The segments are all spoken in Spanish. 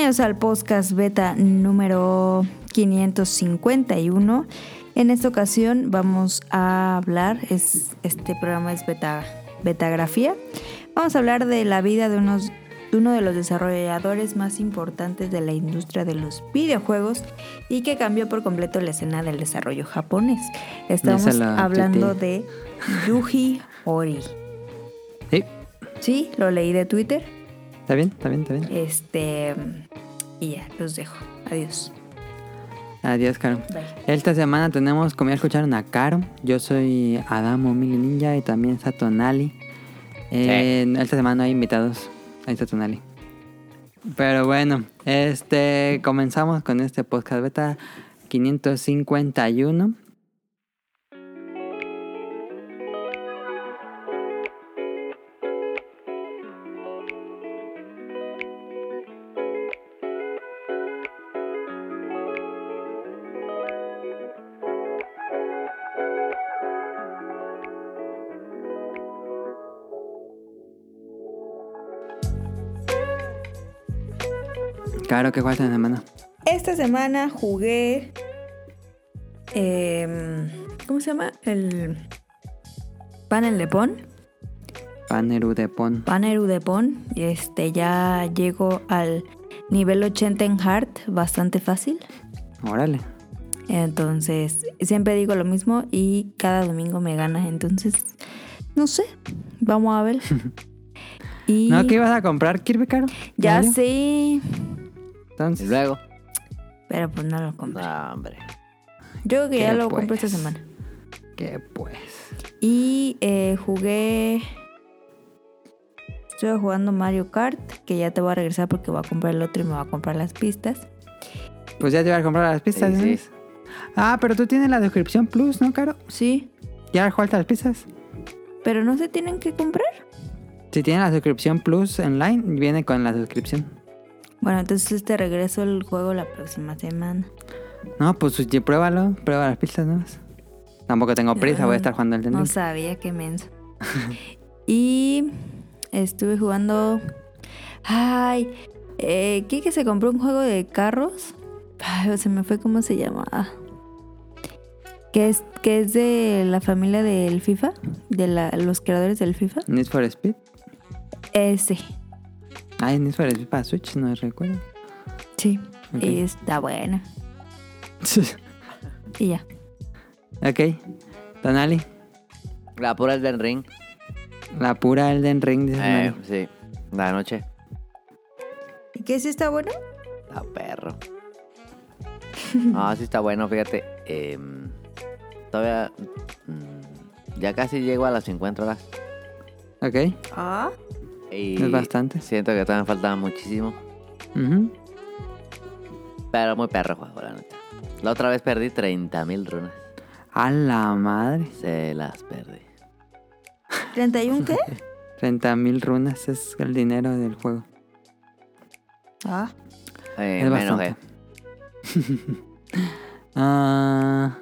Bienvenidos al podcast beta número 551. En esta ocasión vamos a hablar, es, este programa es beta, betagrafía. Vamos a hablar de la vida de, unos, de uno de los desarrolladores más importantes de la industria de los videojuegos y que cambió por completo la escena del desarrollo japonés. Estamos hablando de Yuji Ori. Sí, Sí, lo leí de Twitter. Está bien, está bien, está bien. Este. Y ya, los dejo. Adiós. Adiós, Caro. Bye. Esta semana tenemos, como ya escucharon, a Caro. Yo soy Adamo Mili Ninja y también Satonali. Eh, Esta semana no hay invitados. Hay Satonali. Pero bueno, este comenzamos con este podcast beta 551. Caro, ¿qué en la semana? Esta semana jugué. em, ¿Cómo se llama? El. Panel de Pon. Paneru de Pon. Paneru de Pon. Y este ya llego al nivel 80 en Hard. Bastante fácil. Órale. Entonces, siempre digo lo mismo y cada domingo me gana. Entonces, no sé. Vamos a ver. y ¿No que ibas a comprar Kirby, Caro? ya ¿En Y luego. Pero pues no lo compré. No, hombre. Yo creo que ya ¿Qué, lo compro esta pues? semana. ¿qué pues? Y eh, jugué. Estuve jugando Mario Kart, que ya te voy a regresar porque voy a comprar el otro y me voy a comprar las pistas. Pues ya te iba a comprar las pistas, Sí. Ah, pero tú tienes la suscripción Plus, ¿no, Caro? Sí, ¿Ya jugaste las pistas? pero no se tienen que comprar. Si tienes la suscripción Plus online, viene con la suscripción. Bueno, entonces te regreso el juego la próxima semana. No, pues sí, pruébalo, prueba las pistas ¿no? Tampoco tengo prisa, voy a estar jugando el No Tending. sabía qué menso. y estuve jugando. Ay, eh, Kike se compró un juego de carros. Ay, se me fue cómo se llamaba. Que es, que es de la familia del FIFA, de la- los creadores del FIFA. Need for Speed. Ese, Ay, Need for Speed para Switch, no recuerdo. sí. Y está buena. Y ya. ok. Tonali, La pura del ring. la pura Elden Ring, dice Eh, sí. La noche. ¿Y qué sí está bueno? La perro. No, sí está bueno, fíjate. em, todavía. mm, ya casi llego a las 50 horas. Ok. Ah. Y Es bastante. Siento que todavía me falta muchísimo. Pero muy perro juego, la neta. La otra vez perdí 30 mil runas. A la madre. Se las perdí. ¿31 qué? 30 mil runas es el dinero del juego. Ah. Eh, Es me enojé. Ah,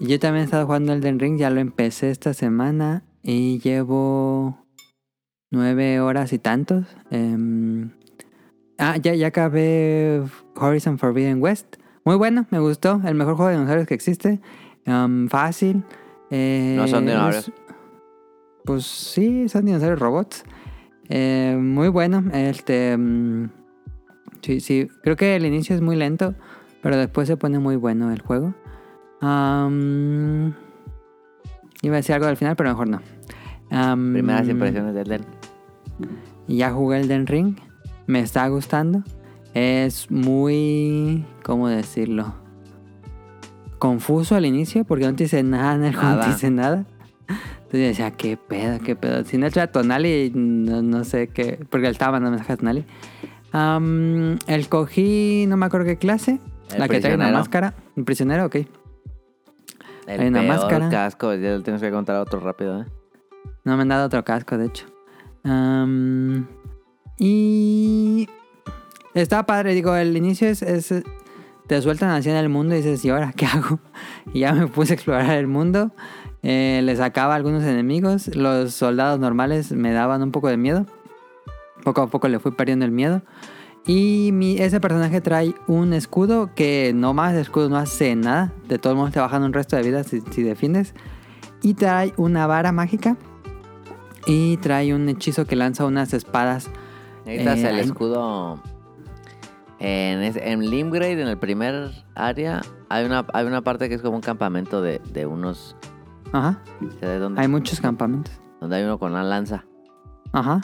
yo también he estado jugando Elden Ring, ya lo empecé esta semana y llevo nueve horas y tantos. Em, ah, ya, ya acabé Horizon Forbidden West. Muy bueno, me gustó. El mejor juego de dinosaurios que existe. Am, fácil. eh, No son dinosaurios. es- pues sí, son dinosaurios robots. Eh, muy bueno. Este. mm, sí, sí. Creo que el inicio es muy lento. Pero después se pone muy bueno el juego. Iba a decir algo al final, pero mejor no. Primeras impresiones del Den. Ya jugué el Ring. Me está gustando. Es muy. ¿Cómo decirlo? Confuso al inicio porque no te dice nada no te dice nada. Entonces yo decía, ¿qué pedo, qué pedo? Si no era Tonali, no, no sé qué. Porque él estaba mandando mensaje a Tonali. El cogí, no me acuerdo qué clase. El la que trae una máscara. ¿Un prisionero? Ok. El Hay una peor máscara. casco. Ya lo tienes que contar otro rápido, ¿eh? No me han dado otro casco, de hecho. Y. Está padre, digo, el inicio es, es- Te sueltan así el mundo y dices, ¿y ahora qué hago? Y ya me puse a explorar el mundo. Eh, le sacaba algunos enemigos. Los soldados normales me daban un poco de miedo. Poco a poco le fui perdiendo el miedo. Y mi, ese personaje trae un escudo que no más, escudo no hace nada. De todos modos te bajan un resto de vida si, si defiendes. Y trae una vara mágica. Y trae un hechizo que lanza unas espadas. Necesitas Eh, el escudo. En, en Limgrave, en el primer área, hay una, hay una parte que es como un campamento de, de unos. Ajá. ¿Sabes dónde? Hay muchos campamentos. Donde hay uno con una lanza. Ajá.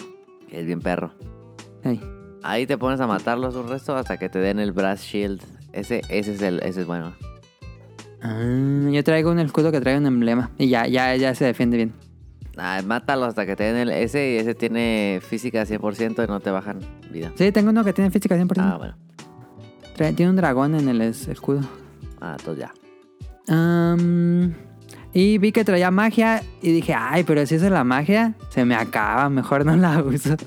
Que es bien perro. Ey. Ahí te pones a matarlos un resto hasta que te den el Brass Shield. Ese, ese es el, ese es bueno. Ah, yo traigo un escudo que trae un emblema. Y ya, ya, ya se defiende bien. Ah, mátalo hasta que te den el ese y ese tiene física 100% y no te bajan vida. Sí, tengo uno que tiene física 100%. Ah, bueno. Trae- tiene un dragón en el es- escudo. Ah, entonces ya. Am, y vi que traía magia y dije, ay, pero si eso es la magia, se me acaba, mejor no la uso.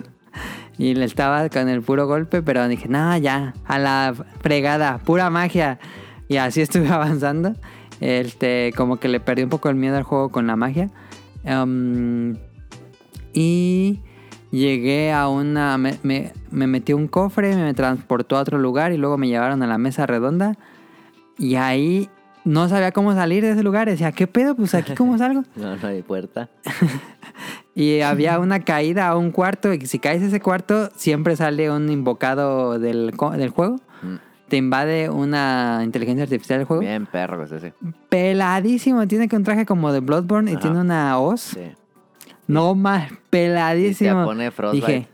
Y le estaba con el puro golpe, pero dije, no, ya, a la fregada, pura magia. Y así estuve avanzando. Este, como que le perdí un poco el miedo al juego con la magia. Am, y llegué a una... Me, me, me metí un cofre, me transportó a otro lugar y luego me llevaron a la mesa redonda. Y ahí no sabía cómo salir de ese lugar. Decía, ¿qué pedo? Pues aquí cómo salgo. No, no hay puerta. Y había una caída a un cuarto. Y si caes a ese cuarto, siempre sale un invocado del, del juego. Te invade una inteligencia artificial del juego. Bien perro ese. Peladísimo. Tiene que un traje como de Bloodborne y tiene una hoz. Sí. No más, Y peladísimo. pone Frostbite. Dije,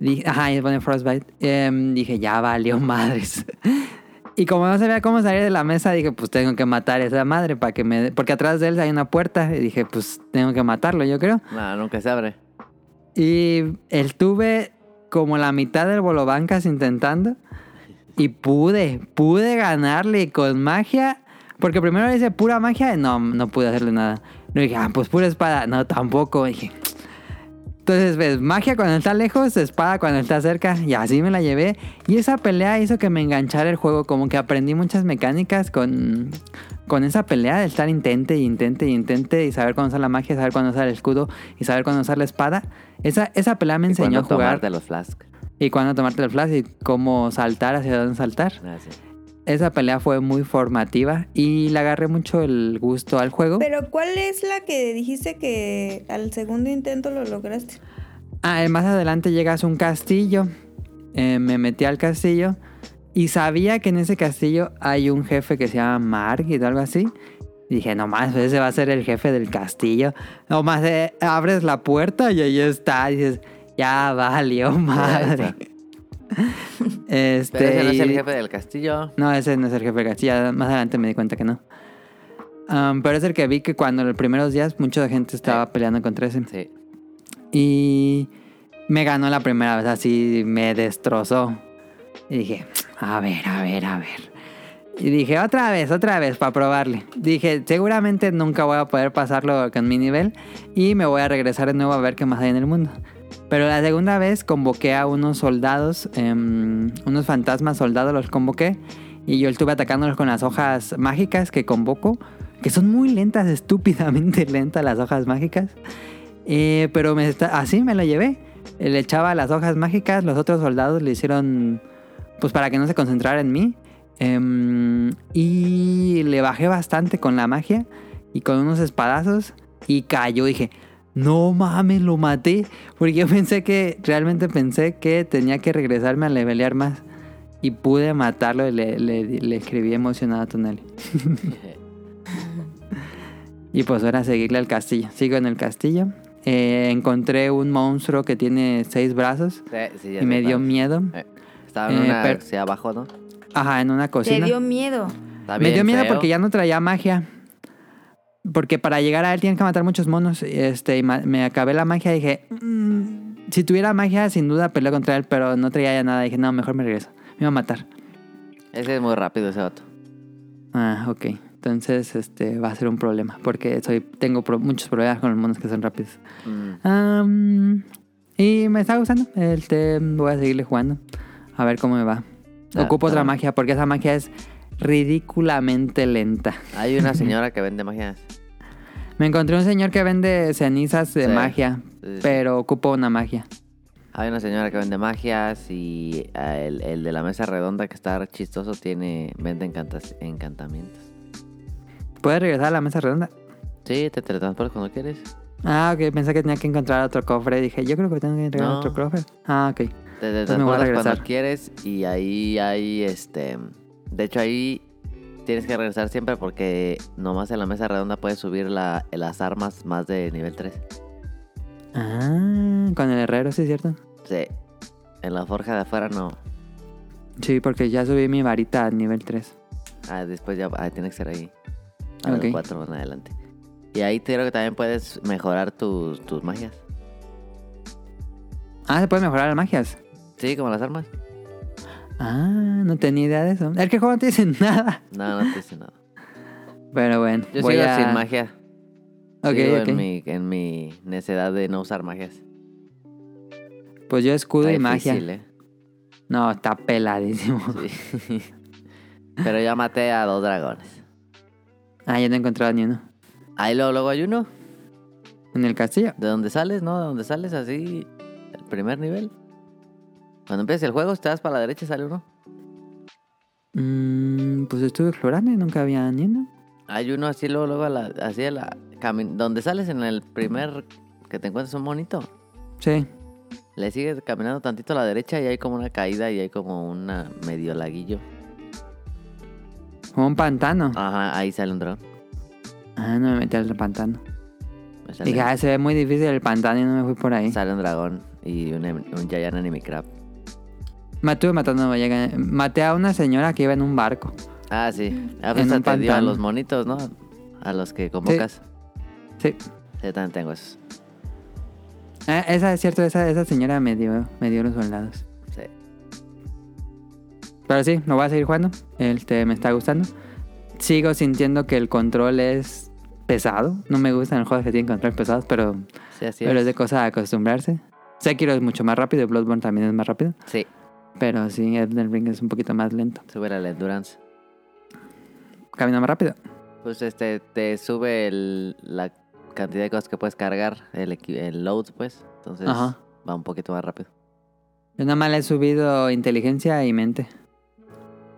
dije, ajá, y pone Frostbite. Em, dije, ya valió madres. y como no sabía cómo salir de la mesa, dije, pues tengo que matar a esa madre para que me... Porque atrás de él hay una puerta. Y dije, pues tengo que matarlo, yo creo. No, nunca se abre. Y él tuve como la mitad del bolobancas intentando. Y pude, pude ganarle con magia. Porque primero le hice pura magia. No, no pude hacerle nada. Le dije, ah, pues pura espada. No, tampoco. Dije. Entonces, ves, magia cuando está lejos, espada cuando está cerca. Y así me la llevé. Y esa pelea hizo que me enganchara el juego. Como que aprendí muchas mecánicas con, con esa pelea de estar intente y intente y intente. Y saber cuándo usar la magia, saber cuándo usar el escudo y saber cuándo usar la espada. Esa, esa pelea me Y enseñó a jugar. tomarte los flask. Y cuándo tomarte el flash y cómo saltar, hacia dónde saltar. Ah, sí. Esa pelea fue muy formativa y le agarré mucho el gusto al juego. Pero ¿cuál es la que dijiste que al segundo intento lo lograste? Ah, más adelante llegas a un castillo. Eh, me metí al castillo y sabía que en ese castillo hay un jefe que se llama Margit o algo así. Y dije, nomás, pues ese va a ser el jefe del castillo. Nomás eh, abres la puerta y ahí está. Y dices, ya valió madre. este, Pero ese no es el jefe del castillo. No, ese no es el jefe del castillo. Más adelante me di cuenta que no. Um, pero es el que vi que cuando en los primeros días mucha gente estaba peleando contra ese. Sí. Y me ganó la primera vez, así me destrozó. Y dije, a ver, a ver, a ver. Y dije, otra vez, otra vez, para probarle. Dije, seguramente nunca voy a poder pasarlo con mi nivel. Y me voy a regresar de nuevo a ver qué más hay en el mundo. Pero la segunda vez convoqué a unos soldados, em, unos fantasmas soldados los convoqué. Y yo estuve atacándolos con las hojas mágicas que convoco. Que son muy lentas, estúpidamente lentas las hojas mágicas. Eh, pero me así me lo llevé. Le echaba las hojas mágicas, los otros soldados le hicieron, pues para que no se concentrara en mí. Em, y le bajé bastante con la magia y con unos espadazos y cayó. Dije, no mames, lo maté. Porque yo pensé que, realmente pensé que tenía que regresarme a levelear más. Y pude matarlo y le, le- le escribí emocionado a Tonali. Y pues ahora seguirle al castillo. Sigo en el castillo. Eh, encontré un monstruo que tiene seis brazos Sí, sí, ya y me dio miedo. Eh, Estaba en Eh, una pero- sí, abajo, ¿no? Ajá, en una cocina. dio miedo. Me dio miedo feo. porque ya no traía magia. Porque para llegar a él tienes que matar muchos monos. Este, y me acabé la magia y dije, "Mm, si tuviera magia, sin duda peleo contra él, pero no traía ya nada. dije, no, mejor me regreso. Me iba a matar. Ese es muy rápido, ese otro. Ah, ok. Entonces, este, va a ser un problema. Porque soy, tengo pro- muchos problemas con los monos que son rápidos. Mm. Y me está gustando. Este, voy a seguirle jugando. A ver cómo me va. Ah, Ocupo otra magia porque esa magia es ridículamente lenta. Hay una señora que vende magia. Me encontré un señor que vende cenizas de Sí. magia, Sí, sí. pero ocupo una magia. Hay una señora que vende magias y eh, el, el de la mesa redonda que está chistoso tiene vende encantas- encantamientos. ¿Puedes regresar a la mesa redonda? Sí, te teletransportas cuando quieres. Ah, ok. Pensé que tenía que encontrar otro cofre. Dije, yo creo que tengo que encontrar No. otro cofre. Ah, ok. Te teletransportas cuando quieres y ahí hay este... De hecho ahí tienes que regresar siempre porque nomás en la mesa redonda puedes subir la, las armas más de nivel 3. Ah, con el herrero, sí, cierto. Sí. En la forja de afuera no. Sí, porque ya subí mi varita a nivel 3. Ah, después ya ah, tiene que ser ahí. A los Ok. 4 más adelante. Y ahí te creo que también puedes mejorar tus, tus magias. Ah, se puede mejorar las magias. Sí, como las armas. Ah, no tenía idea de eso. Es que el juego no te dice nada. No, no te dice nada. Pero bueno, Yo voy sigo a... sin magia. Ok, Sigo. En, mi, en mi necedad de no usar magias. Pues yo escudo Está y magia. difícil, ¿eh? No, está peladísimo. Sí. Pero ya maté a dos dragones. Ah, yo no he encontrado ni uno. Ahí luego, luego hay uno. En el castillo. De donde sales, ¿no? De donde sales así. El primer nivel. Cuando empieza el juego, si te das para la derecha sale uno. Mm, pues estuve explorando y nunca había ni uno. Hay uno así luego, luego a la, así a la donde sales en el primer que te encuentras un monito. Sí. Le sigues caminando tantito a la derecha y hay como una caída y hay como una medio laguillo. Como un pantano. Ajá, ahí sale un dragón. Ah, no me metí al pantano. Sale, Dije, ah, se ve muy difícil el pantano y no me fui por ahí. sale un dragón y un, un Giant Enemy Crab. Estuve matando, maté a una señora que iba en un barco. Ah, sí. Ah, En pues a pantano. los monitos, ¿no? A los que convocas. Sí. Sí, también tengo esos. Ah, esa es cierto, esa, esa señora me dio, me dio los soldados. Sí. Pero sí, lo voy a seguir jugando. Este, me está gustando. Sigo sintiendo que el control es pesado. No me gustan los juegos que tienen controles pesados, pero, Sí, así pero es es. de cosa de acostumbrarse. Sekiro es mucho más rápido y Bloodborne también es más rápido. Sí, Pero sí, Elden Ring es un poquito más lento. sube la endurance. Camina más rápido. Pues este, te sube el- la cantidad de cosas que puedes cargar, el, el load, pues. Entonces Ajá. va un poquito más rápido. Yo nada más le he subido inteligencia y mente.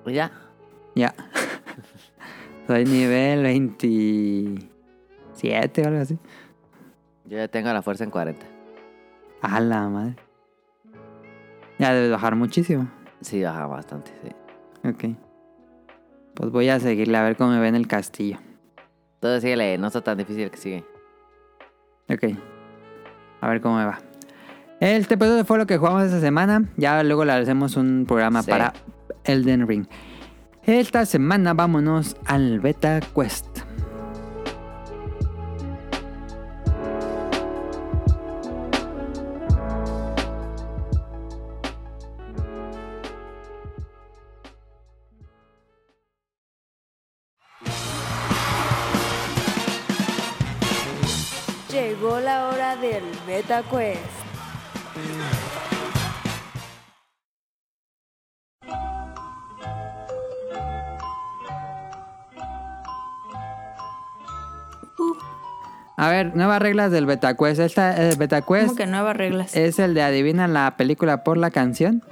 Y ya. Ya. Soy nivel 27 o algo así. Yo ya tengo la fuerza en 40. A la madre. Ya debes bajar muchísimo. Sí, baja bastante, sí. Ok. Pues voy a seguirle a ver cómo me ve en el castillo. Entonces síguele, no está tan difícil que sigue. Ok. A ver cómo me va. Este episodio fue lo que jugamos esta semana. Ya luego le hacemos un programa Sí. para Elden Ring. Esta semana vámonos al Beta Quest. Beta Quest. A ver, nuevas reglas del Beta Quest. Esta eh, Beta Quest Como que nuevas reglas. es el de adivina la película por la canción.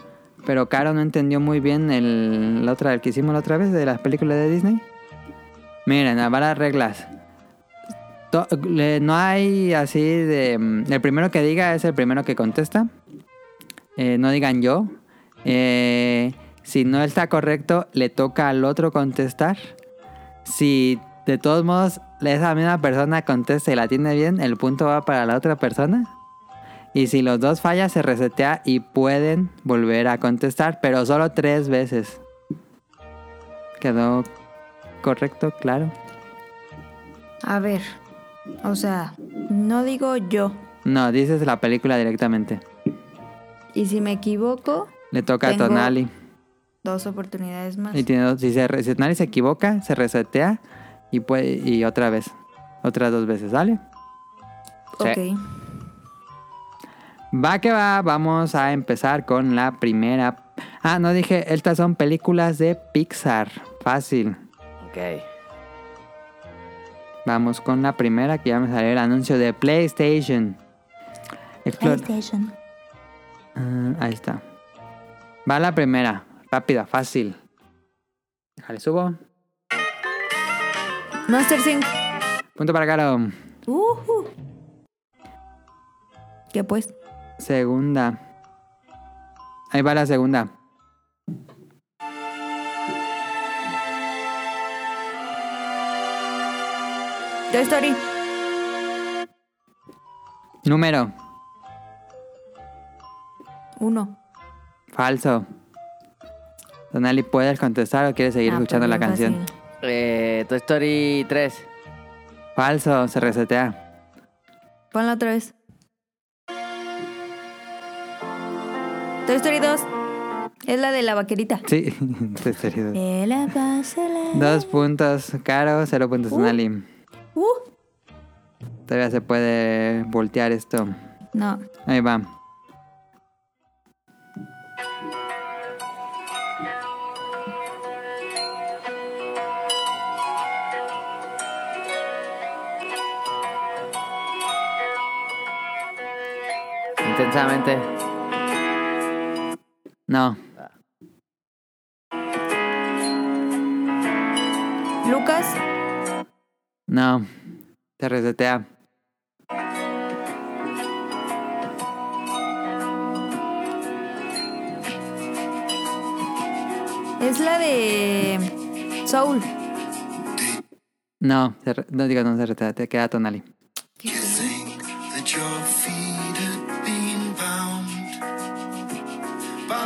Pero Caro no entendió muy bien el, la otra, el que hicimos la otra vez de las películas de Disney. Miren, a varias reglas. No hay así de... mm, El primero que diga es el primero que contesta. Eh, no digan yo. Eh, si no está correcto, le toca al otro contestar. Si de todos modos esa misma persona contesta y la tiene bien, el punto va para la otra persona. Y si los dos fallan, se resetea y pueden volver a contestar, pero solo tres veces. ¿Quedó correcto? Claro. A ver, o sea, no digo yo. No, dices la película directamente. Y si me equivoco, Le toca Tengo- a Tonali. dos oportunidades más. Y tiene dos- si, se, si Tonali se equivoca, se resetea y, puede, y otra vez. Otras dos veces, ¿vale? Sí. Ok. Va que va, vamos a empezar con la primera. Ah, no dije, estas son películas de Pixar. Fácil. Ok. Vamos con la primera que ya me salió el anuncio de PlayStation. PlayStation. Ah, ahí está. Va la primera. Rápida, fácil. Déjale, subo. Monster Sync. Punto para Caro. Ujú. ¿Qué pues? Segunda. Ahí va la segunda. Toy Story. Número. Uno. Falso. Donali, ¿puedes contestar o quieres seguir Ah, escuchando la canción? fácil. Eh, Toy Story 3. Falso, se resetea. Ponla otra vez. Toy Story 2. Es la de la vaquerita. Sí, Toy Story dos. De la paz a la- Dos puntos, Caro, cero puntos, Uh. Donali. Uh. Todavía se puede voltear esto. No. Ahí va. Intensamente. No. Lucas. No. Se resetea. Es la de Soul. No, no digo no se resetea, te queda Tonali.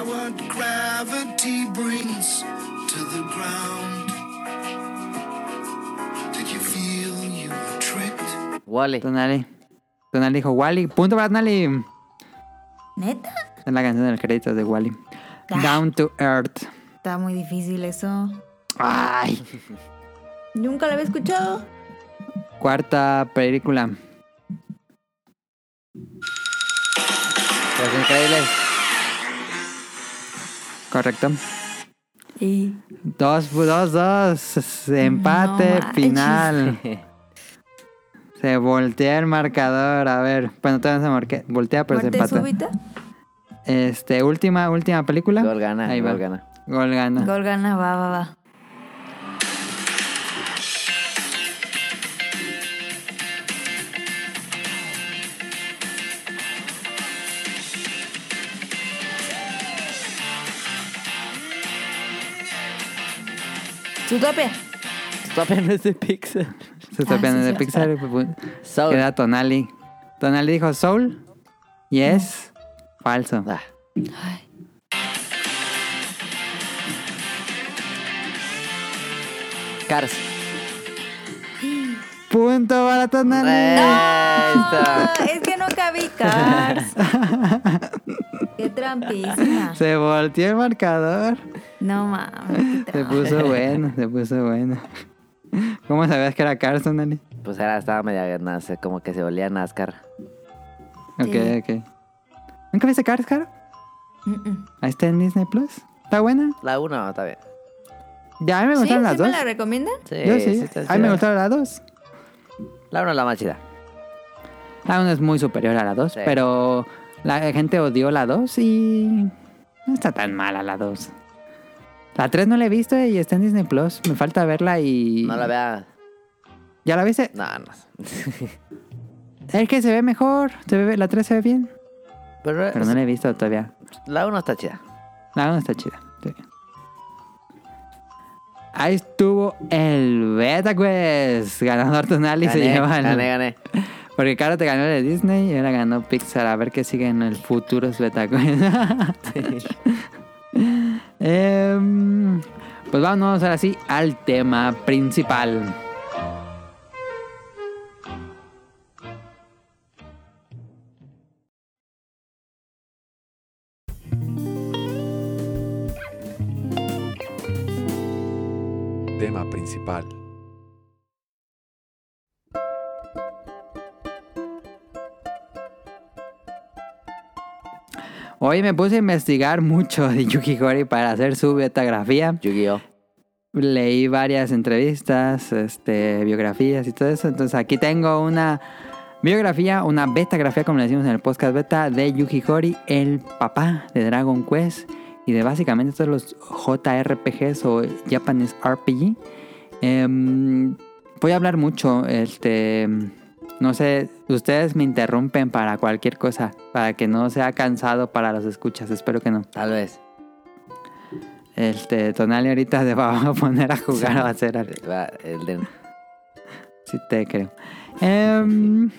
What gravity brings to the ground? Wally. Tonali. Tonali dijo Wally. Punto para Tonali. ¿Neta? Es la canción de los créditos de Wally. Ah. Down to Earth. Está muy difícil eso. Ay. Nunca la había escuchado. Cuarta película. Los increíbles. Correcto. Y Dos, dos, dos. Empate final. Se voltea el marcador. A ver. Bueno, todavía no se marque- voltea, pero se empata. súbita. Este, última, última película. Gol gana. Ahí va. Gol gana. Gol gana. Gol gana, va, va, va. Zootopia. Todavía no es de Pixar. Se está Ah, sí, de sí. Pixar. pues, Soul. Queda Tonali. Tonali dijo Soul. Y es falso. Ah, Ay, Cars. Punto para Tonali. Ah, es que no cabí Cars. Qué trampísima. Se volteó el marcador. No mames. Se puso bueno, se puso bueno. ¿Cómo sabías que era Carson, Dani? Pues era, estaba media, no sé, como que se volía a NASCAR. Ok, Sí. ok. ¿Nunca viste Cars, Caro? Mm, mm. Ahí está en Disney Plus. ¿Está buena? La 1 está bien. Ya, a mí me ¿Sí? gustaron las ¿Sí me dos. la recomiendan? Sí, Yo sí. está a mí me gustaron las dos. La 1 es la más chida. La una es muy superior a la dos, Sí. pero la gente odió la dos y no está tan mala la dos. La tres no la he visto y está en Disney Plus. Me falta verla y... No la vea. ¿Ya la viste? No, no. Es que se ve mejor. Se ve, la 3 se ve bien. Pero, Pero no la he visto todavía. la 1 está chida. La 1 está chida. sí. Ahí estuvo el Beta Quest. Ganador Tonali se Gané, lleva el... gané, gané. Porque Caro te ganó el de Disney y ahora ganó Pixar. A ver qué sigue en el futuro Beta Quest. Em, pues vamos ahora sí al tema principal. Tema principal. Hoy me puse a investigar mucho de Yuki Horii para hacer su betografía. Yu-Gi-Oh! Leí varias entrevistas, este, biografías y todo eso. Entonces aquí tengo una Biografía, una betagrafía, como le decimos en el podcast beta, de Yuji Horii, el papá de Dragon Quest y de básicamente todos los JRPGs o Japanese RPG. Em, voy a hablar mucho, este, no sé, ustedes me interrumpen para cualquier cosa, para que no sea cansado para los escuchas, espero que no. Tal vez. Este, Tonali ahorita se va a poner a jugar o a hacer algo. Va, el de- Sí te creo. Em,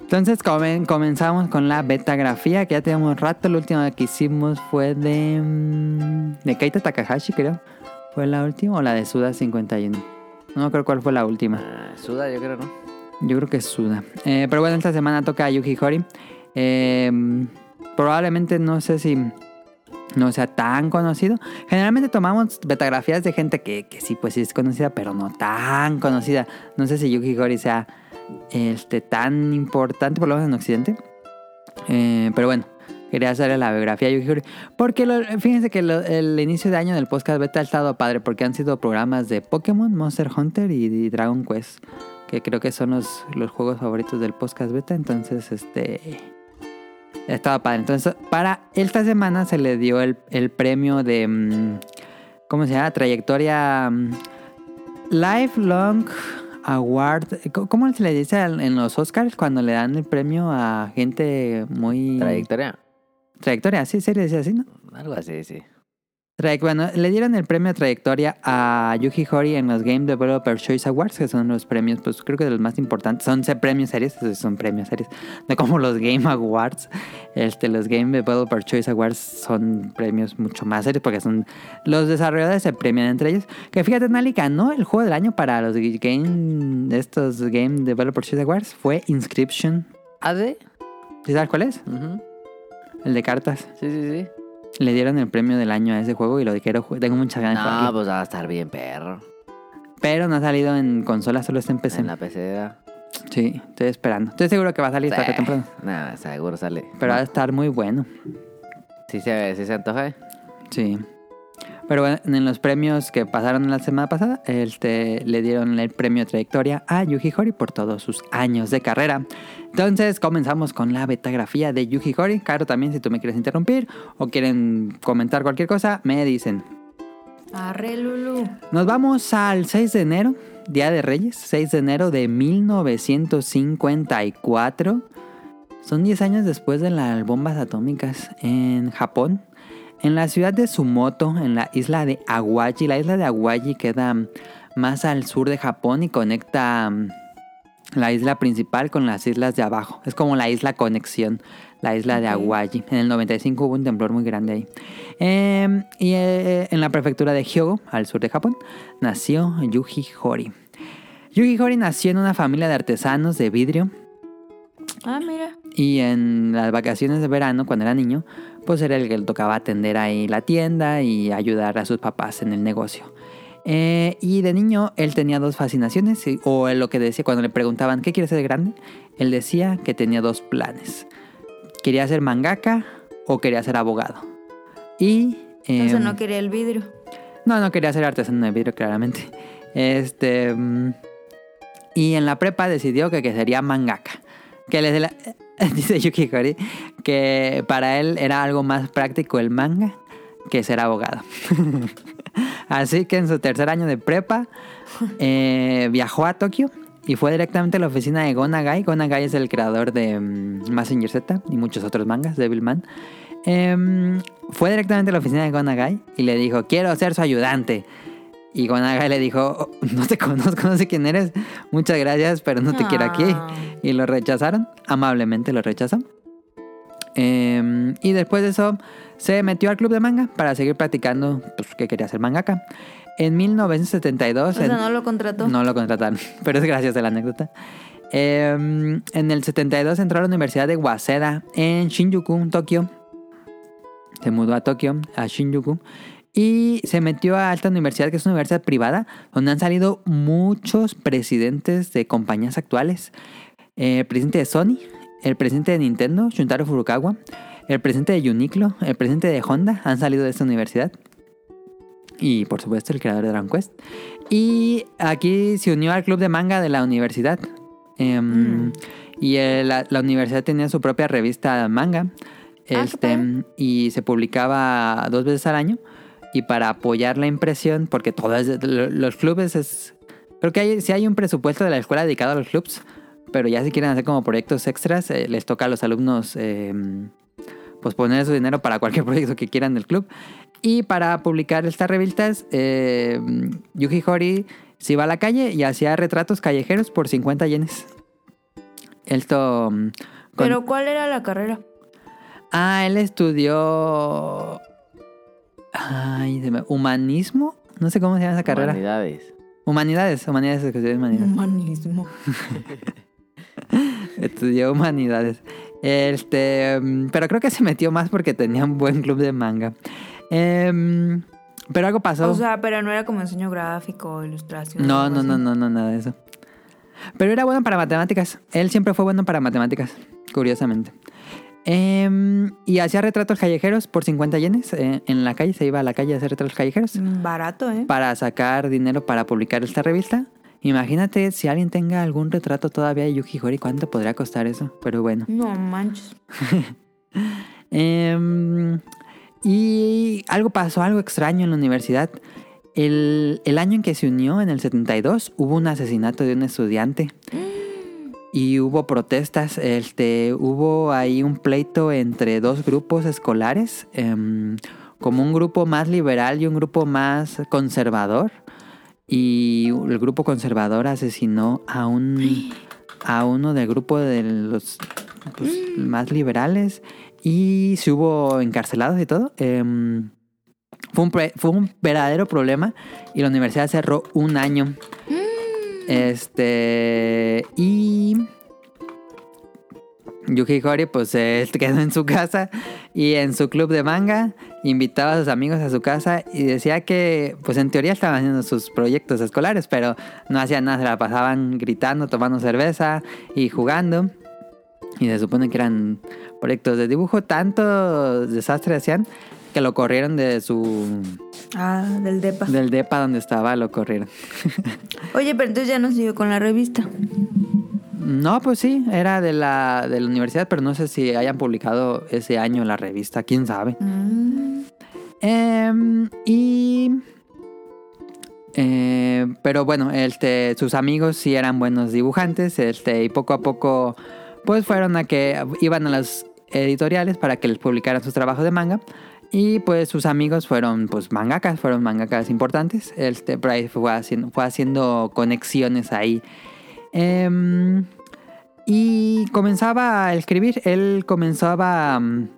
entonces comen- comenzamos con la betagrafía, que ya tenemos rato. La última que hicimos fue de... mm, De Keita Takahashi, creo. ¿Fue la última o la de Suda 51? No creo cuál fue la última. Ah, Suda, yo creo, ¿no? Yo creo que Suda. Eh, pero bueno, esta semana toca Yuji Horii. Eh, probablemente no sé si no sea tan conocido. Generalmente tomamos betagrafías de gente que, que sí, pues sí es conocida, pero no tan conocida. No sé si Yuji Horii sea este, tan importante, por lo menos en Occidente. Eh, pero bueno, quería hacerle la biografía a Yuji Horii. Porque lo- fíjense que el inicio de año del podcast beta ha estado padre, porque han sido programas de Pokémon, Monster Hunter y Dragon Quest que creo que son los, los juegos favoritos del podcast beta. Entonces, este. Estaba padre. Entonces, para esta semana se le dio el, el premio de. mm, ¿Cómo se llama? Trayectoria. mm, Lifelong Award. ¿Cómo- ¿Cómo se le dice en los Oscars cuando le dan el premio a gente muy. Trayectoria. Trayectoria, sí, se le dice así, ¿no? Algo así, sí. Bueno, le dieron el premio trayectoria a Yuji Horii en los Game Developer Choice Awards, que son los premios, pues creo que de los más importantes. Son premios series, son premios series. No como los Game Awards. Este, los Game Developer Choice Awards son premios mucho más serios porque son. Los desarrolladores se premian entre ellos. Que fíjate, Nali ganó el juego del año para los Game. Estos Game Developer Choice Awards. Fue Inscription. ¿AD? ¿Sí sabes cuál es? Ujú. El de cartas. Sí, sí, sí. Le dieron el premio del año a ese juego y lo quiero. ju- Tengo muchas ganas de No, jugarlo. pues va a estar bien, perro. Pero no ha salido en consola, solo está en PC. En la PC. Sí, estoy esperando. Estoy seguro que va a salir tarde o temprano. Nada, seguro sale. Pero va a estar muy bueno. Sí se, sí se antoja. Sí. Pero bueno, en los premios que pasaron la semana pasada, este, le dieron el premio trayectoria a Yuji Horii por todos sus años de carrera. Entonces comenzamos con la betagrafía de Yuji Horii. Caro, también si tú me quieres interrumpir o quieren comentar cualquier cosa, me dicen. Arre, Lulu. Nos vamos al 6 de enero, Día de Reyes, 6 de enero de 1954. Son 10 años después de las bombas atómicas en Japón. En la ciudad de Sumoto, en la isla de Awaji. La isla de Awaji queda más al sur de Japón y conecta mm, la isla principal con las islas de abajo. Es como la isla conexión, la isla de. Awaji. En el 95 hubo un temblor muy grande ahí. Eh, y eh, en la prefectura de Hyogo, al sur de Japón, nació Yuji Horii. Yuji Horii nació en una familia de artesanos de vidrio Ah, mira. y en las vacaciones de verano, cuando era niño, pues era el que le tocaba atender ahí la tienda y ayudar a sus papás en el negocio. Eh, y de niño él tenía dos fascinaciones, o lo que decía cuando le preguntaban, ¿qué quieres ser de grande? Él decía que tenía dos planes. Quería ser mangaka o quería ser abogado. Y... Entonces em, no quería el vidrio. no, no quería ser artesano de vidrio, claramente. Este. mm, Y en la prepa decidió que, que sería mangaka. Que les la- dice Yuki Horii que para él era algo más práctico el manga que ser abogado. Así que en su tercer año de prepa eh, viajó a Tokio y fue directamente a la oficina de Gonagai. Gonagai es el creador de mm, Mazinger Z y muchos otros mangas, Devilman. Em, fue directamente a la oficina de Gonagai y le dijo, quiero ser su ayudante. Y Gonagai le dijo, "Oh, no te conozco, no sé quién eres, muchas gracias, pero no te quiero aquí. Ah. Y lo rechazaron, amablemente lo rechazó. Em, y después de eso se metió al club de manga para seguir practicando pues, que quería ser mangaka. En 1972... O sea, en- no lo contrató. no lo contrataron, pero es gracias a la anécdota. Eh, en el 72 entró a la Universidad de Waseda en Shinjuku, Tokio. Se mudó a Tokio, a Shinjuku. Y se metió a esta universidad, que es una universidad privada, donde han salido muchos presidentes de compañías actuales. Eh, el presidente de Sony, el presidente de Nintendo, Shuntaro Furukawa, el presidente de Uniqlo, el presidente de Honda han salido de esta universidad. Y por supuesto el creador de Dragon Quest. Y aquí se unió al club de manga de la universidad. Em, Mm. Y la, la universidad tenía su propia revista manga. qué Este, y se publicaba dos veces al año. Y para apoyar la impresión, porque todas lo- los clubes es. Creo que hay, sí hay un presupuesto de la escuela dedicado a los clubs. Pero ya si quieren hacer como proyectos extras, eh, les toca a los alumnos eh, pues poner su dinero para cualquier proyecto que quieran del club. Y para publicar estas revistas, eh, Yuji Horii se iba a la calle y hacía retratos callejeros por 50 yenes. Esto... mm, con- Pero ¿cuál era la carrera? Ah, él estudió... Ay, humanismo. No sé cómo se llama esa carrera. Humanidades. Humanidades, humanidades, estudió humanidades. Humanismo. Estudió humanidades. Este, mm, pero creo que se metió más porque tenía un buen club de manga. Em, pero algo pasó. O sea, pero no era como diseño gráfico, ilustración. no, no, no, no, no, nada de eso. Pero era bueno para matemáticas. Él siempre fue bueno para matemáticas, curiosamente. Em, y hacía retratos callejeros por 50 yenes. eh, en la calle, se iba a la calle a hacer retratos callejeros. Mm, Barato, ¿eh? para sacar dinero para publicar esta revista. Imagínate si alguien tenga algún retrato todavía de Yuki Horii, ¿cuánto podría costar eso? Pero bueno. No manches. Em, y algo pasó, algo extraño en la universidad. El, el año en que se unió, en el 72, hubo un asesinato de un estudiante. Y hubo protestas, este, hubo ahí un pleito entre dos grupos escolares, em, como un grupo más liberal y un grupo más conservador. Y el grupo conservador asesinó a un a uno del grupo de los pues, más liberales y se hubo encarcelados y todo. Em, fue, un, pre- fue un verdadero problema y la universidad cerró un año. Este. Y. Yuki Horii pues se quedó en su casa y en su club de manga invitaba a sus amigos a su casa y decía que pues en teoría estaban haciendo sus proyectos escolares pero no hacían nada, se la pasaban gritando, tomando cerveza y jugando y se supone que eran proyectos de dibujo, tanto desastre hacían que lo corrieron de su Ah, del DEPA. del depa donde estaba, lo corrieron. Oye, pero entonces ya no siguió con la revista. No, pues sí, era de la, de la universidad, pero no sé si hayan publicado ese año la revista, quién sabe. Mm. Em, y. eh, pero bueno, este, sus amigos sí eran buenos dibujantes, este, y poco a poco, pues fueron a que iban a las editoriales para que les publicaran sus trabajos de manga. Y pues sus amigos fueron pues mangakas, fueron mangakas importantes. Este, por ahí fue haciendo, fue haciendo conexiones ahí. Em, y comenzaba a escribir. Él comenzaba mm,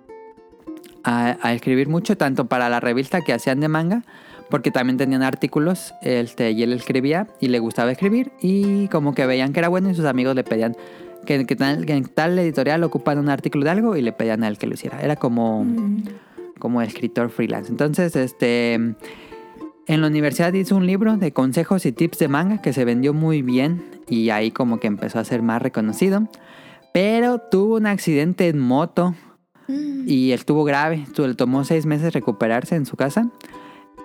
a, a escribir mucho, tanto para la revista que hacían de manga, porque también tenían artículos, este, y él escribía y le gustaba escribir, y como que veían que era bueno y sus amigos le pedían que, que tal, que en tal editorial ocupan un artículo de algo y le pedían a él que lo hiciera. Era como, como escritor freelance. Entonces, este... En la universidad hizo un libro de consejos y tips de manga que se vendió muy bien y ahí como que empezó a ser más reconocido. Pero tuvo un accidente en moto y estuvo grave. Le tomó seis meses recuperarse en su casa.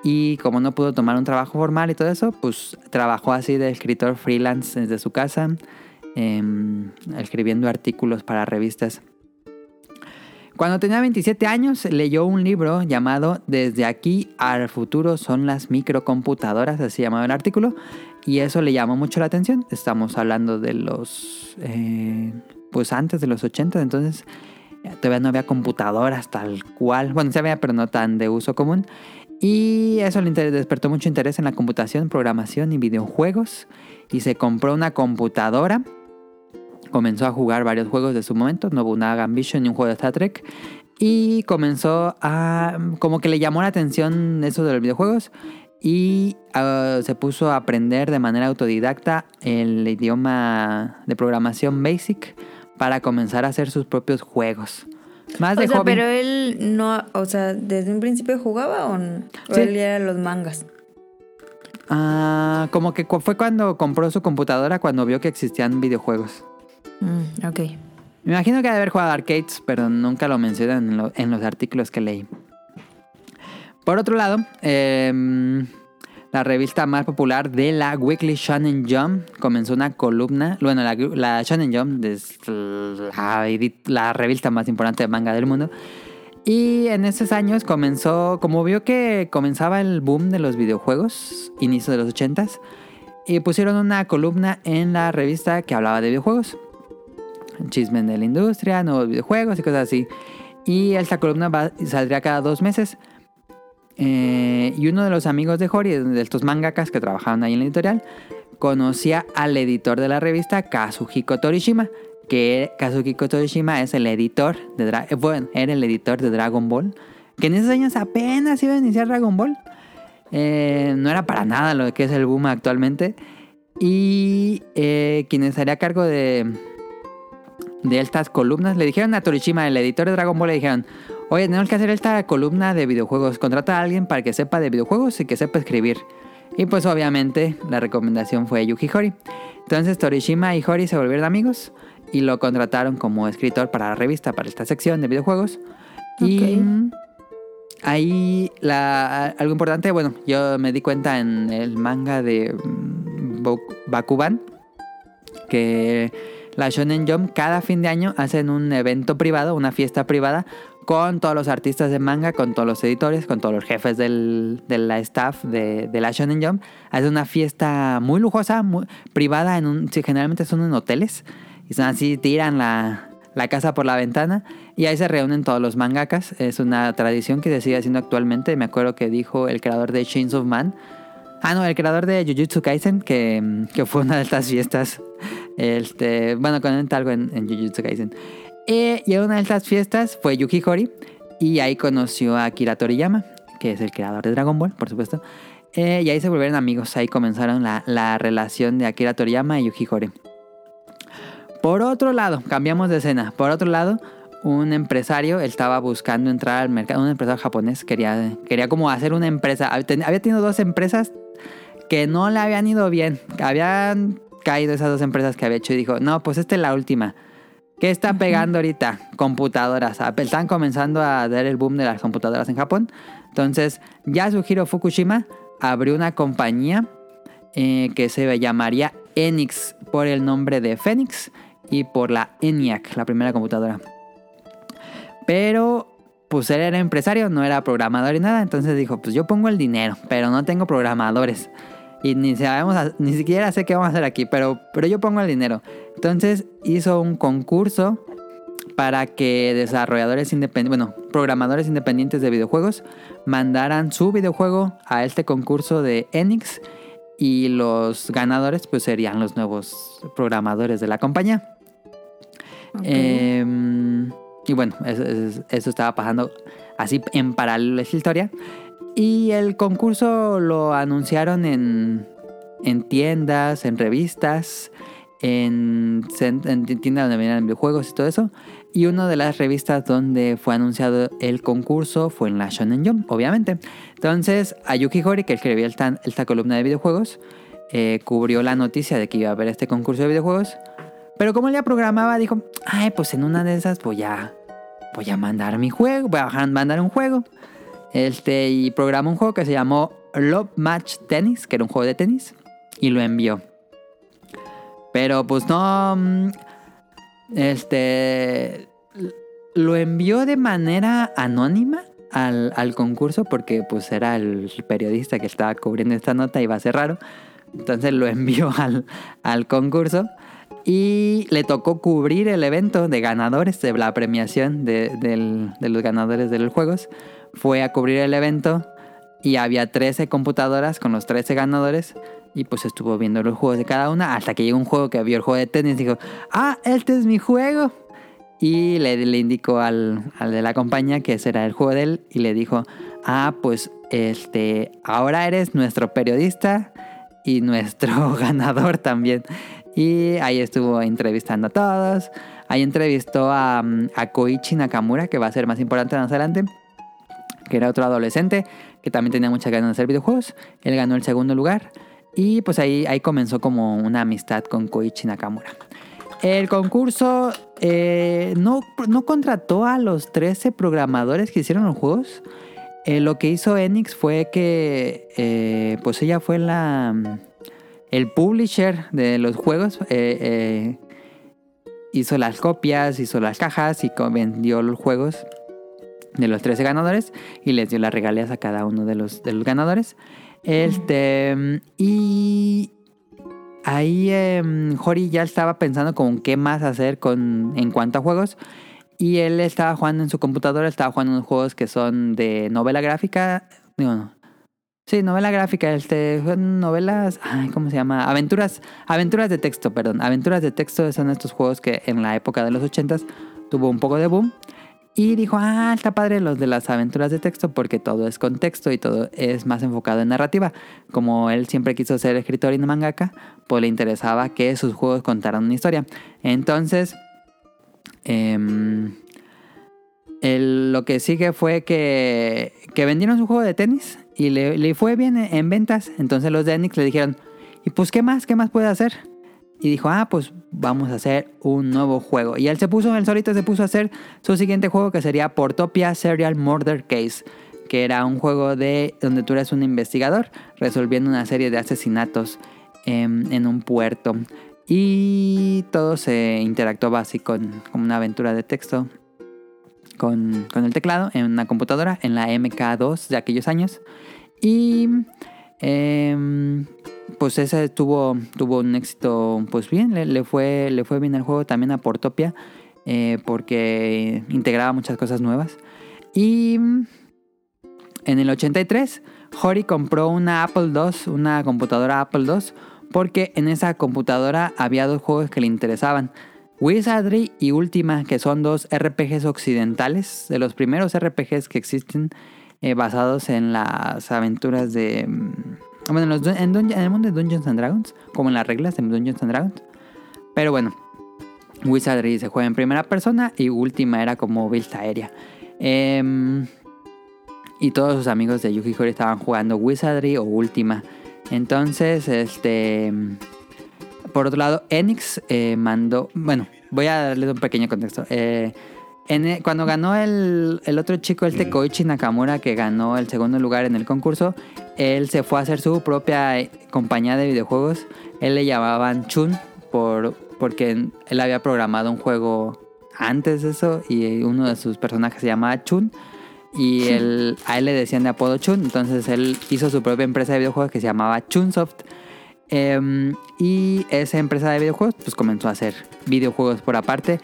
Y como no pudo tomar un trabajo formal y todo eso, pues trabajó así de escritor freelance desde su casa, em, escribiendo artículos para revistas. Cuando tenía 27 años, leyó un libro llamado Desde aquí al futuro son las microcomputadoras, así llamaba el artículo, y eso le llamó mucho la atención. Estamos hablando de los, eh, pues antes de los 80, entonces todavía no había computadoras tal cual, bueno, se había, pero no tan de uso común. Y eso le despertó mucho interés en la computación, programación y videojuegos, y se compró una computadora comenzó a jugar varios juegos de su momento, no hubo una Ambition ni un juego de Star Trek. Y comenzó a... como que le llamó la atención eso de los videojuegos. Y ah, se puso a aprender de manera autodidacta el idioma de programación Basic para comenzar a hacer sus propios juegos. Más O de sea, hobby. pero él no, o sea, desde un principio jugaba o, no? ¿O Sí. él era los mangas. Ah, como que fue cuando compró su computadora cuando vio que existían videojuegos. Mm, ok. Me imagino que ha de haber jugado arcades, pero nunca lo mencionan en, lo- en los artículos que leí. Por otro lado, eh, la revista más popular de la Weekly Shonen Jump, comenzó una columna. Bueno, la, la Shonen Jump es la, la revista más importante de manga del mundo. Y en esos años comenzó, como vio que comenzaba el boom de los videojuegos, inicio de los 80s, y pusieron una columna en la revista que hablaba de videojuegos. Chismes de la industria, nuevos videojuegos y cosas así. Y esta columna saldría cada dos meses. Eh, y uno de los amigos de Hori, de estos mangakas que trabajaban ahí en la editorial, conocía al editor de la revista, Kazuhiko Torishima. Que Kazuhiko Torishima es el editor de Dra- eh, bueno, era el editor de Dragon Ball. Que en esos años apenas iba a iniciar Dragon Ball. Eh, no era para nada lo que es el boom actualmente. Y quien estaría a cargo de, de estas columnas le dijeron a Torishima, el editor de Dragon Ball, le dijeron: Oye, tenemos que hacer esta columna de videojuegos. Contrata a alguien para que sepa de videojuegos y que sepa escribir. Y pues obviamente la recomendación fue Yuki Hori. Entonces Torishima y Hori se volvieron amigos y lo contrataron como escritor para la revista, para esta sección de videojuegos. Y Ok. mm, ahí la, algo importante, bueno, yo me di cuenta en el manga de mm, Bakuban que la Shonen Jump cada fin de año hacen un evento privado, una fiesta privada con todos los artistas de manga, con todos los editores, con todos los jefes del, de la staff de, la Shonen Jump. Hacen una fiesta muy lujosa, muy privada, en generalmente son en hoteles. Y son así, tiran la, la casa por la ventana y ahí se reúnen todos los mangakas. Es una tradición que se sigue haciendo actualmente. Me acuerdo que dijo el creador de Chains of Man. Ah, no, el creador de Jujutsu Kaisen, que, que fue una de estas fiestas. Este, bueno, comenta algo en, en Jujutsu Kaisen. Y en una de estas fiestas fue Yuki Hori y ahí conoció a Akira Toriyama, que es el creador de Dragon Ball, por supuesto. Eh, y ahí se volvieron amigos, ahí comenzaron la, la relación de Akira Toriyama y Yuki Hori. Por otro lado, cambiamos de escena. Por otro lado, un empresario estaba buscando entrar al mercado, un empresario japonés quería, quería como hacer una empresa. Había tenido dos empresas que no le habían ido bien. Habían caído esas dos empresas que había hecho y dijo, no, pues esta es la última. ¿Qué está pegando ahorita? Computadoras. Apple- Están comenzando a dar el boom de las computadoras en Japón. Entonces, Yasuhiro Fukushima abrió una compañía eh, que se llamaría Enix por el nombre de Phoenix y por la ENIAC, la primera computadora. Pero, pues él era empresario, no era programador y nada. Entonces dijo, pues yo pongo el dinero, pero no tengo programadores. Y ni, sabemos, ni siquiera sé qué vamos a hacer aquí, pero, pero yo pongo el dinero. Entonces hizo un concurso para que desarrolladores independientes, bueno, programadores independientes de videojuegos mandaran su videojuego a este concurso de Enix y los ganadores pues serían los nuevos programadores de la compañía. Em, y bueno, eso, eso- eso estaba pasando así en paralelo a esta historia. Y el concurso lo anunciaron en, en tiendas, en revistas, en, tiendas donde venían videojuegos y todo eso. Y una de las revistas donde fue anunciado el concurso fue en la Shonen Jump, obviamente. Entonces, Ayuki Hori, que escribía esta, esta columna de videojuegos, eh, cubrió la noticia de que iba a haber este concurso de videojuegos. Pero como él ya programaba, dijo, ay, pues en una de esas voy a, voy a mandar mi juego, voy a mandar un juego. Este, y programó un juego que se llamó Love Match Tennis, que era un juego de tenis, y lo envió. Pero pues no, mm, este, lo envió de manera anónima al, al concurso porque pues era el periodista que estaba cubriendo esta nota y iba a ser raro. Entonces lo envió al, al concurso y le tocó cubrir el evento de ganadores de la premiación de, de los ganadores de los juegos. Fue a cubrir el evento y había 13 computadoras con los 13 ganadores. Y pues estuvo viendo los juegos de cada una hasta que llegó un juego que vio el juego de tenis y dijo, ah, este es mi juego. Y le, indicó al, al de la compañía que ese era el juego de él y le dijo, ah, pues este, ahora eres nuestro periodista y nuestro ganador también. Y ahí estuvo entrevistando a todos. Ahí entrevistó a, mm, a Koichi Nakamura, que va a ser más importante más adelante, que era otro adolescente que también tenía muchas ganas de hacer videojuegos. Él ganó el segundo lugar. Y pues ahí, ahí comenzó como una amistad con Koichi Nakamura. El concurso eh, no, no contrató a los 13 programadores que hicieron los juegos. eh, lo que hizo Enix fue que, eh, pues ella fue la el publisher de los juegos. hizo las copias, hizo las cajas y vendió los juegos de los 13 ganadores y les dio las regalías a cada uno de los, de los ganadores. Este, y ahí em, Hori ya estaba pensando con qué más hacer con, en cuanto a juegos. Y él estaba jugando en su computadora, estaba jugando unos juegos que son de novela gráfica. Digo. Sí, novela gráfica, este, novelas, ay, ¿cómo se llama? Aventuras, aventuras de texto, perdón. Aventuras de texto son estos juegos que en la época de los 80s tuvo un poco de boom. Y dijo, ah, está padre los de las aventuras de texto porque todo es contexto y todo es más enfocado en narrativa. Como él siempre quiso ser escritor y no mangaka, pues le interesaba que sus juegos contaran una historia. Entonces, em, el- lo que sigue fue que, que vendieron su juego de tenis y le, le fue bien en, en ventas. Entonces los de Enix le dijeron, ¿y pues qué más? ¿Qué más puede hacer? Y dijo, ah, pues vamos a hacer un nuevo juego. Y él se puso, él solito se puso a hacer su siguiente juego que sería Portopia Serial Murder Case. Que era un juego de donde tú eres un investigador resolviendo una serie de asesinatos en un puerto. Y todo se interactuaba así con, con una aventura de texto con, con el teclado en una computadora, en la MK2 de aquellos años. Y em, pues ese tuvo, tuvo un éxito pues bien, le, fue, le fue bien el juego también a Portopia eh, porque integraba muchas cosas nuevas. Y en el 83, Hori compró una Apple II, una computadora Apple II, porque en esa computadora había dos juegos que le interesaban. Wizardry y Ultima, que son dos RPGs occidentales, de los primeros RPGs que existen eh, basados en las aventuras de... mm, Bueno, en, los en en el mundo de Dungeons and Dragons, como en las reglas de Dungeons and Dragons. Pero bueno, Wizardry se juega en primera persona y Ultima era como vista aérea. Em, y todos sus amigos de Yuki Horii estaban jugando Wizardry o Ultima. Entonces, este. Por otro lado, Enix eh, mandó. Bueno, voy a darles un pequeño contexto. Eh, en e- cuando ganó el, el otro chico, el Koichi Nakamura, que ganó el segundo lugar en el concurso, él se fue a hacer su propia eh, compañía de videojuegos. Él le llamaban Chun por, porque él había programado un juego antes de eso y uno de sus personajes se llamaba Chun. Y él, a él le decían de apodo Chun. Entonces él hizo su propia empresa de videojuegos que se llamaba Chunsoft. Em, y esa empresa de videojuegos pues comenzó a hacer videojuegos por aparte.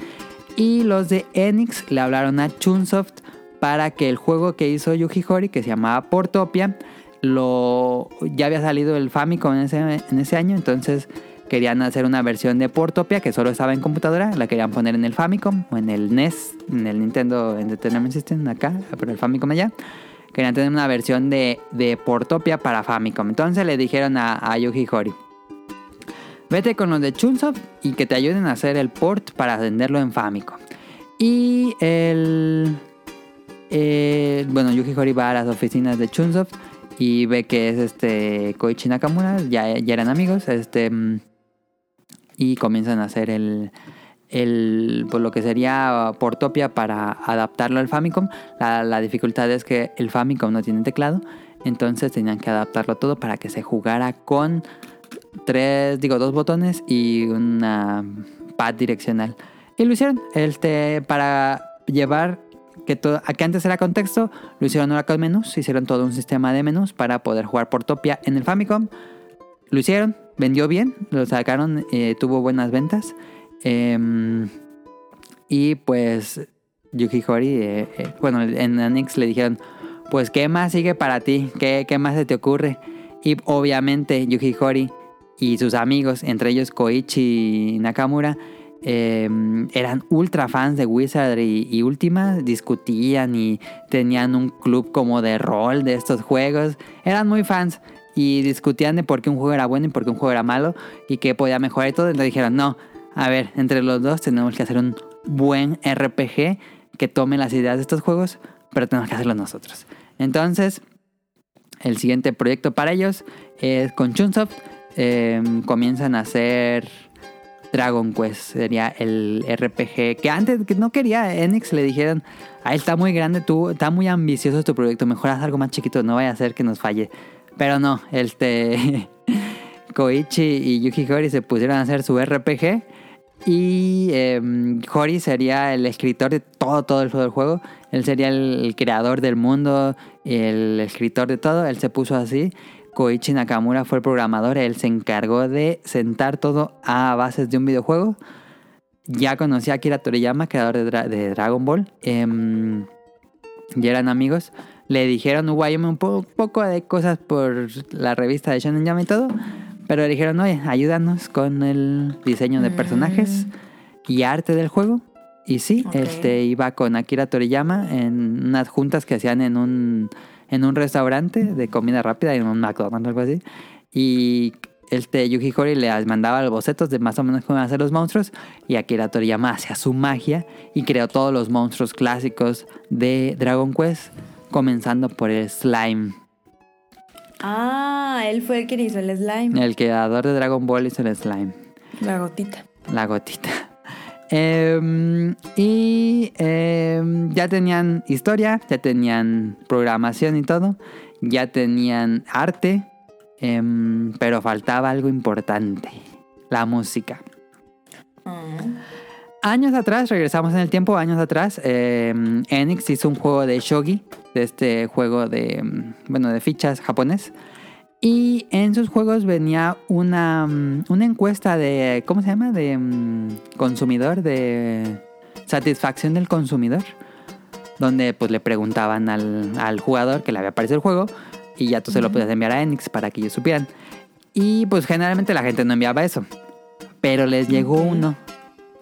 Y los de Enix le hablaron a Chunsoft para que el juego que hizo Yuji Horii, que se llamaba Portopia, lo, ya había salido el Famicom en ese, año. Entonces querían hacer una versión de Portopia que solo estaba en computadora. La querían poner en el Famicom o en el NES, en el Nintendo Entertainment System acá, pero el Famicom allá. Querían tener una versión de, de Portopia para Famicom. Entonces le dijeron a, a Yuji Horii. Vete con los de Chunsoft y que te ayuden a hacer el port para venderlo en Famicom. Y el... eh, bueno, Yuji Horii va a las oficinas de Chunsoft y ve que es este Koichi Nakamura, ya, eran amigos, este y comienzan a hacer el, el pues lo que sería Portopia para adaptarlo al Famicom. La, la dificultad es que el Famicom no tiene teclado, entonces tenían que adaptarlo todo para que se jugara con tres, digo, dos botones y una pad direccional. Y lo hicieron, este, para llevar que, todo, que antes era con texto, lo hicieron ahora con menús, hicieron todo un sistema de menús para poder jugar Portopia en el Famicom. Lo hicieron, vendió bien, lo sacaron, eh, tuvo buenas ventas. Em, y pues Yuki Horii, eh, eh, bueno, en Anix le dijeron, pues ¿qué más sigue para ti? ¿Qué, qué más se te ocurre? Y obviamente Yuki Horii y sus amigos, entre ellos Koichi Nakamura, eh, eran ultra fans de Wizard y, y Ultima, discutían y tenían un club como de rol de estos juegos. Eran muy fans y discutían de por qué un juego era bueno y por qué un juego era malo y qué podía mejorar y todo. Entonces dijeron, no, a ver, entre los dos tenemos que hacer un buen RPG que tome las ideas de estos juegos, pero tenemos que hacerlo nosotros. Entonces, el siguiente proyecto para ellos es con Chunsoft. Eh, comienzan a hacer Dragon Quest. Sería el RPG que antes que no quería Enix le dijeron, ah, está muy grande tú, está muy ambicioso tu proyecto, mejor haz algo más chiquito, no vaya a ser que nos falle. Pero no, este Koichi y Yuki Hori se pusieron a hacer su RPG y em, Hori sería el escritor de todo, todo el juego. Él sería el creador del mundo, el escritor de todo. Él se puso así. Koichi Nakamura fue el programador. Él se encargó de sentar todo a bases de un videojuego. Ya conocí a Akira Toriyama, creador de, Dra- de Dragon Ball. Em, ya eran amigos. Le dijeron, ahí un po- poco de cosas por la revista de Shonen Jump y todo. Pero le dijeron, oye, ayúdanos con el diseño de personajes y arte del juego. Y sí, este iba con Akira Toriyama en unas juntas que hacían en un, en un restaurante de comida rápida, en un McDonald's o algo así. Y este Yuji Horii le mandaba los bocetos de más o menos cómo iban a ser los monstruos. Y Akira Toriyama hacía su magia y creó todos los monstruos clásicos de Dragon Quest, comenzando por el Slime. Ah, él fue el que hizo el slime. El creador de Dragon Ball hizo el Slime. La gotita. La gotita. Em, y em, ya tenían historia, ya tenían programación y todo, ya tenían arte, em, pero faltaba algo importante, la música. Años atrás, regresamos en el tiempo, años atrás, Enix hizo un juego de shogi, de este juego de, bueno, de fichas japonés. Y en sus juegos venía una, mm, una encuesta de, ¿cómo se llama? De mm, consumidor, de satisfacción del consumidor. Donde pues le preguntaban al, al jugador que le había parecido el juego y ya tú se lo podías enviar a Enix para que ellos supieran. Y pues generalmente la gente no enviaba eso. Pero les llegó uno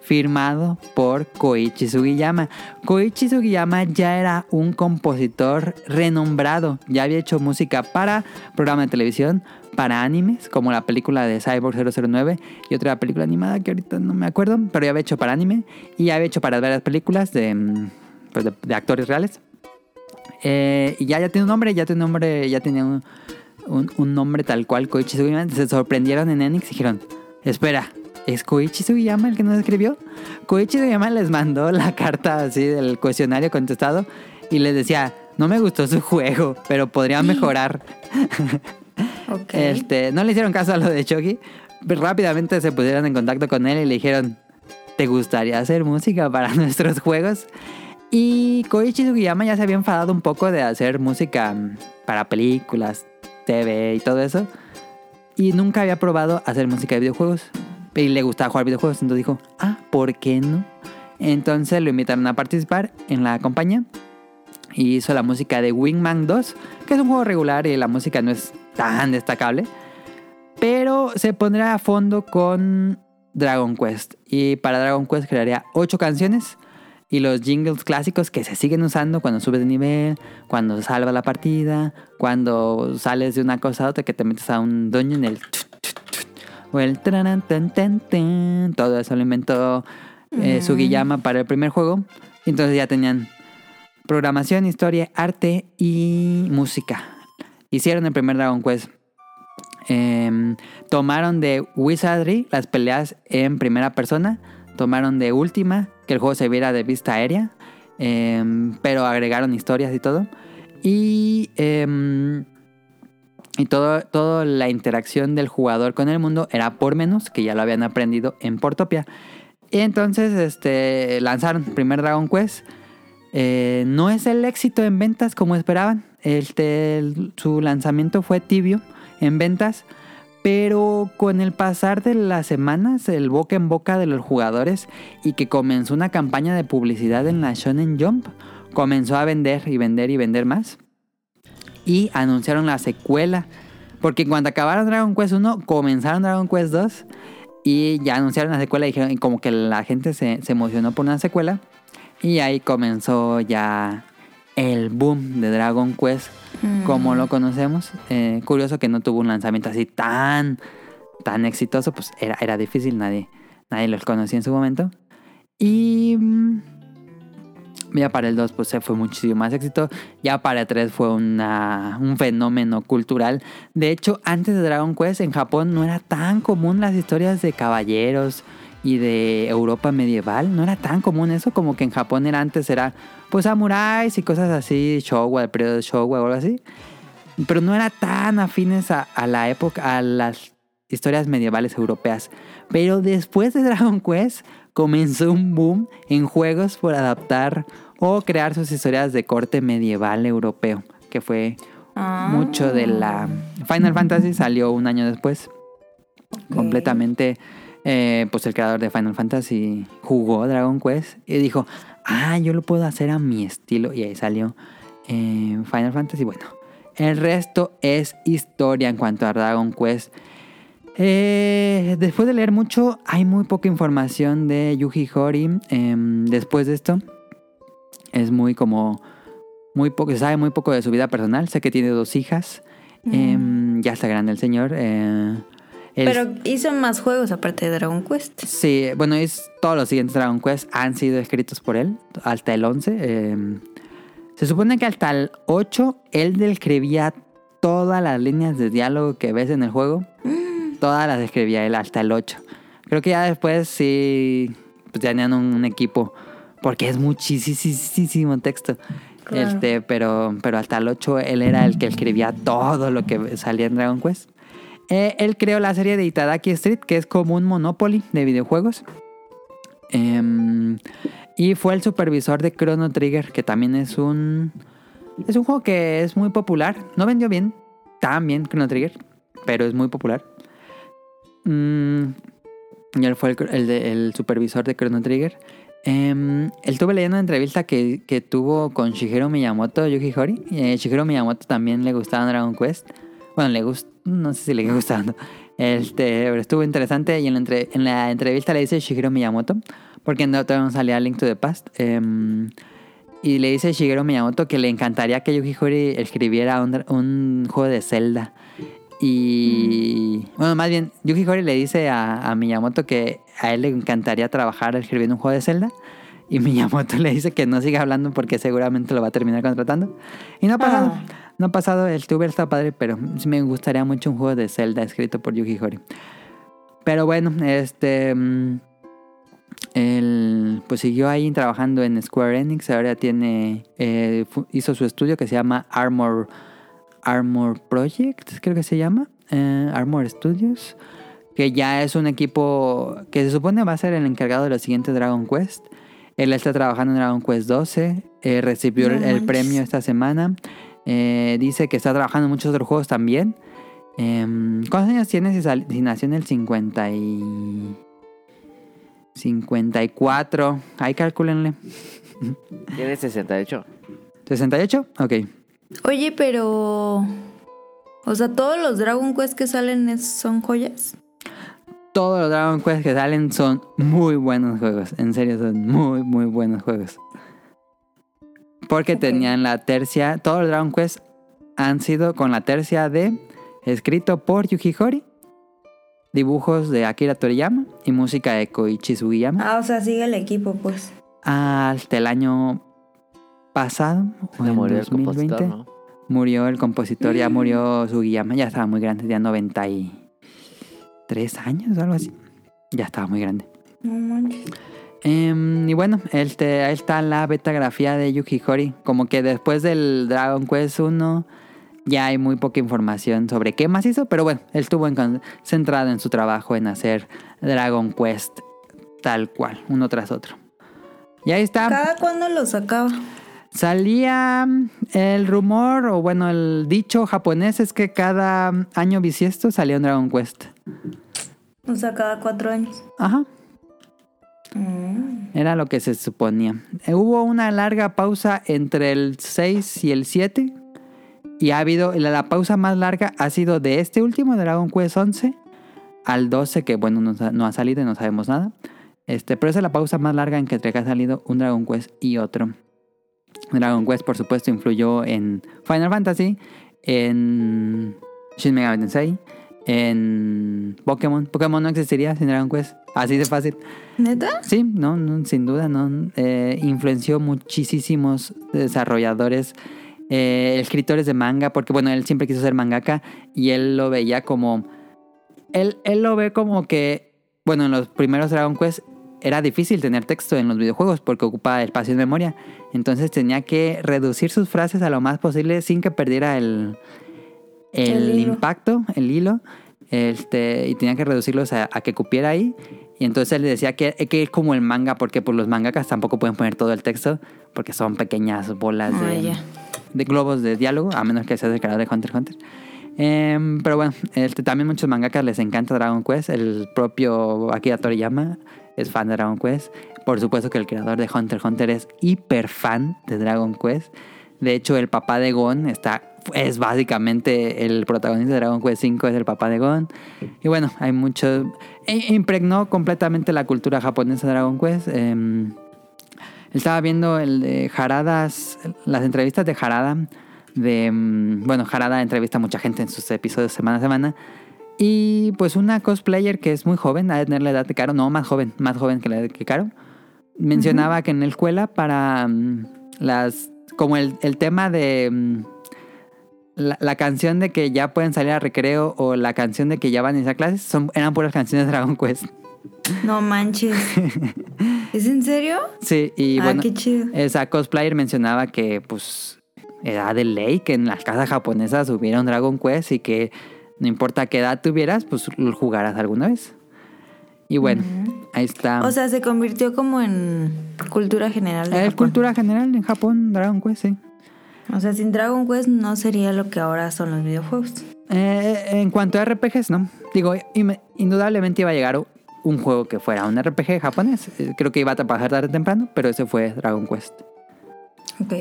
firmado por Koichi Sugiyama. Koichi Sugiyama ya era un compositor renombrado. Ya había hecho música para programas de televisión, para animes, como la película de Cyborg 009 y otra película animada que ahorita no me acuerdo, pero ya había hecho para anime y ya había hecho para varias películas de, mm, pues, de, actores reales. Eh, y ya, ya tiene un nombre, ya tiene un nombre, ya tenía un, un- un nombre tal cual, Koichi Sugiyama. Se sorprendieron en Enix y dijeron, espera, ¿es Koichi Sugiyama el que nos escribió? Koichi Sugiyama les mandó la carta así del cuestionario contestado y les decía, no me gustó su juego, pero podría mejorar. Este, no le hicieron caso a lo de Chucky. pero Rápidamente se pusieron en contacto con él y le dijeron, ¿te gustaría hacer música para nuestros juegos? Y Koichi Sugiyama ya se había enfadado un poco de hacer música mm, para películas, TV y todo eso. Y nunca había probado hacer música de videojuegos. Y le gustaba jugar videojuegos. Entonces dijo, ah, ¿por qué no? Entonces lo invitaron a participar en la compañía. Y hizo la música de Wingman 2, que es un juego regular y la música no es tan destacable. Pero se pondrá a fondo con Dragon Quest. Y para Dragon Quest crearía 8 canciones. Y los jingles clásicos que se siguen usando cuando subes de nivel, cuando salvas la partida, cuando sales de una cosa a otra, que te metes a un dungeon, el o el taran, tan, tan, tan. todo eso lo inventó eh, Sugiyama para el primer juego. Entonces ya tenían programación, historia, arte y música. Hicieron el primer Dragon Quest. Em, tomaron de Wizardry las peleas en primera persona. Tomaron de Última, que el juego se viera de vista aérea. em, pero agregaron historias y todo. Y, y todo, toda la interacción del jugador con el mundo era por menos, que ya lo habían aprendido en Portopia. Y entonces este, lanzaron primer Dragon Quest. Eh, no es el éxito en ventas como esperaban. Este, su lanzamiento fue tibio en ventas. Pero con el pasar de las semanas, el boca en boca de los jugadores y que comenzó una campaña de publicidad en la Shonen Jump, comenzó a vender y vender y vender más. Y anunciaron la secuela. Porque cuando acabaron Dragon Quest 1, comenzaron Dragon Quest 2 y ya anunciaron la secuela y dijeron, y como que la gente se, se emocionó por una secuela. Y ahí comenzó ya el boom de Dragon Quest como lo conocemos. Eh, curioso que no tuvo un lanzamiento así tan, tan exitoso, pues era, era difícil, nadie, nadie los conocía en su momento. Y mm, ya para el 2 pues se fue muchísimo más éxito. Ya para el 3 fue una, un fenómeno cultural. De hecho, antes de Dragon Quest en Japón no era tan común las historias de caballeros y de Europa medieval. No era tan común eso, como que en Japón era antes era pues samuráis y cosas así, Showa, el periodo de Showa o algo así. Pero no era tan afines a, a la época, a las historias medievales europeas. Pero después de Dragon Quest comenzó un boom en juegos por adaptar o crear sus historias de corte medieval europeo, que fue Ah. mucho de la... Final Fantasy salió un año después. Completamente, eh, pues el creador de Final Fantasy jugó Dragon Quest y dijo, ah, yo lo puedo hacer a mi estilo. Y ahí salió eh, Final Fantasy. Bueno, el resto es historia en cuanto a Dragon Quest. Eh, después de leer mucho, hay muy poca información de Yuji Horii. Em, después de esto, es muy como muy poco, se sabe muy poco de su vida personal. Sé que tiene dos hijas. Em, ya está grande el señor. eh, Pero hizo más juegos aparte de Dragon Quest. Sí, bueno, es, todos los siguientes Dragon Quest han sido escritos por él, hasta el 11. eh, se supone que hasta el 8 él describía todas las líneas de diálogo que ves en el juego. Todas las escribía él hasta el 8. Creo que ya después sí pues, tenían un, un equipo, porque es muchísimo texto. Claro. Este, pero, pero hasta el 8 él era el que escribía todo lo que salía en Dragon Quest. Eh, él creó la serie de Itadaki Street, que es como un Monopoly de videojuegos. Em, y fue el supervisor de Chrono Trigger, que también es un. Es un juego que es muy popular. No vendió bien, tan bien Chrono Trigger, pero es muy popular. Mm, y él fue el, el supervisor de Chrono Trigger. Em, él estuve leyendo una entrevista que, que tuvo con Shigeru Miyamoto, Yuki Horii. Eh, Shigeru Miyamoto también le gustaba Dragon Quest. Bueno, le gustó, no sé si le gustando. Este, pero estuvo interesante y en la, en la entrevista le dice Shigeru Miyamoto, porque no, todavía no salía Link to the Past. em, y le dice Shigeru Miyamoto que le encantaría que Yuki Horii escribiera un, un juego de Zelda. Y bueno, más bien, Yuki Horii le dice a, a Miyamoto que a él le encantaría trabajar escribiendo un juego de Zelda. Y Miyamoto le dice que no siga hablando porque seguramente lo va a terminar contratando. Y no ha pasado. Ah. No ha pasado. El tuber está padre, pero sí me gustaría mucho un juego de Zelda escrito por Yuki Horii. Pero bueno, este. mm, Él pues siguió ahí trabajando en Square Enix. Ahora tiene. eh, hizo su estudio que se llama Armor. Armor Project, creo que se llama. eh, Armor Studios. Que ya es un equipo que se supone va a ser el encargado de los siguientes Dragon Quest. Él está trabajando en Dragon Quest 12. eh, recibió No el, premio esta semana. eh, dice que está trabajando en muchos otros juegos también. Em, ¿Cuántos años tiene si, sal- si nació en el 50 y... 54? Ahí calcúlenle. Tiene 68. ¿68? Ok. Oye, pero. O sea, todos los Dragon Quest que salen es- son joyas. Todos los Dragon Quest que salen son muy buenos juegos. En serio, son muy, muy buenos juegos. Porque tenían la tercia. Todos los Dragon Quest han sido con la tercia de escrito por Yuji Horii, dibujos de Akira Toriyama y música de Koichi Sugiyama. Ah, o sea, sigue el equipo, pues. Hasta el año pasado, o en murió el 2020, compositor, ¿no? murió el compositor, ya murió Sugiyama, ya estaba muy grande, ya 93 años o algo así. Ya estaba muy grande. No manches. Em, y bueno, este, ahí está la betagrafía de Yuki Horii. Como que después del Dragon Quest 1 ya hay muy poca información sobre qué más hizo, pero bueno, él estuvo en centrado en su trabajo en hacer Dragon Quest tal cual, uno tras otro. Y ahí está. ¿Cada cuándo lo sacaba? Salía mm, el rumor, o bueno, el dicho japonés es que cada año bisiesto salía un Dragon Quest. O sea, cada cuatro años. Ajá, Mm. era lo que se suponía. Eh, Hubo una larga pausa entre el 6 y el 7. Y ha habido, la, la pausa más larga ha sido de este último, Dragon Quest 11, al 12, que bueno, no, ha salido y no sabemos nada. Este, pero esa es la pausa más larga en que que ha salido un Dragon Quest y otro. Dragon Quest, por supuesto, influyó en Final Fantasy, en Shin Megami Tensei, en Pokémon. Pokémon no existiría sin Dragon Quest. Así de fácil. ¿Neta? Sí, no, no, sin duda, no. Eh, influenció muchísimos desarrolladores, eh, escritores de manga, porque bueno, él siempre quiso ser mangaka y él lo veía como. Él, él lo ve como que bueno, en los primeros Dragon Quest era difícil tener texto en los videojuegos porque ocupaba espacio en memoria. Entonces tenía que reducir sus frases a lo más posible sin que perdiera el, el, El impacto, el hilo. Este, y tenía que reducirlos a, a que cupiera ahí. Y entonces él decía que, que es como el manga, porque pues, los mangakas tampoco pueden poner todo el texto, porque son pequeñas bolas Ah, de, ya. de globos de diálogo, a menos que seas el creador de Hunter x Hunter. Em, pero bueno, este, también muchos mangakas les encanta Dragon Quest. El propio Akira Toriyama es fan de Dragon Quest. Por supuesto que el creador de Hunter x Hunter es hiper fan de Dragon Quest. De hecho, el papá de Gon está, es básicamente el protagonista de Dragon Quest V, es el papá de Gon. Y bueno, hay mucho... e- Impregnó completamente la cultura japonesa de Dragon Quest. Em, estaba viendo el de Haradas, las entrevistas de Harada. De, mm, bueno, Harada entrevista a mucha gente en sus episodios semana a semana. Y pues una cosplayer que es muy joven, ha de tener la edad de Caro, no, más joven, más joven que la edad que Caro, mencionaba que en la escuela para mm, las, como el, el tema de mm, la, la canción de que ya pueden salir a recreo o la canción de que ya van a iniciar clases, son, eran puras canciones de Dragon Quest. No manches. ¿Es en serio? Sí, y ah, bueno, qué chido. esa cosplayer mencionaba que pues era de ley que en las casas japonesas hubiera un Dragon Quest y que no importa qué edad tuvieras, pues lo jugaras alguna vez. Y bueno, ahí está. O sea, se convirtió como en cultura general de es Japón. cultura general en Japón, Dragon Quest, sí. O sea, sin Dragon Quest no sería lo que ahora son los videojuegos. Eh, en cuanto a RPGs, no. Digo, indudablemente iba a llegar un juego que fuera un RPG japonés. Eh, Creo que iba a pasar tarde o temprano, pero ese fue Dragon Quest. Ok.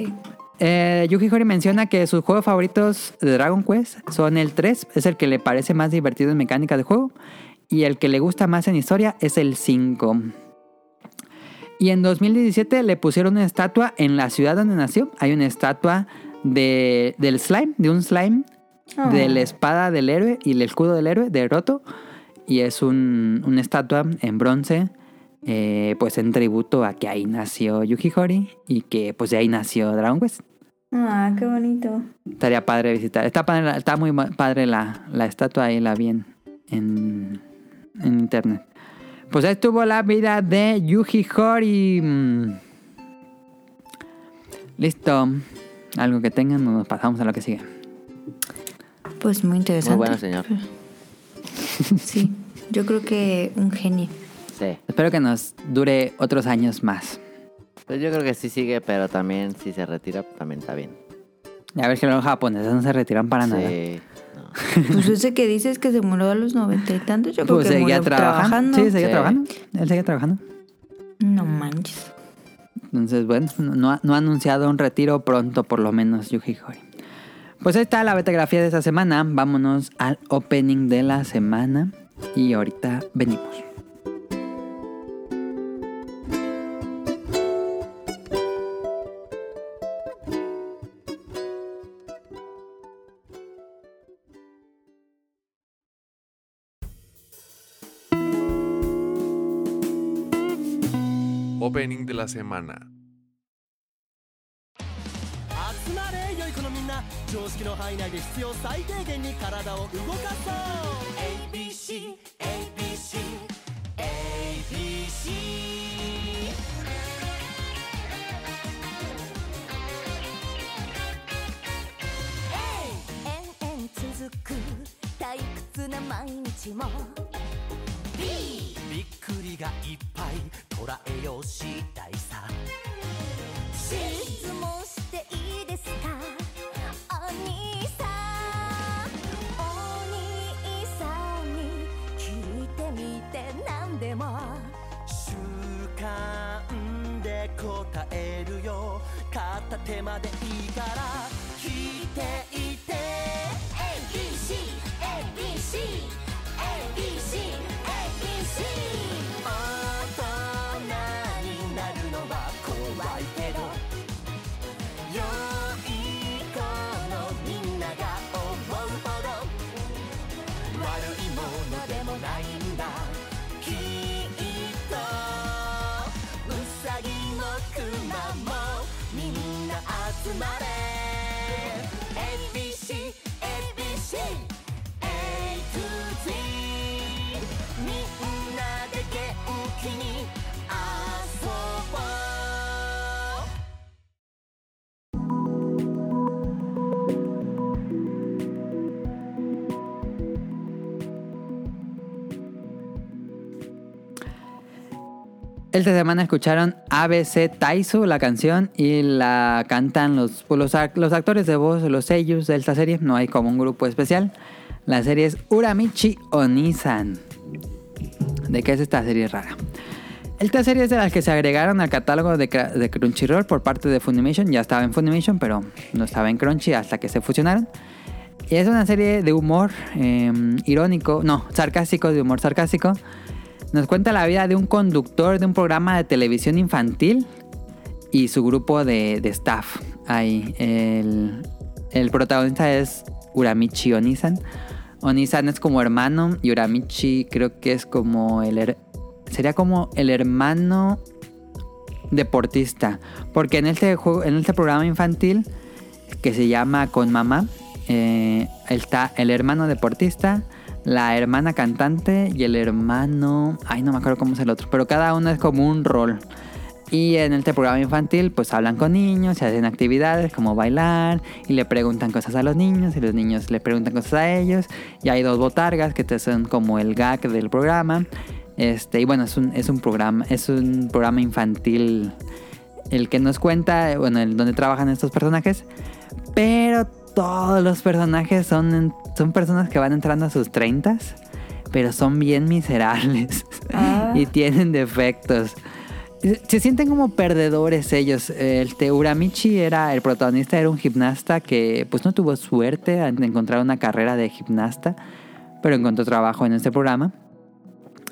Eh, Horii menciona que sus juegos favoritos de Dragon Quest son el 3, es el que le parece más divertido en mecánica de juego, y el que le gusta más en historia es el 5. Y en 2017 le pusieron una estatua en la ciudad donde nació. Hay una estatua de, del slime, de un slime, Oh. de la espada del héroe y el escudo del héroe de Roto. Y es un- una estatua en bronce, eh, pues en tributo a que ahí nació Yuki Horii y que pues de ahí nació Dragon Quest. Ah, qué bonito. Estaría padre visitar. Está, padre- está muy padre la, la estatua, ahí la vi en, en, en internet. Pues ahí estuvo la vida de Yuji Horii. Mm. Listo. Algo que tengan, nos pasamos a lo que sigue. Pues muy interesante. Muy bueno, señor. Sí, yo creo que un genio. Sí. Espero que nos dure otros años más. Pues yo creo que sí sigue, pero también si se retira, también está bien. A ver que los japoneses no se retiran para nada. Sí. no. Pues ese que dices que se murió a los noventa y tantos, yo creo Pues que seguía murió trabajando. Sí, seguía Sí. trabajando. Él seguía trabajando. No manches. Entonces, bueno, no ha, no ha anunciado un retiro pronto, por lo menos, Yuji Horii. Pues ahí está la betagrafía de esta semana. Vámonos al opening de la semana. Y ahorita venimos. Opening de la semana. 集まれ良い子のみんな常識の範囲内で必要最低限に体を動かそう ABC ABC ABC 延々続く退屈な毎日もびっくりがいっぱい捉えようしたいさ。質問していいですか？お兄さん。お兄さんに聞いてみて何でも。習慣で答えるよ。片手までいいから。聞いていて。ABC ABC ABC ぜみんなで元気に遊ぼう Esta semana escucharon ABC Taiso, la canción, y la cantan los, los, los actores de voz, los sellos de esta serie, no hay como un grupo especial. La serie es Uramichi Onisan. ¿De qué es esta serie rara? Esta serie es de las que se agregaron al catálogo de, Crunchyroll por parte de Funimation. Ya estaba en Funimation, pero no estaba en Crunchy hasta que se fusionaron. Y es una serie de humor eh, irónico, no, sarcástico, de humor sarcástico. Nos cuenta la vida de un conductor de un programa de televisión infantil y su grupo de, de staff. Ahí, el, el protagonista es Uramichi Onisan. Onisan es como hermano y Uramichi creo que es como el... her- sería como el hermano deportista. Porque en este, juego, en este programa infantil que se llama Con Mamá, eh, está el hermano deportista, la hermana cantante y el hermano... Ay, no me acuerdo cómo es el otro, pero cada uno es como un rol. Y en este programa infantil pues hablan con niños, se hacen actividades como bailar y le preguntan cosas a los niños y los niños le preguntan cosas a ellos. Y hay dos botargas que te son como el gag del programa. Este, y bueno, es un, es un programa, es un programa infantil el que nos cuenta, bueno, el donde trabajan estos personajes. Pero todos los personajes son, son personas que van entrando a sus 30 pero son bien miserables Ah. y tienen defectos. Se sienten como perdedores ellos. El Teuramichi era el protagonista, era un gimnasta que pues no tuvo suerte en encontrar una carrera de gimnasta, pero encontró trabajo en este programa.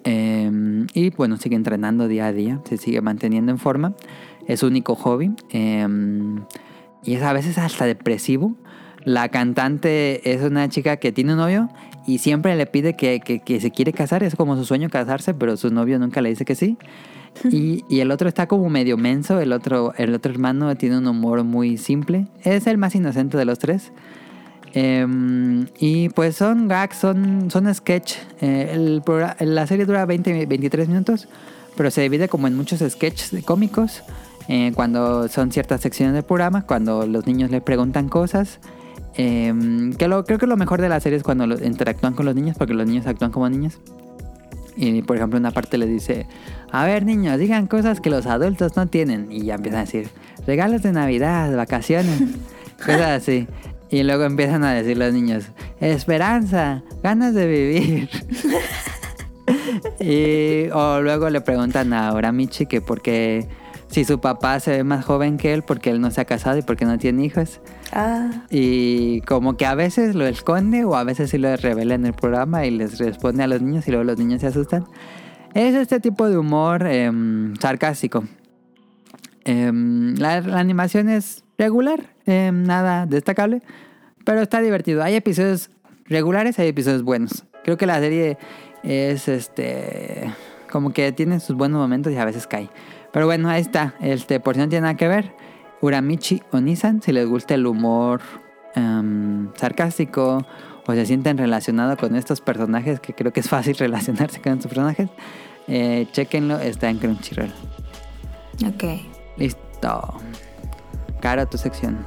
Eh, y bueno, sigue entrenando día a día, se sigue manteniendo en forma. Es su único hobby. eh, y es a veces hasta depresivo. La cantante es una chica que tiene un novio y siempre le pide que, que- que se quiere casar. Es como su sueño casarse, pero su novio nunca le dice que sí. Y, y el otro está como medio menso. El otro, el otro hermano tiene un humor muy simple. Es el más inocente de los tres. Em, y pues son gags, son, son sketch. Eh, el la serie dura 20, 23 minutos, pero se divide como en muchos sketches cómicos. eh, cuando son ciertas secciones del programa, cuando los niños le preguntan cosas. Em, que lo, creo que lo mejor de la serie es cuando interactúan con los niños, porque los niños actúan como niños. Y por ejemplo, una parte le dice: A ver, niños, digan cosas que los adultos no tienen. Y ya empiezan a decir: regalos de Navidad, vacaciones, cosas así. Y luego empiezan a decir los niños: Esperanza, ganas de vivir. y, o luego le preguntan a Oramichi que por qué, si su papá se ve más joven que él, porque él no se ha casado y porque no tiene hijos. Ah, Y como que a veces lo esconde o a veces sí lo revela en el programa y les responde a los niños y luego los niños se asustan. Es este tipo de humor em, sarcástico. Em, la, la animación es regular, em, nada destacable, pero está divertido. Hay episodios regulares, hay episodios buenos. Creo que la serie es este como que tiene sus buenos momentos y a veces cae. Pero bueno, ahí está. Este, por si no tiene nada que ver, Uramichi Onisan, si les gusta el humor em, sarcástico o se sienten relacionados con estos personajes, que creo que es fácil relacionarse con estos personajes, eh, chequenlo, está en Crunchyroll. ok. Listo. Cara, tu sección.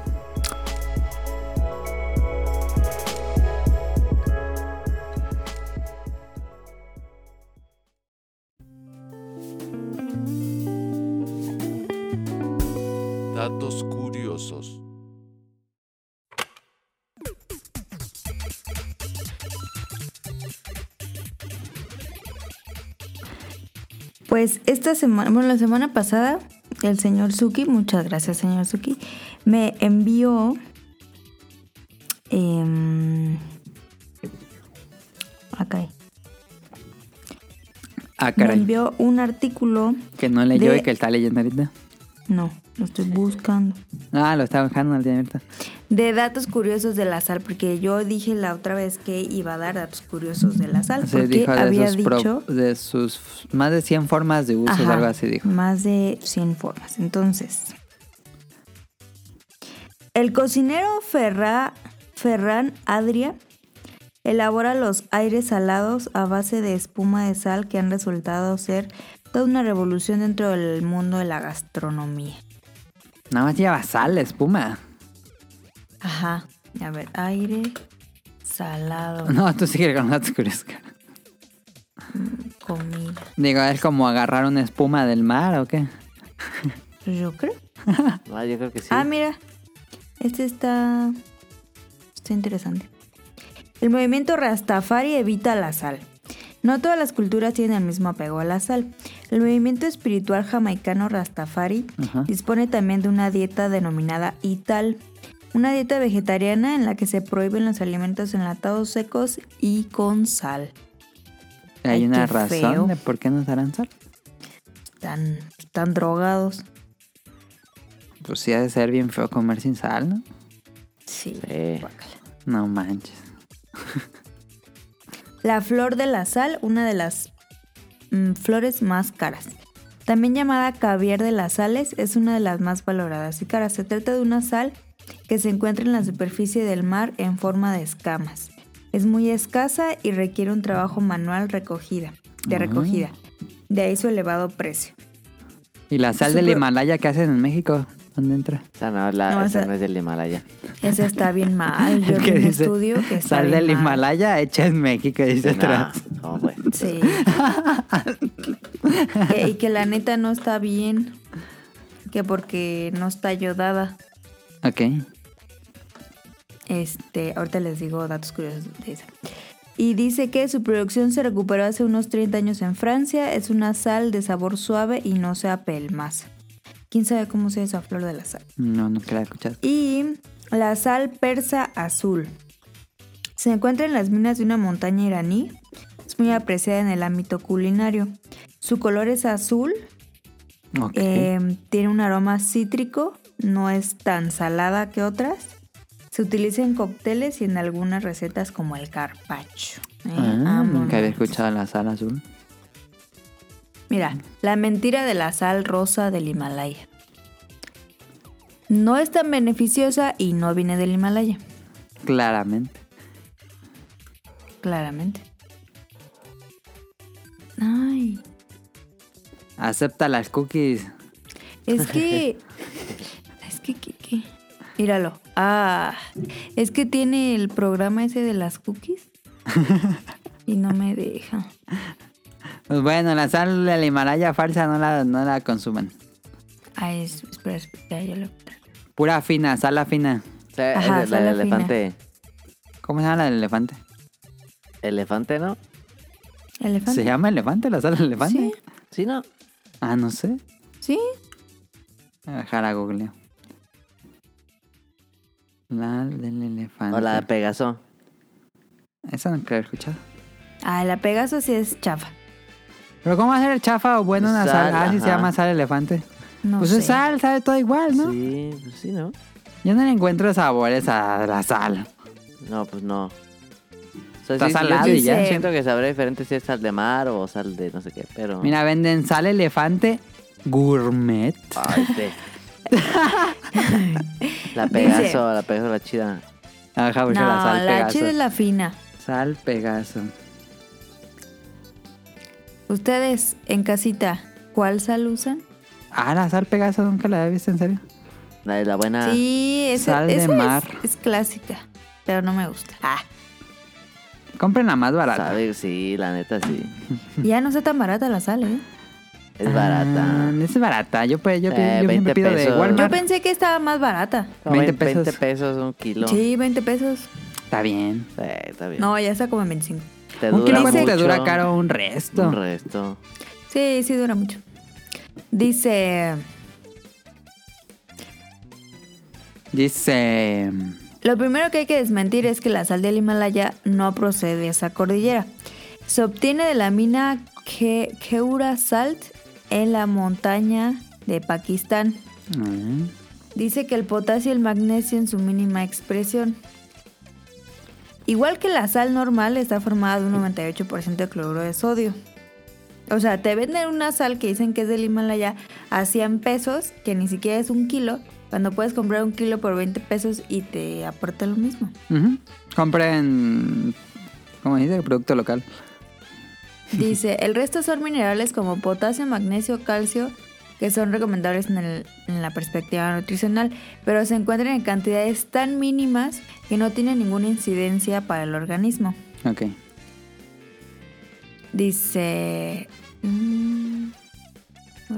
Pues esta semana, bueno, la semana pasada, el señor Suki, muchas gracias, señor Suki, me envió. em, acá. Ah, Me envió un artículo. Que no leyó de- y que está leyendo ahorita. No, lo estoy buscando. Ah, lo estaba dejando al día ahorita. De datos curiosos de la sal, porque yo dije la otra vez que iba a dar datos curiosos de la sal, Se porque dijo de había sus, pro- dicho de sus más de 100 formas de uso, Ajá, algo así dijo. más de 100 formas. Entonces, el cocinero Ferra- Ferran Adria elabora los aires salados a base de espuma de sal que han resultado ser toda una revolución dentro del mundo de la gastronomía. Nada más lleva sal, espuma. Ajá. A ver, aire salado. No, tú sigue con datos curiosos. cara. mm, comida. Digo, ¿es como agarrar una espuma del mar o qué? Yo creo. Ah, yo creo que sí. Ah, mira. Este está. Está interesante. El movimiento Rastafari evita la sal. No todas las culturas tienen el mismo apego a la sal. El movimiento espiritual jamaicano Rastafari dispone también de una dieta denominada ITAL, una dieta vegetariana en la que se prohíben los alimentos enlatados secos y con sal. Hay Ay, una razón feo. de por qué no darán sal. Están, están drogados. Pues sí, ha de ser bien feo comer sin sal, ¿no? Sí. Sí. No manches. La flor de la sal, una de las mm, flores más caras. También llamada caviar de las sales, es una de las más valoradas y caras. Se trata de una sal que se encuentra en la superficie del mar en forma de escamas. Es muy escasa y requiere un trabajo manual recogida, de Ah. recogida. De ahí su elevado precio. ¿Y la sal del Himalaya que hacen en México? ¿Dónde entra? Esa no, la, No, esa esa- no es del Himalaya. Esa está bien mal. Yo vi un dice, estudio que está Sal bien del mal. Himalaya hecha en México, dice No. Sí. Que- y que la neta no está bien. Que porque no está ayudada. Ok. Este, ahorita les digo datos curiosos de esa. Y dice que su producción se recuperó hace unos 30 años en Francia. Es una sal de sabor suave y no se apelmaza. ¿Quién sabe cómo sea esa flor de la sal? No, nunca la he escuchado. Y la sal persa azul. Se encuentra en las minas de una montaña iraní. Es muy apreciada en el ámbito culinario. Su color es azul, Ok. eh, tiene un aroma cítrico, no es tan salada que otras. Se utiliza en cócteles y en algunas recetas como el carpaccio. ¿eh? Ah, nunca había escuchado la sal azul. Mira, la mentira de la sal rosa del Himalaya. No es tan beneficiosa y no viene del Himalaya, Claramente. claramente. Ay, Acepta las cookies. es que... Míralo. Ah, es que tiene el programa ese de las cookies. y no me deja. Pues bueno, la sal del Himalaya falsa no la, no la consuman. Ay, es- espera, espera, ya lo... Pura fina, sal fina. O sea, Ajá, es la del elefante. ¿Cómo se llama la del elefante? Elefante, ¿no? ¿Elefante? ¿Se llama elefante? ¿La sal del elefante? Sí, Sí, ¿no? Ah, no sé. sí. Voy a dejar a Google. La del elefante. O la de Pegaso. Esa no creo haber escuchado. Ah, la Pegaso sí es chafa. Pero ¿cómo hacer el chafa o bueno una sal? Sal, Ah, sí se llama sal elefante. No pues sé. es sal, sabe todo igual, ¿no? Sí, pues sí, ¿no? Yo no le encuentro sabores a la sal. No, pues no. O sea, Está sí, salado yo y ya. siento que sabrá diferente si es sal de mar o sal de no sé qué, pero... Mira, venden sal elefante gourmet. Ay, la Pegaso, la Pegaso, la chida. Ajá, porque No, la sal la Pegaso. chida es la fina. Sal Pegaso. Ustedes en casita, ¿cuál sal usan? Ah, la sal Pegaso nunca la había visto, en serio. La de la buena... Sí, esa, Sal de esa es- mar. Es, clásica, pero no me gusta. Ah, Compren la más barata. Sabe, sí, la neta sí. ya no está tan barata la sal, ¿eh? Es barata. Ah, es barata. Yo, pues, yo, Eh, yo 20 siempre pido de pesos. Yo Walmart. pensé que estaba más barata. Como 20 20 pesos. pesos. pesos un kilo. Sí, 20 pesos. Está bien. Sí, está bien. No, ya está como en 25. te Un dura kilo Dice- te mucho. dura caro un resto. Un resto. Sí, sí dura mucho. Dice, Dice... lo primero que hay que desmentir es que la sal del Himalaya no procede de esa cordillera. Se obtiene de la mina Ke- Keura Salt en la montaña de Pakistán. mm, Dice que el potasio y el magnesio en su mínima expresión. Igual que la sal normal está formada de un 98% de cloruro de sodio. O sea, te venden una sal que dicen que es del Himalaya a 100 pesos, que ni siquiera es un kilo, cuando puedes comprar un kilo por 20 pesos y te aporta lo mismo. ujú. Compren... ¿Cómo dice? Producto local. Dice, el resto son minerales como potasio, magnesio, calcio, que son recomendables en, el- en la perspectiva nutricional, pero se encuentran en cantidades tan mínimas que no tienen ninguna incidencia para el organismo. Ok. Dice... mm, no,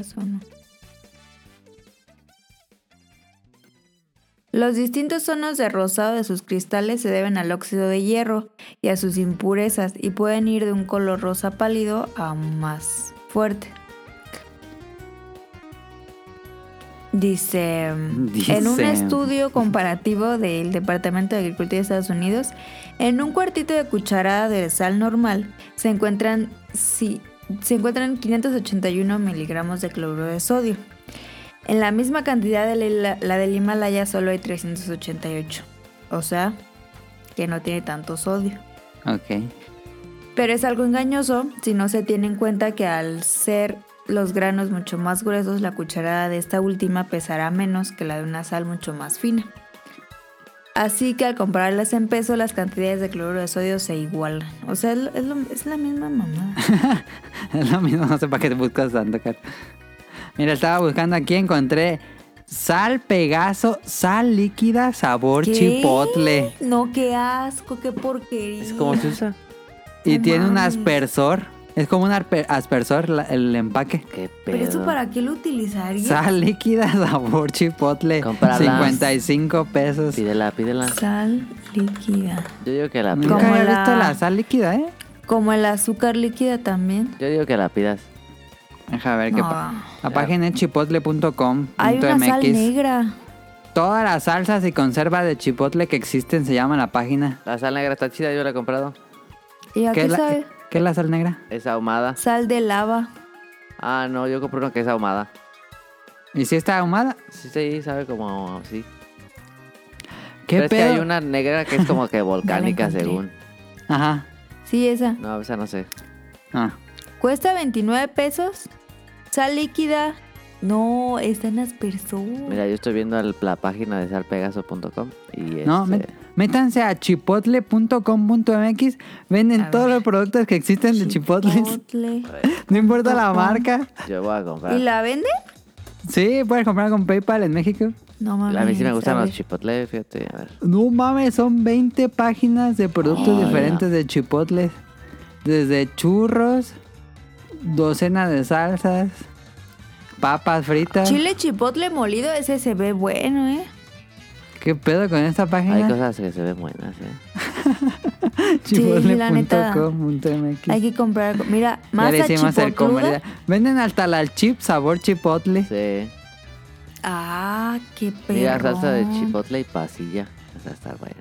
Los distintos tonos de rosado de sus cristales se deben al óxido de hierro y a sus impurezas y pueden ir de un color rosa pálido a más fuerte. Dice, en un estudio comparativo del Departamento de Agricultura de Estados Unidos, en un cuartito de cucharada de sal normal se encuentran, si- se encuentran 581 miligramos de cloruro de sodio. En la misma cantidad de la, la del Himalaya solo hay 388. O sea, que no tiene tanto sodio. Ok. Pero es algo engañoso si no se tiene en cuenta que al ser los granos mucho más gruesos, la cucharada de esta última pesará menos que la de una sal mucho más fina. Así que al compararlas en peso, las cantidades de cloruro de sodio se igualan. O sea, es, lo- es lo- es la misma mamá. Es lo mismo, no sé para qué te buscas tanto, Kat. Mira, estaba buscando aquí, encontré sal Pegaso, sal líquida, sabor ¿Qué? chipotle. No, qué asco, qué porquería. ¿Es como se usa? Y No tiene un aspersor. Es como un aspersor la- el empaque. ¿Qué pedo? ¿Pero eso para qué lo utilizaría? Sal líquida, sabor chipotle. Cómprala. 55 pesos. Pídela, pídela. Sal líquida. Yo digo que la Nunca pidas. Había la- visto la sal líquida, ¿eh? Como el azúcar líquida también. Yo digo que la pidas. Deja ver qué No. pa- La página es chipotle.com.mx. Hay una sal negra. Todas las salsas y conservas de chipotle que existen se llama la página. La sal negra está chida, yo la he comprado. ¿Y a ¿Qué qué es la, sabe? qué es la sal negra? Es ahumada. Sal de lava. Ah, no, yo compré una que es ahumada. ¿Y si está ahumada? Sí, sí, sabe como... Sí. ¿Qué Pero es que pedo? hay una negra que es como que volcánica, según. Ajá. Sí, esa. No, esa no sé. Ah. Cuesta 29 pesos. Sal líquida. No, está en aspersor. Mira, yo estoy viendo el- la página de salpegaso.com y No, este, métanse a chipotle.com.mx. Venden A todos ver. los productos que existen de chipotles. Chipotle. No importa la marca. yo voy a comprar. ¿Y la vende? Sí, puedes comprar con PayPal en México. No mames. A mí sí me gustan los chipotle, fíjate, a ver. No mames, son 20 páginas de productos diferentes de chipotles. Desde churros, docena de salsas, papas fritas. Chile chipotle molido, ese se ve bueno, ¿eh? ¿Qué pedo con esta Hay página? cosas que se ven buenas, ¿eh? Sí, la neta. Chipotle.com.mx. Hay que comprar. Mira, Ya masa le hicimos el chipotluda. comercial. Venden hasta la chip sabor chipotle. Sí. Ah, qué perro. Mira, salsa de chipotle y pasilla. Esa está buena.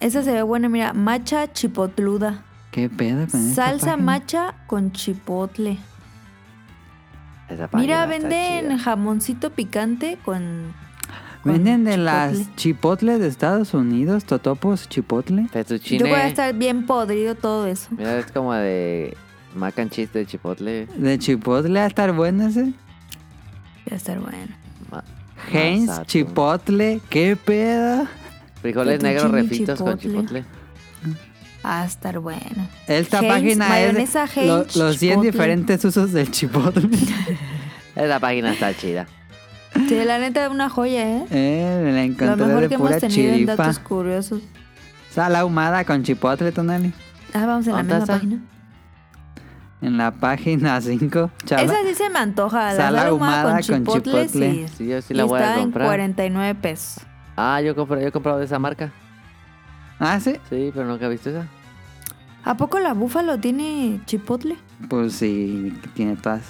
Esa se ve buena, mira. Macha chipotluda. ¿Qué pedo con esta Salsa página? macha con chipotle. Esa página Mira, está venden chida. jamoncito picante con. con Venden de chipotle. las chipotles de Estados Unidos, totopos chipotle. Fettuccine. Yo voy a estar bien podrido todo eso. Mira, es como de mac and cheese de chipotle. De chipotle a estar bueno ese. Va a estar bueno. Ma- Heinz, Masato. chipotle, ¿qué pedo? Frijoles negros Fettuccine refitos con chipotle. chipotle. Va a estar bueno. Esta página es de lo- los 100 chipotle. diferentes usos del chipotle. Esa página está chida. Sí, la neta, una joya, ¿eh? eh, me la Lo encontré mejor de que pura hemos tenido en datos curiosos. Sal ahumada con chipotle, Tonali. Ah, vamos en la ¿Dónde misma está? página. En la página 5. Esa sí se me antoja. La Sal sal ahumada ahumada con con chipotle, chipotle. sí. Sí, yo sí Y la voy está a en comprar. 49 pesos. Ah, yo, compré, yo he comprado de esa marca. Ah, sí. Sí, pero nunca he visto esa. ¿A poco la búfalo tiene chipotle? Pues sí, tiene todas.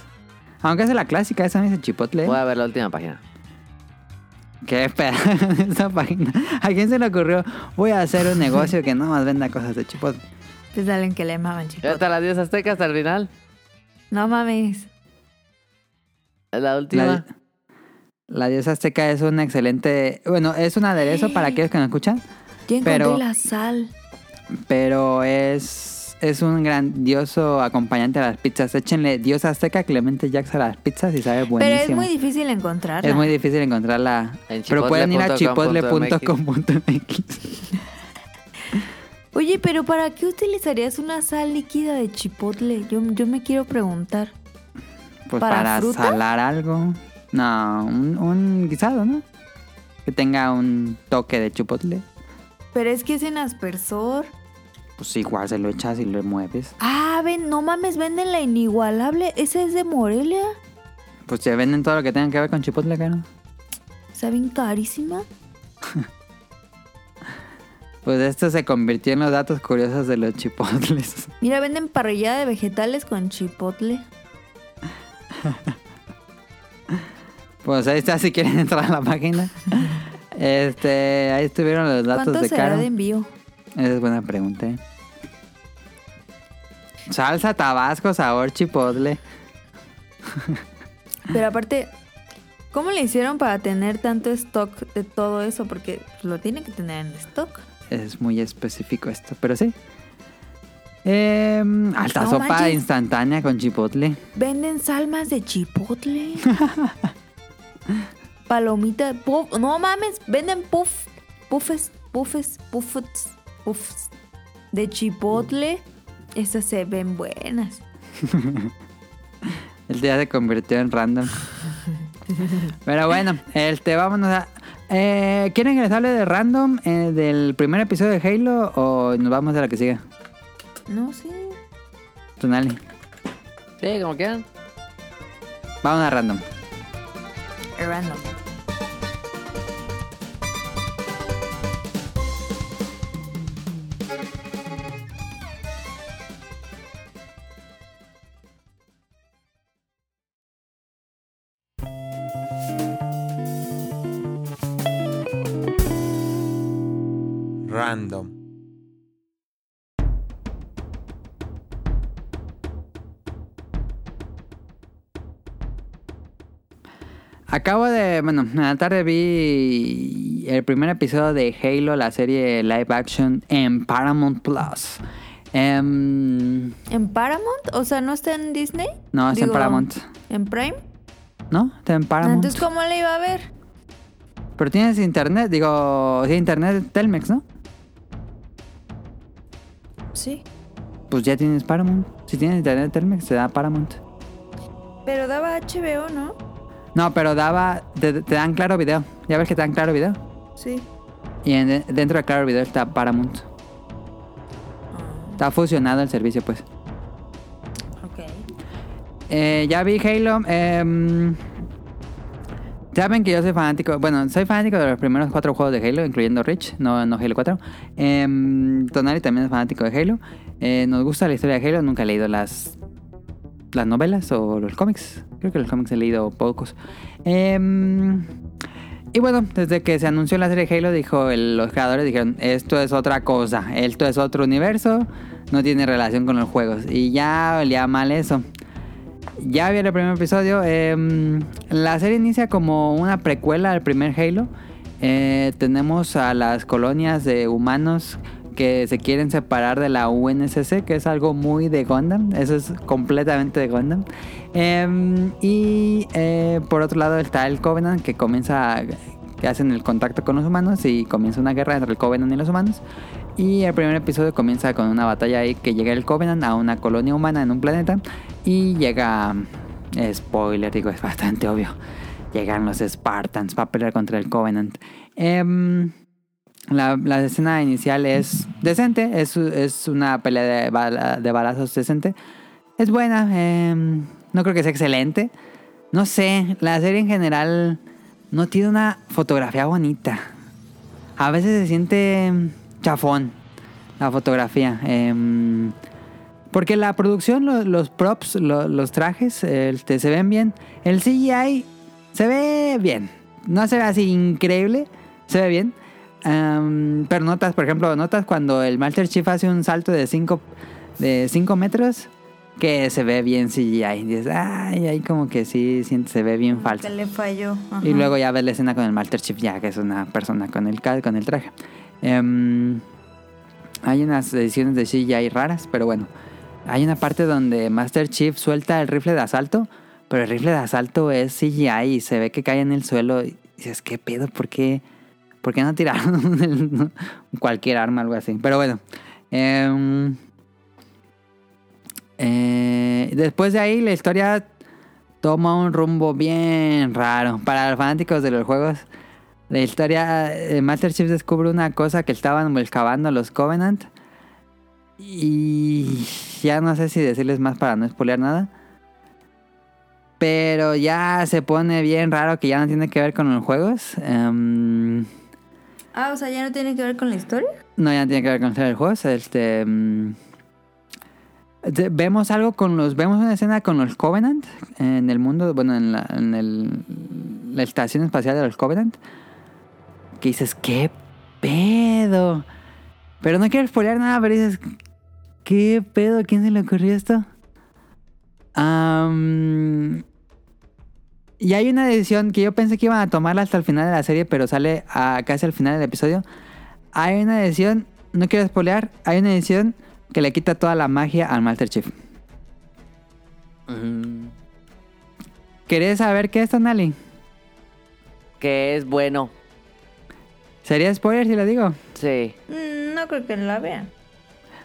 Aunque es la clásica, esa me dice chipotle. Voy a ver la última página. Qué pedo esa página. ¿A quién se le ocurrió? Voy a hacer un negocio que no más venda cosas de chipotle. Es alguien que le maman chipotle. está la diosa azteca hasta el final. No mames. Es la última. La, la diosa azteca es un excelente... Bueno, es un aderezo para aquellos que no escuchan. Ya encontré Pero- la sal. Pero es, es un grandioso acompañante a las pizzas. Échenle diosa azteca Clemente Jacks a las pizzas y sabe buenísimo. Pero es muy difícil encontrarla. Es muy difícil encontrarla. En pero pueden ir a chipotle.com.mx. chipotle.com.mx. Oye, pero ¿para qué utilizarías una sal líquida de chipotle? Yo, yo me quiero preguntar. Pues ¿Para para, fruta? salar algo. No, un, un guisado, ¿no? Que tenga un toque de chipotle. Pero es que es en aspersor. Pues igual se lo echas y lo mueves. Ah, ven, no mames, venden la inigualable. Esa es de Morelia. Pues se venden todo lo que tenga que ver con chipotle, ¿no? Está bien carísima. Pues esto se convirtió en los datos curiosos de los chipotles. Mira, venden parrillada de vegetales con chipotle. Pues ahí está, si quieren entrar a la página. Este, ahí estuvieron los datos ¿Cuánto de será Caro. de envío? Esa es buena pregunta. ¿eh? Salsa, tabasco, sabor, chipotle. Pero aparte, ¿cómo le hicieron para tener tanto stock de todo eso? Porque lo tienen que tener en stock. Es muy específico esto, pero sí. Em, alta No sopa manches. instantánea con chipotle. Venden salmas de chipotle. Palomita, puff. No mames, venden puff. Puffes, puffes, puffs, puffs. De chipotle. Esas se ven buenas. El día se convirtió en random. Pero bueno, este, vámonos a... eh, ¿Quieren que les hable de random eh, del primer episodio de Halo o nos vamos a la que sigue? No sé. Tonali. Sí, como quieran. Vamos a random. Random. Random. Acabo de, bueno, en la tarde vi el primer episodio de Halo, la serie live action en Paramount Plus. Em, ¿En Paramount? O sea, ¿no está en Disney? no, está en Paramount. ¿En Prime? ¿No? Está en Paramount. Entonces, ¿cómo le iba a ver? Pero tienes internet, digo, sí, internet Telmex, ¿no? Sí. Pues ya tienes Paramount. Si tienes internet Telmex, te da Paramount. Pero daba HBO, ¿no? No, pero daba, te, te dan claro video. Ya ves que te dan claro video. Sí. Y en- dentro de claro video está Paramount. Está fusionado el servicio, pues. Ok. Eh, ya vi Halo. em, Saben que yo soy fanático. Bueno, soy fanático de los primeros cuatro juegos de Halo, incluyendo Reach, no, no Halo 4. Em, Tonali también es fanático de Halo. Eh, nos gusta la historia de Halo. Nunca he leído las, las novelas o los cómics. Creo que los cómics he leído pocos. Em, y bueno, desde que se anunció la serie Halo, dijo el- los creadores dijeron, esto es otra cosa, esto es otro universo, no tiene relación con los juegos. Y ya olía mal eso. Ya vi el primer episodio. em, la serie inicia como una precuela al primer Halo. Eh, tenemos a las colonias de humanos que se quieren separar de la UNSC, que es algo muy de Gundam. Eso es completamente de Gundam. Em, y eh, por otro lado está el Covenant, que comienza, que hacen el contacto con los humanos y comienza una guerra entre el Covenant y los humanos. Y el primer episodio comienza con una batalla ahí que llega el Covenant a una colonia humana en un planeta y llega, eh, spoiler, digo, es bastante obvio, llegan los Spartans para pelear contra el Covenant. Em, la, la escena inicial es decente, es, es una pelea de, bala- balazos decente. Es buena, em, no creo que sea excelente. No sé, la serie en general no tiene una fotografía bonita. A veces se siente em, chafón la fotografía. em, porque la producción, lo- los props, lo- los trajes, este, se ven bien. El CGI se ve bien. No se ve así increíble, se ve bien. Am, pero notas, por ejemplo, notas cuando el Master Chief hace un salto de 5 de cinco metros que se ve bien CGI. Y dices, ay, ahí como que sí, se ve bien falso. Que le falló. Ajá. Y luego ya ves la escena con el Master Chief, ya que es una persona con el, con el traje. Em, hay unas ediciones de CGI raras, pero bueno. Hay una parte donde Master Chief suelta el rifle de asalto, pero el rifle de asalto es CGI y se ve que cae en el suelo. Y dices, ¿qué pedo? ¿Por qué, ¿Por qué no tiraron cualquier arma, algo así? Pero bueno. em, eh, después de ahí la historia toma un rumbo bien raro. Para los fanáticos de los juegos, la historia, eh, Master Chief descubre una cosa que estaban excavando los Covenant. Y ya no sé si decirles más para no spoilear nada. Pero ya se pone bien raro que ya no tiene que ver con los juegos. Em, Ah, o sea, ya no tiene que ver con la historia. no, ya no tiene que ver con los juegos. Este, de- vemos algo con los. Vemos una escena con los Covenant en el mundo. Bueno, en la, en el- la estación espacial de los Covenant. Que dices, ¿qué pedo? Pero no quiero spoilear nada, pero dices, ¿qué pedo? ¿A quién se le ocurrió esto? Y hay una decisión que yo pensé que iban a tomarla hasta el final de la serie, pero sale a casi al final del episodio. Hay una decisión, no quiero spoilear, hay una decisión que le quita toda la magia al Master Chief. Mm, ¿Querés saber qué es, Tonali? Que es bueno. ¿Sería spoiler si lo digo? Sí. Mm, no creo que la vean.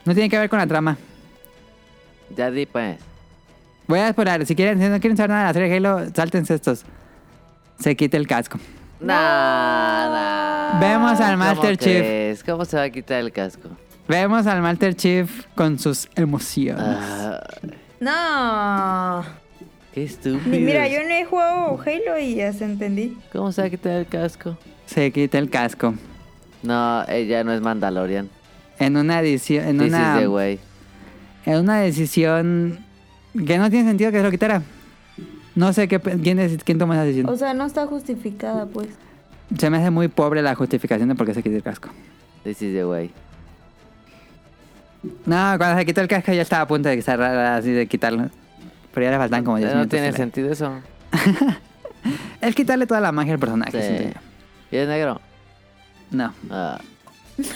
No tiene que ver con la trama. Ya di pues. Voy a spoiler, si quieren, si no quieren saber nada de la serie de Halo, sáltense estos. Se quita el casco. Nada. Vemos al ¿Cómo Master Chief. crees? ¿Cómo se va a quitar el casco? Vemos al Master Chief con sus emociones. Ah, No. qué estúpido. Ni- Mira, yo no he jugado Halo y ya se entendí. ¿Cómo se va a quitar el casco? Se quita el casco. No, ella no es Mandalorian. En una edición, en This una, is the way. en una decisión que no tiene sentido que se lo quitara. No sé qué, quién, es- quién toma esa decisión. O sea, no está justificada, pues. Se me hace muy pobre la justificación de por qué se quita el casco. This is the way. No, cuando se quitó el casco ya estaba a punto de estar así de quitarlo. Pero ya le faltan como 10 no minutos. tiene de la- sentido eso. Es quitarle toda la magia al personaje. Sí. ¿Y es negro? No. Ah,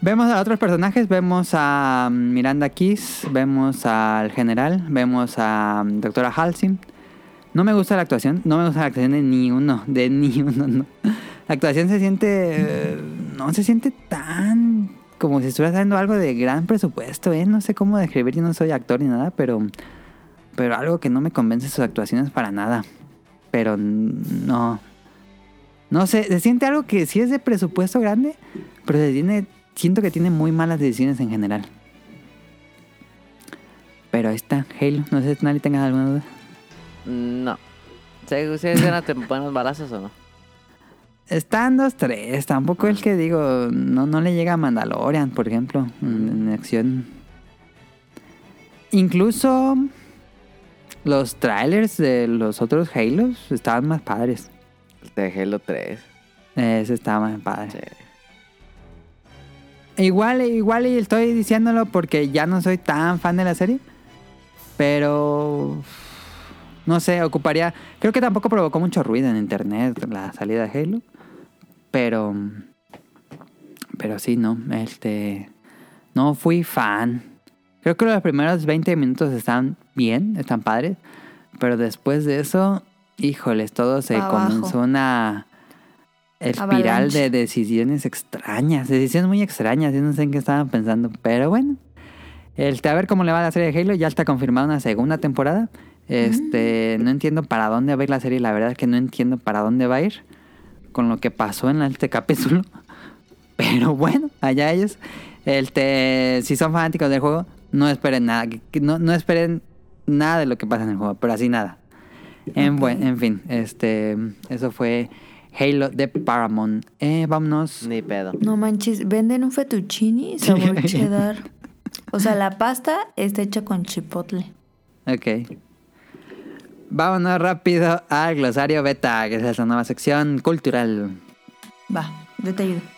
Vemos a otros personajes, vemos a Miranda Keys, vemos al general, vemos a mm, doctora Halsey. No me gusta la actuación, no me gusta la actuación de ni uno, de ni uno, no. La actuación se siente, eh, no se siente tan como si estuviera haciendo algo de gran presupuesto, ¿eh? No sé cómo describir, yo no soy actor ni nada, pero, pero algo que no me convence sus actuaciones para nada. Pero no, no sé, se siente algo que sí es de presupuesto grande, pero se tiene, siento que tiene muy malas decisiones en general. Pero ahí está, Halo. No sé si nadie tenga alguna duda. no. ¿Se se escena te buenos balazos o no? Están dos, tres. Tampoco es que digo, no, no le llega a Mandalorian, por ejemplo, en, en acción. Incluso los trailers de los otros Halos estaban más padres. De Halo 3. Ese estaba más padre. Sí. Igual, igual y estoy diciéndolo porque ya no soy tan fan de la serie. Pero no sé, ocuparía. Creo que tampoco provocó mucho ruido en internet la salida de Halo. Pero. Pero sí, no. Este. No fui fan. Creo que los primeros 20 minutos están bien, están padres. Pero después de eso, híjoles, todo se abajo. comenzó una espiral Avalanche. de decisiones extrañas. Decisiones muy extrañas. Yo no sé en qué estaban pensando. Pero bueno. Este, a ver cómo le va a la serie de Halo. Ya está confirmada una segunda temporada. Este, no entiendo para dónde va a ir la serie. La verdad es que no entiendo para dónde va a ir. Con lo que pasó en este capítulo. Pero bueno, allá ellos. Este, si son fanáticos del juego, no esperen nada. No, no esperen nada de lo que pasa en el juego. Pero así nada. En, buen, en fin, este, eso fue Halo de Paramount. Eh, vámonos. Ni pedo. No manches, venden un fettuccine sabor cheddar. O sea, la pasta está hecha con chipotle. Ok. Vámonos rápido al glosario beta, que es esta nueva sección cultural. Va, yo.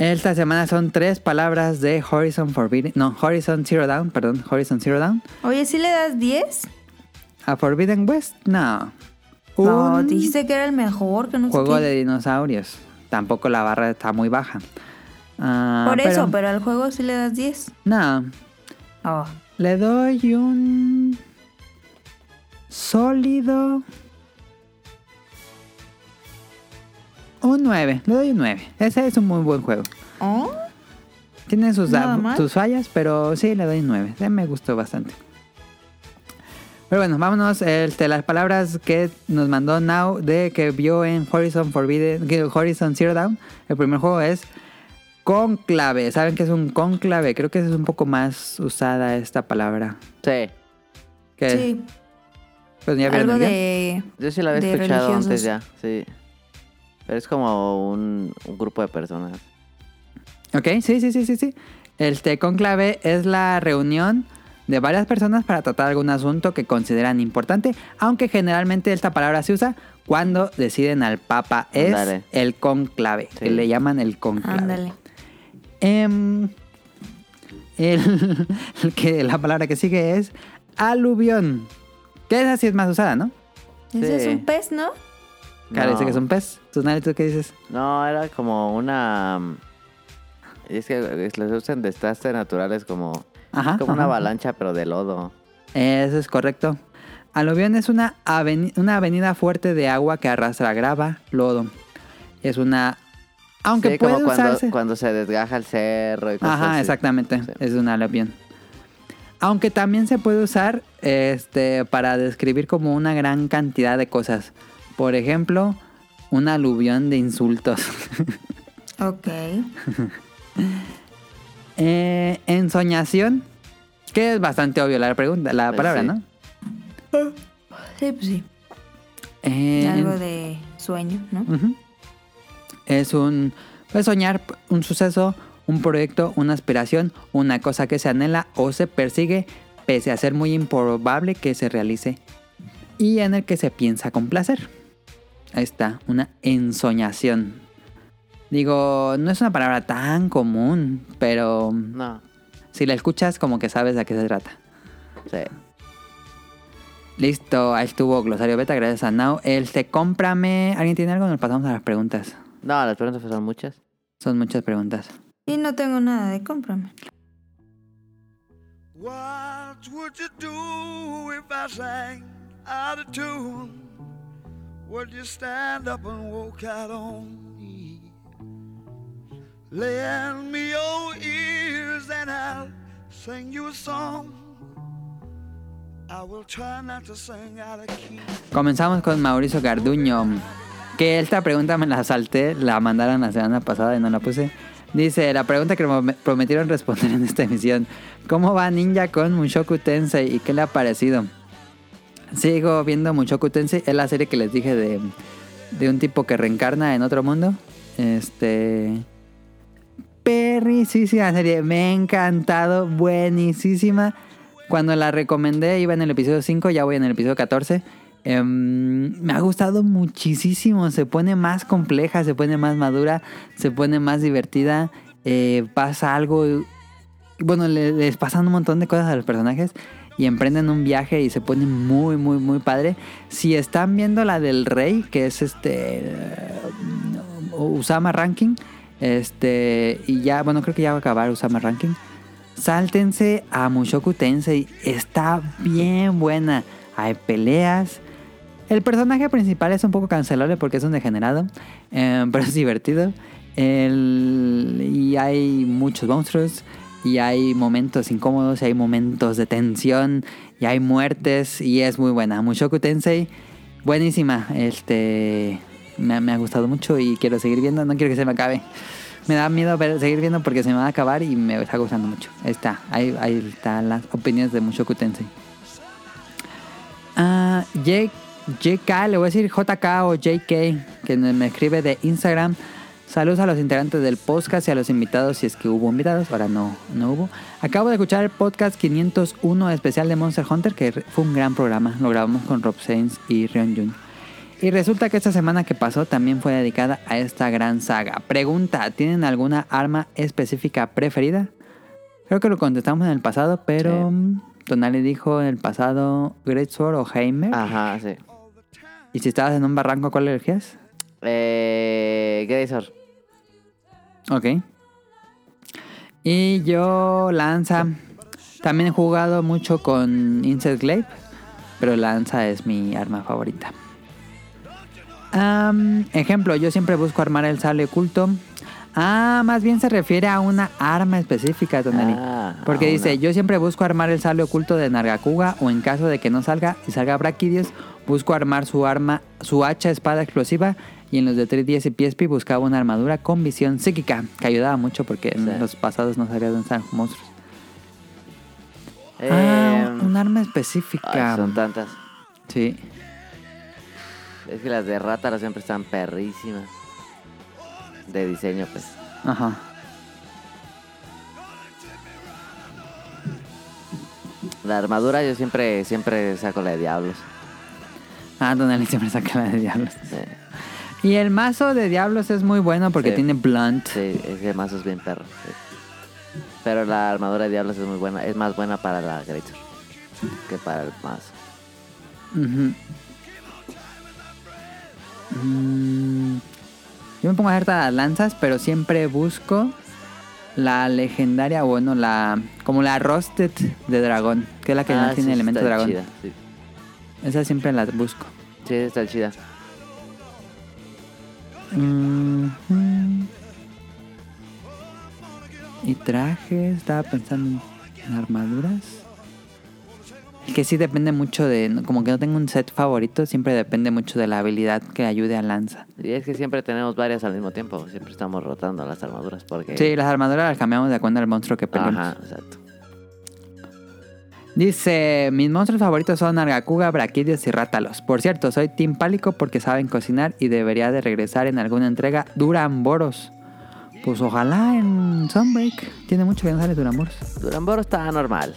Esta semana son tres palabras de Horizon Forbidden. No, Horizon Zero Dawn, perdón, Horizon Zero Dawn. Oye, ¿sí le das 10? A Forbidden West, no. No, Un dijiste que era el mejor, que no sé juego qué. de dinosaurios. Tampoco la barra está muy baja. Ah, Por eso, pero al juego sí le das 10. No, Oh. le doy un sólido. Un 9, le doy un 9. Ese es un muy buen juego. Oh, Tiene sus, sus fallas, pero sí, le doy un 9. Ese me gustó bastante. Pero bueno, vámonos. Este, las palabras que nos mandó Now de que vio en Horizon Forbidden, Horizon Zero Dawn. El primer juego es conclave. ¿Saben qué es un conclave? Creo que es un poco más usada esta palabra. Sí. Sí. Pues ya Algo de... Yo sí la había escuchado religiosos. antes ya, sí. Pero es como un, un grupo de personas. Ok, sí, sí, sí, sí, sí. Este conclave es la reunión de varias personas para tratar algún asunto que consideran importante, aunque generalmente esta palabra se usa cuando deciden al papa. Es el conclave, que le llaman el conclave. Ándale. Em, el, el que, la palabra que sigue es aluvión, que esa sí es más usada, ¿no? Ese es un pez, ¿no? Dice No. que es un pez. ¿Tú, Nari, tú qué dices? No, era como una... mm, Es que les usan desastres naturales como, Ajá. como una avalancha, pero de lodo. Eso es correcto. Aluvión es una, aveni- una avenida fuerte de agua que arrastra grava, lodo. Es una... Aunque sí, puede como cuando, usarse... cuando se desgaja el cerro y cosas Ajá, así. exactamente. Sí. Es una aluvión. Aunque también se puede usar este, para describir como una gran cantidad de cosas. Por ejemplo, un aluvión de insultos. Ok. Eh, ensoñación, que es bastante obvio la pregunta, la Pues palabra, sí. ¿no? Sí, pues sí. Eh, Algo de sueño, ¿no? Es un... Puedes soñar un suceso, un proyecto, una aspiración, una cosa que se anhela o se persigue, pese a ser muy improbable que se realice, y en el que se piensa con placer. Ahí está, una ensoñación. Digo, no es una palabra tan común, pero No, si la escuchas como que sabes a qué se trata. sí. Listo, ahí estuvo Glosario Beta, gracias a Now. El te cómprame. ¿Alguien tiene algo? Nos pasamos a las preguntas. No, las preguntas son muchas. Son muchas preguntas. Y no tengo nada de cómprame. What would you do if I sang out of tune? Would you stand up and walk out on me? Lend me your ears and I'll sing you a song. I will try not to sing out of key. Comenzamos con Mauricio Garduño. Que esta pregunta me la salté, la mandaron la semana pasada y no la puse. Dice, la pregunta que me prometieron responder en esta emisión. ¿Cómo va Ninja con Mushoku Tensei y qué le ha parecido? Sigo viendo Mushoku Tensei, es la serie que les dije de, de un tipo que reencarna en otro mundo. Este... Perricísima serie, me ha encantado, buenísima. Cuando la recomendé iba en el episodio 5, ya voy en el episodio 14. Em, me ha gustado muchísimo, se pone más compleja, se pone más madura, se pone más divertida, eh, pasa algo, bueno, le- les pasan un montón de cosas a los personajes y emprenden un viaje y se pone muy, muy, muy padre. Si están viendo la del rey, que es este eh, Usama Ranking, este, y ya, bueno, creo que ya va a acabar Usama Ranking. Sáltense a Mushoku Tensei. Está bien buena. Hay peleas. El personaje principal es un poco cancelable porque es un degenerado. eh, pero es divertido. El- y hay muchos monstruos. Y hay momentos incómodos. Y hay momentos de tensión. Y hay muertes. Y es muy buena. Mushoku Tensei. Buenísima. Este. Me, ha- gustado mucho y quiero seguir viendo. No quiero que se me acabe. Me da miedo seguir viendo porque se me va a acabar y me está gustando mucho. Ahí está, ahí, ahí están las opiniones de Mushoku Tensei. Ah, JK, le voy a decir JK o JK, que me escribe de Instagram. Saludos a los integrantes del podcast y a los invitados, si es que hubo invitados, ahora no, no hubo. Acabo de escuchar el podcast 501 especial de Monster Hunter, que fue un gran programa. Lo grabamos con Rob Sainz y Rion Jun. Y resulta que esta semana que pasó también fue dedicada a esta gran saga. Pregunta, ¿tienen alguna arma específica preferida? Creo que lo contestamos en el pasado, pero Sí. mm, Tonali dijo en el pasado Greatsword o Heimer. Ajá, sí. ¿Y si estabas en un barranco, cuál elegías? Eh, Grazer. Ok. Y yo, Lanza. También he jugado mucho con Insect Glaive. pero la lanza es mi arma favorita. Am, ejemplo, yo siempre busco armar el sable oculto. Ah, más bien se refiere a una arma específica, Tonali. Ah, Porque dice, yo siempre busco armar el sable oculto de Nargacuga o en caso de que no salga y salga Braquidios, busco armar su arma, su hacha espada explosiva y en los de 310 y PSP buscaba una armadura con visión psíquica que ayudaba mucho porque Sí. en los pasados no sabía dónde estaban los monstruos. Eh, ah, un arma específica. ay, son tantas. Sí. Es que las de Rátaro siempre están perrísimas. De diseño, pues. Ajá. La armadura yo siempre, siempre saco la de diablos. Ah, Donali siempre saca la de diablos. Sí, Y el mazo de diablos es muy bueno porque Sí. tiene blunt. sí, ese mazo es bien perro. sí. Pero la armadura de diablos es muy buena. Es más buena para la Greater que para el mazo. Mm, Yo me pongo a hacer todas las lanzas, pero siempre busco la legendaria, bueno, la como la Rusted de dragón, que es la que no Ah, tiene sí, elemento dragón. chida, sí. Esa siempre la busco. Sí, está chida. Mhm. Y trajes, estaba pensando en armaduras. Que sí depende mucho de, como que no tengo un set favorito, siempre depende mucho de la habilidad que ayude a lanza. Y es que siempre tenemos varias al mismo tiempo. Siempre estamos rotando las armaduras porque... Sí, las armaduras las cambiamos de acuerdo al monstruo que peleamos. Ajá, exacto. Dice, mis monstruos favoritos son Argacuga, Braquidios y Rátalos. Por cierto, soy Team Pálico porque saben cocinar y debería de regresar en alguna entrega Duramboros. Pues ojalá en Sunbreak. Tiene mucho que no sale Duramboros. Duramboro está normal.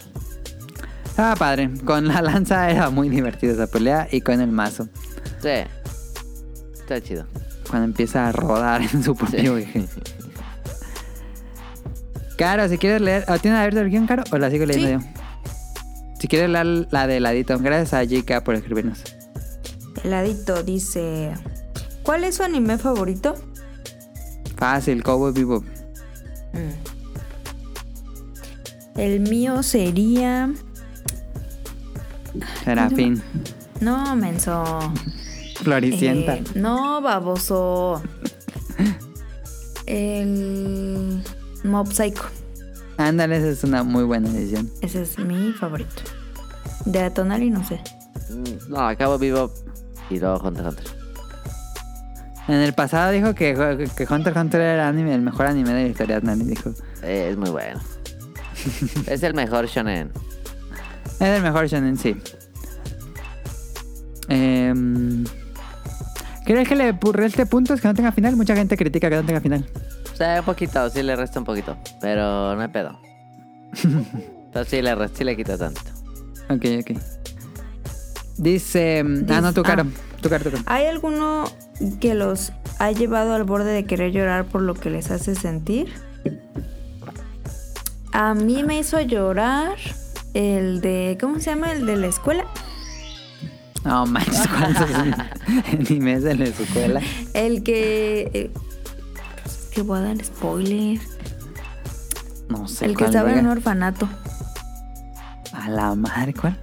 Ah, padre. Con la lanza era muy divertida esa pelea y con el mazo. Sí. Está chido. Cuando empieza a rodar en su propio eje. Caro, si quieres leer... ¿o ¿Tienes abierto el guion, Caro? ¿O la sigo leyendo Sí. yo? Si quieres leer la de ladito. Gracias a JK por escribirnos. Heladito dice: ¿Cuál es su anime favorito? Fácil, Cowboy Bebop. El mío sería. Serafín. No, menso. Floricienta. Eh, no, baboso. El. Mob Psycho. Ándale, esa es una muy buena decisión. Ese es mi favorito. De Atonali, no sé. Mm, No, acabo vivo y luego Hunter x Hunter. En el pasado dijo que, que Hunter x Hunter era anime, el mejor anime de la historia. Nani dijo. Eh, es muy bueno. es el mejor shonen. Es el mejor shonen, sí. ¿Crees que le reste puntos que no tenga final? Mucha gente critica que no tenga final. O sea, un poquito, sí le resta un poquito. Pero no hay pedo. pero sí le resta, sí le quita tanto. Ok, ok. Dice... em, ah, no, caro. ah. Tu caro, tu caro. ¿Hay alguno que los ha llevado al borde de querer llorar por lo que les hace sentir? A mí me hizo llorar el de. ¿Cómo se llama? El de la escuela. No manches, ¿cuántos animes de la escuela? El que. Que voy a dar spoiler. No sé El que estaba en un orfanato. A la madre, ¿cuál?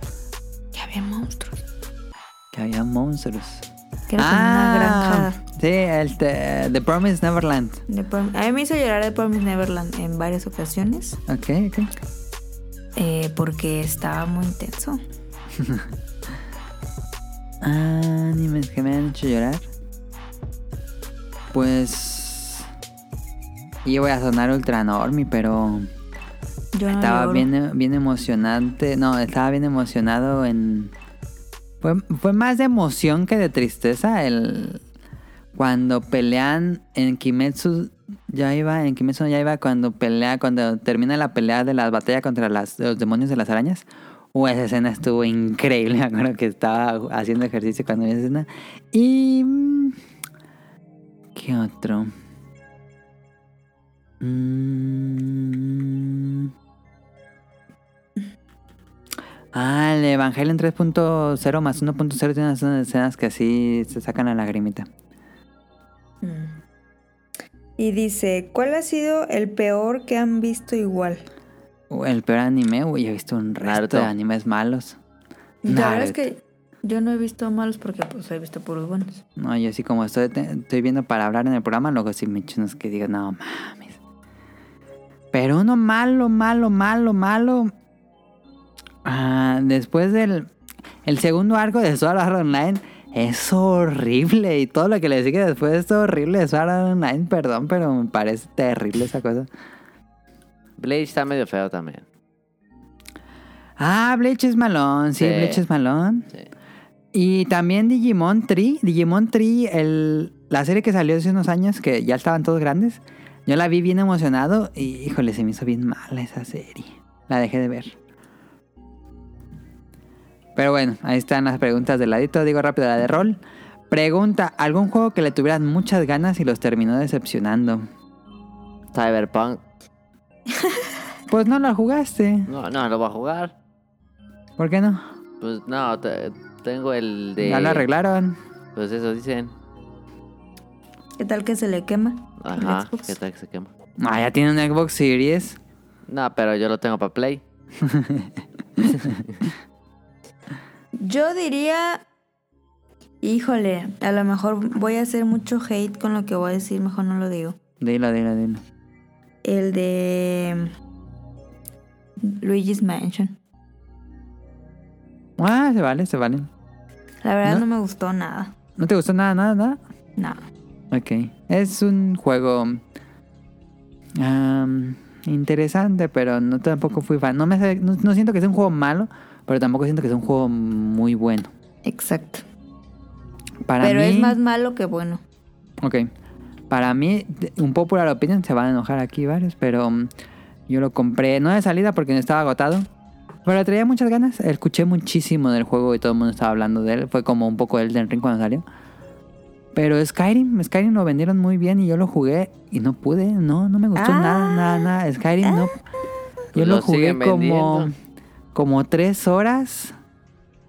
Que había monstruos. Que había monstruos. Que era como una granja. Sí, el te- The Promised Neverland. Prom- a mí me hizo llorar de Promise Neverland en varias ocasiones. Ok, ok. eh, porque estaba muy intenso. Animes que me han hecho llorar. Pues. Y voy a sonar ultra normie, pero. Yo no Estaba lloro. bien, bien emocionante. No, estaba bien emocionado en. Fue, fue más de emoción que de tristeza el. Cuando pelean en Kimetsu. Ya iba, en Kimetsu ya iba cuando pelea, cuando termina la pelea de la batalla contra las, los demonios de las arañas. Uh, esa escena estuvo increíble. Me acuerdo que estaba haciendo ejercicio cuando vi esa escena. Y. mm, ¿Qué otro? Mm. Ah, el Evangelion 3.0 más 1.0 tiene unas escenas que así se sacan la lagrimita. Mm. Y dice, ¿cuál ha sido el peor que han visto igual? Uh, el peor anime, uy, he visto un resto Naruto. de animes malos. La verdad es que Yo no he visto malos porque pues he visto puros buenos. No, yo sí como estoy, viendo para hablar en el programa, luego sí me unos que digo, no mames. Pero uno malo, malo, malo, malo. Ah, después del el segundo arco de Sword Art Online es horrible. Y todo lo que le sigue después es horrible de Sword Art Online, perdón, pero me parece terrible esa cosa. Bleach está medio feo también. Ah, Bleach es malón, sí, Sí. Bleach es malón. Sí. Y también Digimon Tree. Digimon Tree, el, la serie que salió hace unos años, que ya estaban todos grandes. Yo la vi bien emocionado y, híjole, se me hizo bien mala esa serie. La dejé de ver. Pero bueno, ahí están las preguntas del ladito. Digo rápido la de rol. Pregunta, ¿algún juego que le tuvieran muchas ganas y los terminó decepcionando? Cyberpunk. Pues no lo jugaste. No, no, lo voy a jugar. ¿Por qué no? Pues no, te- tengo el de. Ya lo arreglaron. Pues eso dicen. ¿Qué tal que se le quema? Ajá, Xbox? ¿qué tal que se quema? Ah, ya tiene un Xbox Series. No, pero yo lo tengo para Play. Yo diría. Híjole, a lo mejor voy a hacer mucho hate con lo que voy a decir, mejor no lo digo. Dilo, dilo, dilo. El de. Luigi's Mansion. Ah, se vale, se vale. La verdad ¿No? no, me gustó nada. ¿No te gustó nada, nada, nada? No. Ok. Es un juego am, interesante, pero no tampoco fui fan. No, me, hace- no, no siento que sea un juego malo, pero tampoco siento que sea un juego muy bueno. Exacto. Para Pero mí, es más malo que bueno. Ok. Para mí, un popular opinion, se van a enojar aquí varios, pero mm, yo lo compré, no de salida porque no estaba agotado, pero traía muchas ganas. Escuché muchísimo del juego y todo el mundo estaba hablando de él. Fue como un poco Elden Ring cuando salió. Pero Skyrim, Skyrim lo vendieron muy bien y yo lo jugué y no pude, no, no me gustó Ah. nada, nada, nada. Skyrim no. Yo lo lo jugué como, como tres horas.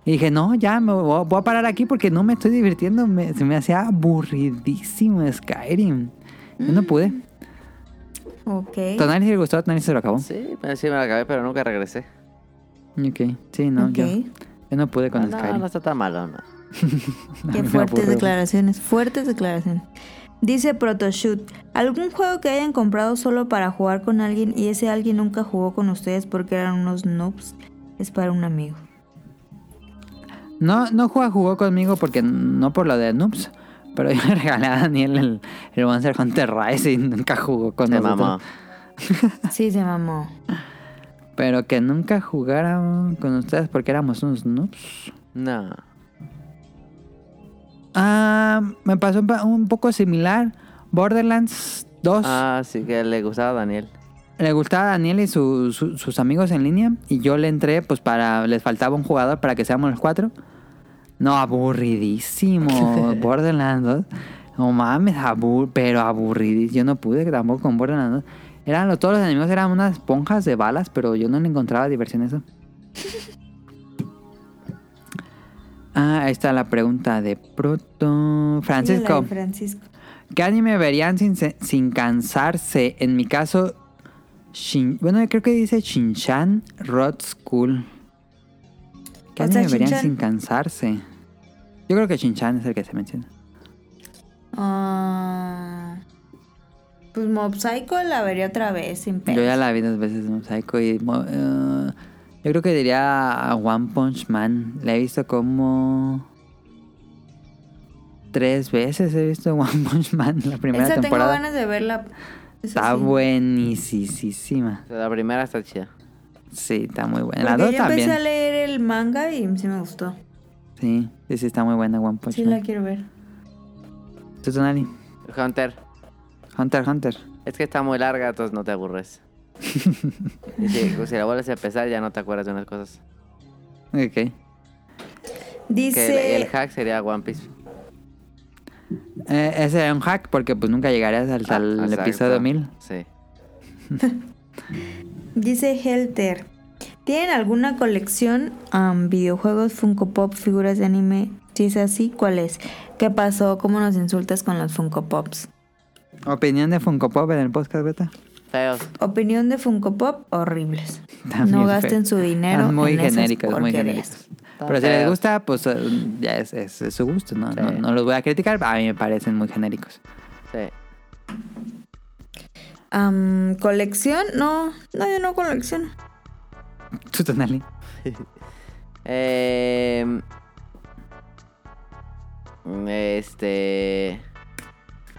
Y dije, no, ya me voy, voy a parar aquí porque no me estoy divirtiendo. Me- se me hacía aburridísimo Skyrim. Yo no pude. Ok. Tonali sí le gustó, Tonali se lo acabó. Sí, pero sí me lo acabé, pero nunca regresé. Ok, sí, no, Ok. yo, yo no pude con no, Skyrim. no está tan malo, no. Qué fuertes declaraciones, fuertes declaraciones. Dice Protoshoot, ¿algún juego que hayan comprado solo para jugar con alguien y ese alguien nunca jugó con ustedes porque eran unos noobs? Es para un amigo. No, no jugó, jugó conmigo porque no por lo de Noobs. Pero yo le regalé a Daniel el, el Monster Hunter Rise y nunca jugó con Se nosotros. mamó. Sí, se mamó. Pero que nunca jugara con ustedes porque éramos unos noobs. No. Ah, me pasó un, poco similar. Borderlands 2. Ah, sí que le gustaba a Daniel. Le gustaba a Daniel y su- su- sus amigos en línea. Y yo le entré, pues para. Les faltaba un jugador para que seamos los cuatro. No, aburridísimo. Borderlands 2. No mames, abur pero aburridísimo. Yo no pude tampoco con Borderlands 2. Eran los- todos los enemigos eran unas esponjas de balas, pero yo no le encontraba diversión a eso. Ah, ahí está la pregunta de Proto. Francisco. De Francisco. ¿Qué anime verían sin, sin cansarse? En mi caso, Shin- bueno, yo creo que dice Shinchan Road School. ¿Qué O sea, anime verían Shin-chan. sin cansarse? Yo creo que Shinchan es el que se menciona. Ah, pues Mob Psycho la vería otra vez sin Yo pedos. ya la vi dos veces Psycho y eh, yo creo que diría a One Punch Man. La he visto como tres veces he visto One Punch Man la primera Esa tengo temporada. ganas de verla. Está sí. buenísima. La primera está chida. Sí, está muy buena. La Porque dos yo también. empecé a leer el manga y sí me gustó. Sí, sí, sí, está muy buena One Punch Sí Man. la quiero ver. ¿Tú, Tonali? Hunter. Hunter Hunter. Es que está muy larga, entonces no te aburres. si, si la vuelves a empezar, ya no te acuerdas de unas cosas. Ok. Que Dice... el, el hack sería One Piece. Eh, ese era un hack porque pues nunca llegarías hasta Ah, exacto. episodio 1000. Sí. Dice Helter. ¿Tienen alguna colección um, videojuegos, Funko Pop, figuras de anime? Si es así, ¿cuál es? ¿Qué pasó? ¿Cómo nos insultas con los Funko Pops? Opinión de Funko Pop en el podcast beta. Feos. Opinión de Funko Pop, horribles. No gasten su dinero Están muy en esas genéricos, muy porquerías. genéricos. Pero si les gusta, pues eh, ya es, es- es su gusto, ¿no? Sí. No, no los voy a criticar, a mí me parecen muy genéricos. Sí. ¿Colección? No, no, yo no colecciono. ¿Tú, Tonali? Eh, este.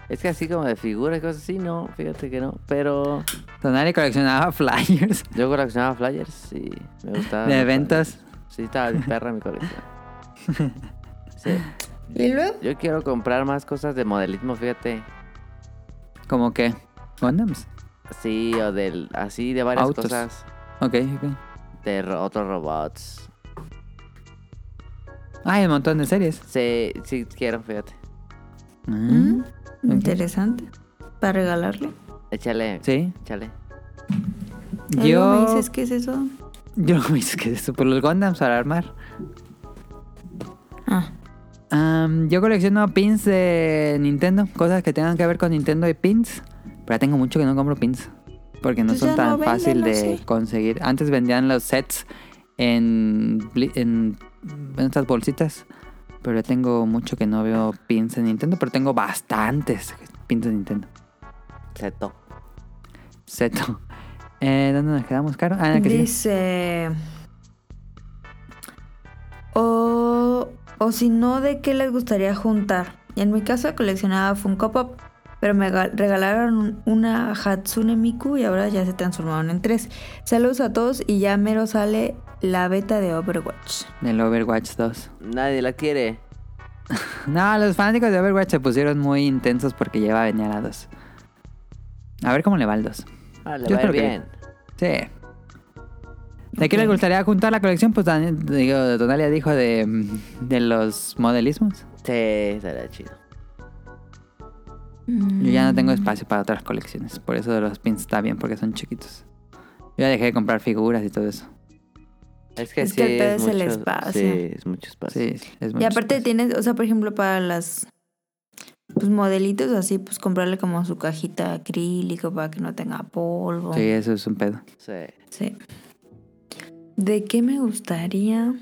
Es que así como de figuras y cosas así, no, fíjate que no. Pero Tonali coleccionaba flyers yo coleccionaba flyers y me gustaba. de eventos. Sí, estaba de perra mi colección. Sí. ¿Y luego? Yo quiero comprar más cosas de modelismo, fíjate. Como que, Gundams. Sí, o del, así de varias Autos. cosas. Ok, ok. De ro- otros robots. Ah, hay un montón de series. Sí, sí quiero, fíjate. Mm, Ok. Interesante. Para regalarle. Échale, Sí. échale. Yo. me dices qué es eso? Yo me dices que es eso, por los Gundams para armar. Ah, Am, yo colecciono pins de Nintendo, cosas que tengan que ver con Nintendo y pins. Pero ya tengo mucho que no compro pins. Porque no Pues son tan no venden, fácil ¿no? de Sí. conseguir. Antes vendían los sets en, en, en estas bolsitas. Pero ya tengo mucho que no veo pins de Nintendo. Pero tengo bastantes pins de Nintendo. Seto. Seto. Eh, ¿Dónde nos quedamos, Caro? Ah, que sigue. dice... O, o si no, ¿de qué les gustaría juntar? Y en mi caso coleccionaba Funko Pop, pero me ga- regalaron un- una Hatsune Miku y ahora ya se transformaron en tres. Saludos a todos y ya mero sale la beta de Overwatch. Del Overwatch 2. Nadie la quiere. No, los fanáticos de Overwatch se pusieron muy intensos porque lleva a venir a la 2. A ver cómo le va al 2. Ah, le Yo va que bien. Sí. ¿De qué les gustaría juntar la colección? Pues digo, Donalia dijo de, de los modelismos. Sí, estaría chido. Yo ya no tengo espacio para otras colecciones. Por eso de los pins está bien, porque son chiquitos. Yo ya dejé de comprar figuras y todo eso. Es que Es sí, que el pedo es es el mucho- espacio. Sí, es mucho espacio. Sí, es Y mucho aparte espacio. tienes, o sea, por ejemplo, para las pues, modelitos así, pues comprarle como su cajita acrílico para que no tenga polvo. Sí, eso es un pedo. Sí. Sí. ¿De qué me gustaría?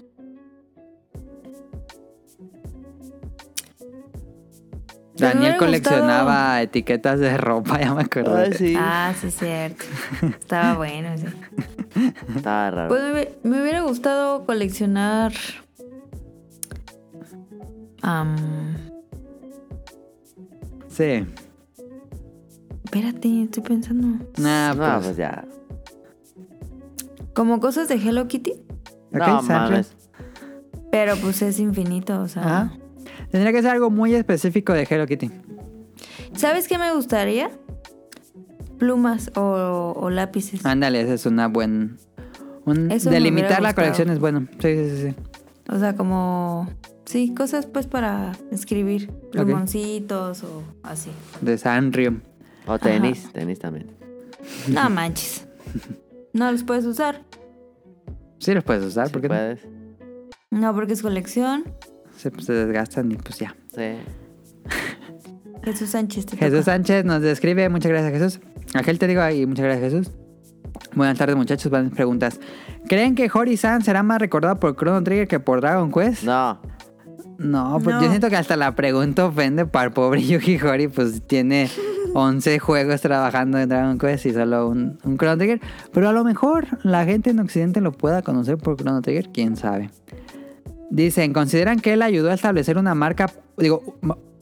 me Daniel coleccionaba etiquetas de ropa, ya me acordé. sí. Ah, sí, cierto. Estaba bueno. sí. Estaba raro. Pues me, hubi- me hubiera gustado coleccionar. Sí. espérate, estoy pensando. Nah, no, pues. pues ya. Como cosas de Hello Kitty, ok, no Sandra. mames. pero pues es infinito, o sea. Ajá. Tendría que ser algo muy específico de Hello Kitty. ¿Sabes qué me gustaría? Plumas o, o lápices. Ándale, esa es una buena... Un, Eso me delimitar la colección es bueno. Sí, sí, sí, sí. O sea, como. Sí, cosas pues para escribir. Plumoncitos o así. De Sanrio. O tenis, tenis también. No manches. No los puedes usar. Sí los puedes usar, Sí porque puedes. No, porque es colección. se, se desgastan y pues ya. Sí. Jesús Sánchez te Jesús. Sánchez nos describe, muchas gracias Jesús. Ángel te digo ahí, muchas gracias Jesús. Buenas tardes muchachos, buenas preguntas. ¿Creen que Hori-san será más recordado por Chrono Trigger que por Dragon Quest? No. No, pues No. yo siento que hasta la pregunta ofende para el pobre Yuji Hori, pues tiene 11 juegos trabajando en Dragon Quest y solo un, un Chrono Trigger. Pero a lo mejor la gente en Occidente lo pueda conocer por Chrono Trigger, quién sabe. Dicen, ¿consideran que él ayudó a establecer una marca? Digo,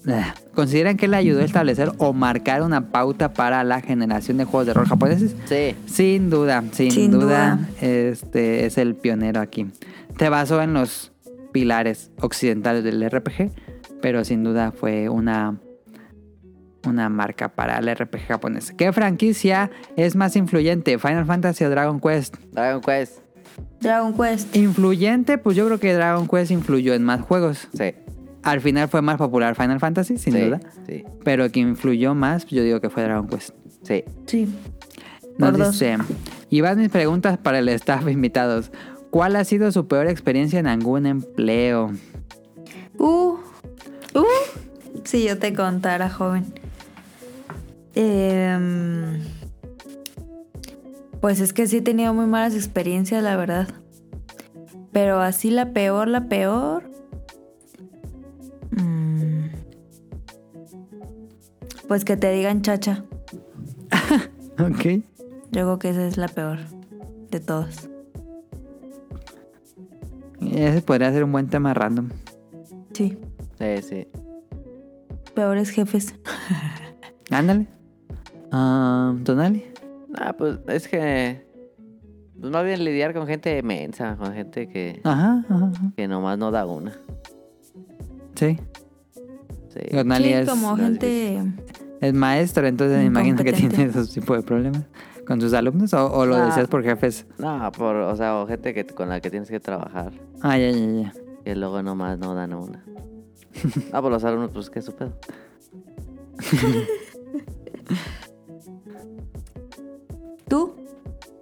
¿consideran que él ayudó a establecer o marcar una pauta para la generación de juegos de rol japoneses? Sí. Sin duda, sin, Sin duda, duda. este es el pionero aquí. Se basó en los pilares occidentales del RPG, pero sin duda fue una una marca para el RPG japonés. ¿Qué franquicia es más influyente, Final Fantasy o Dragon Quest? Dragon Quest. Dragon Quest. Influyente, pues yo creo que Dragon Quest influyó en más juegos. Sí. Al final fue más popular Final Fantasy, sin sí. duda, Sí. pero que influyó más, yo digo que fue Dragon Quest. Sí. Sí. Nos Por dos. dice, y van mis preguntas para el staff invitados. ¿Cuál ha sido su peor experiencia en algún empleo? Uh. Uh. Si yo te contara, joven. Em, pues es que sí he tenido muy malas experiencias, la verdad. Pero así la peor, la peor. Mm, Pues que te digan chacha. Ok. Yo creo que esa es la peor de todas. Ese podría ser un buen tema random. Sí. Sí, sí. Peores jefes. Ándale. Ah, Tonali. Ah, pues es que. Pues más bien lidiar con gente mensa, con gente que, Ajá, ajá. ajá. que nomás no da una. Sí. Sí. Es, como gente. es maestro, entonces me imagino que tiene esos tipos de problemas con sus alumnos. ¿O, o lo Ah. decías por jefes? No, por, o sea, o gente que, con la que tienes que trabajar. Ah, ya, ya, ya. Que luego nomás no dan una. ah, pues los alumnos, pues qué es su pedo. ¿Tú?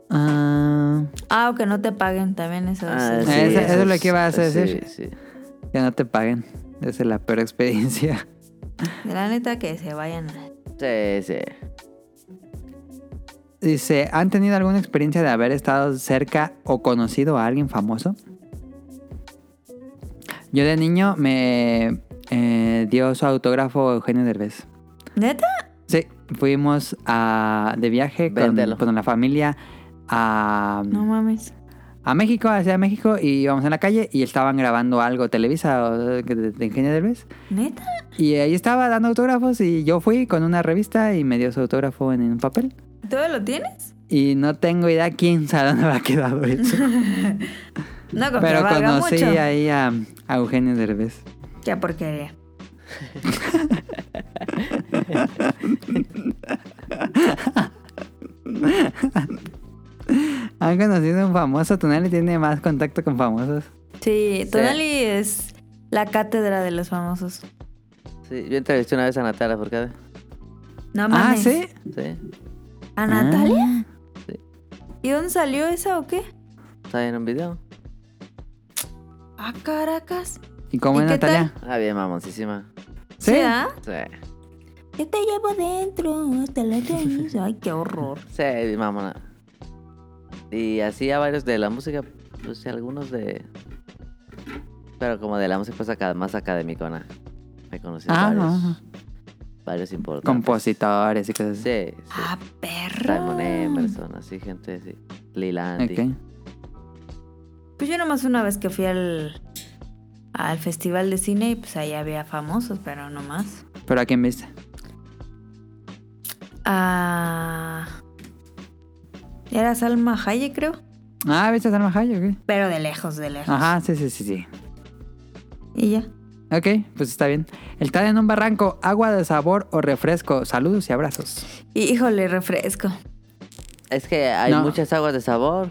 Ah, Ah, o que no te paguen también eso. Ah, eso- sí, eso- eso es lo que ibas a sí, decir. Sí, que no te paguen. Esa es la peor experiencia. La neta que se vayan. sí, sí. Dice, ¿han tenido alguna experiencia de haber estado cerca o conocido a alguien famoso? Yo de niño me eh, dio su autógrafo Eugenio Derbez. ¿Neta? Sí, fuimos a, de viaje con, con la familia a, No mames. A México, hacia México, y íbamos en la calle y estaban grabando algo, Televisa o de, de- Derbez. ¿Neta? Y ahí estaba dando autógrafos y yo fui con una revista y me dio su autógrafo en un papel. ¿Todo lo tienes? Y no tengo idea quién sabe dónde habrá quedado eso. No, Pero valga conocí mucho. ahí a, a Eugenio Derbez. Qué porquería. Han conocido a un famoso, Tonali tiene más contacto con famosos. Sí, Tonali es la cátedra de los famosos. Sí, yo entrevisté una vez a Natalia Forcade. No Ah, mames. ¿sí? Sí. ¿A Natalia? Ah, ¿Y dónde salió esa o qué? Está en un video. Ah, Caracas. ¿Y cómo ¿Y es Natalia? Ah, bien mamoncísima. ¿Sí? ah? Sí. Yo te llevo dentro hasta la. Ay, qué horror. Sí, mamona. Y así a varios de la música, pues algunos de... Pero como de la música pues acá, más académicona. Me conocí Ah, varios, ajá. varios importantes. Compositores y cosas así. Sí, sí. Ah, perro. Simon Emerson, así gente, sí. Lilandy. Ok. Pues yo nomás una vez que fui al, al festival de cine y pues ahí había famosos, pero no más. ¿Pero a quién viste? Ah. Era Salma Hayek, creo. Ah, ¿viste a Salma Hayek? ok. Pero de lejos, de lejos. Ajá, sí, sí, sí, sí. Y ya. Ok, pues está bien. El tal en un barranco, agua de sabor o refresco. Saludos y abrazos. Híjole, refresco. Es que hay No. muchas aguas de sabor.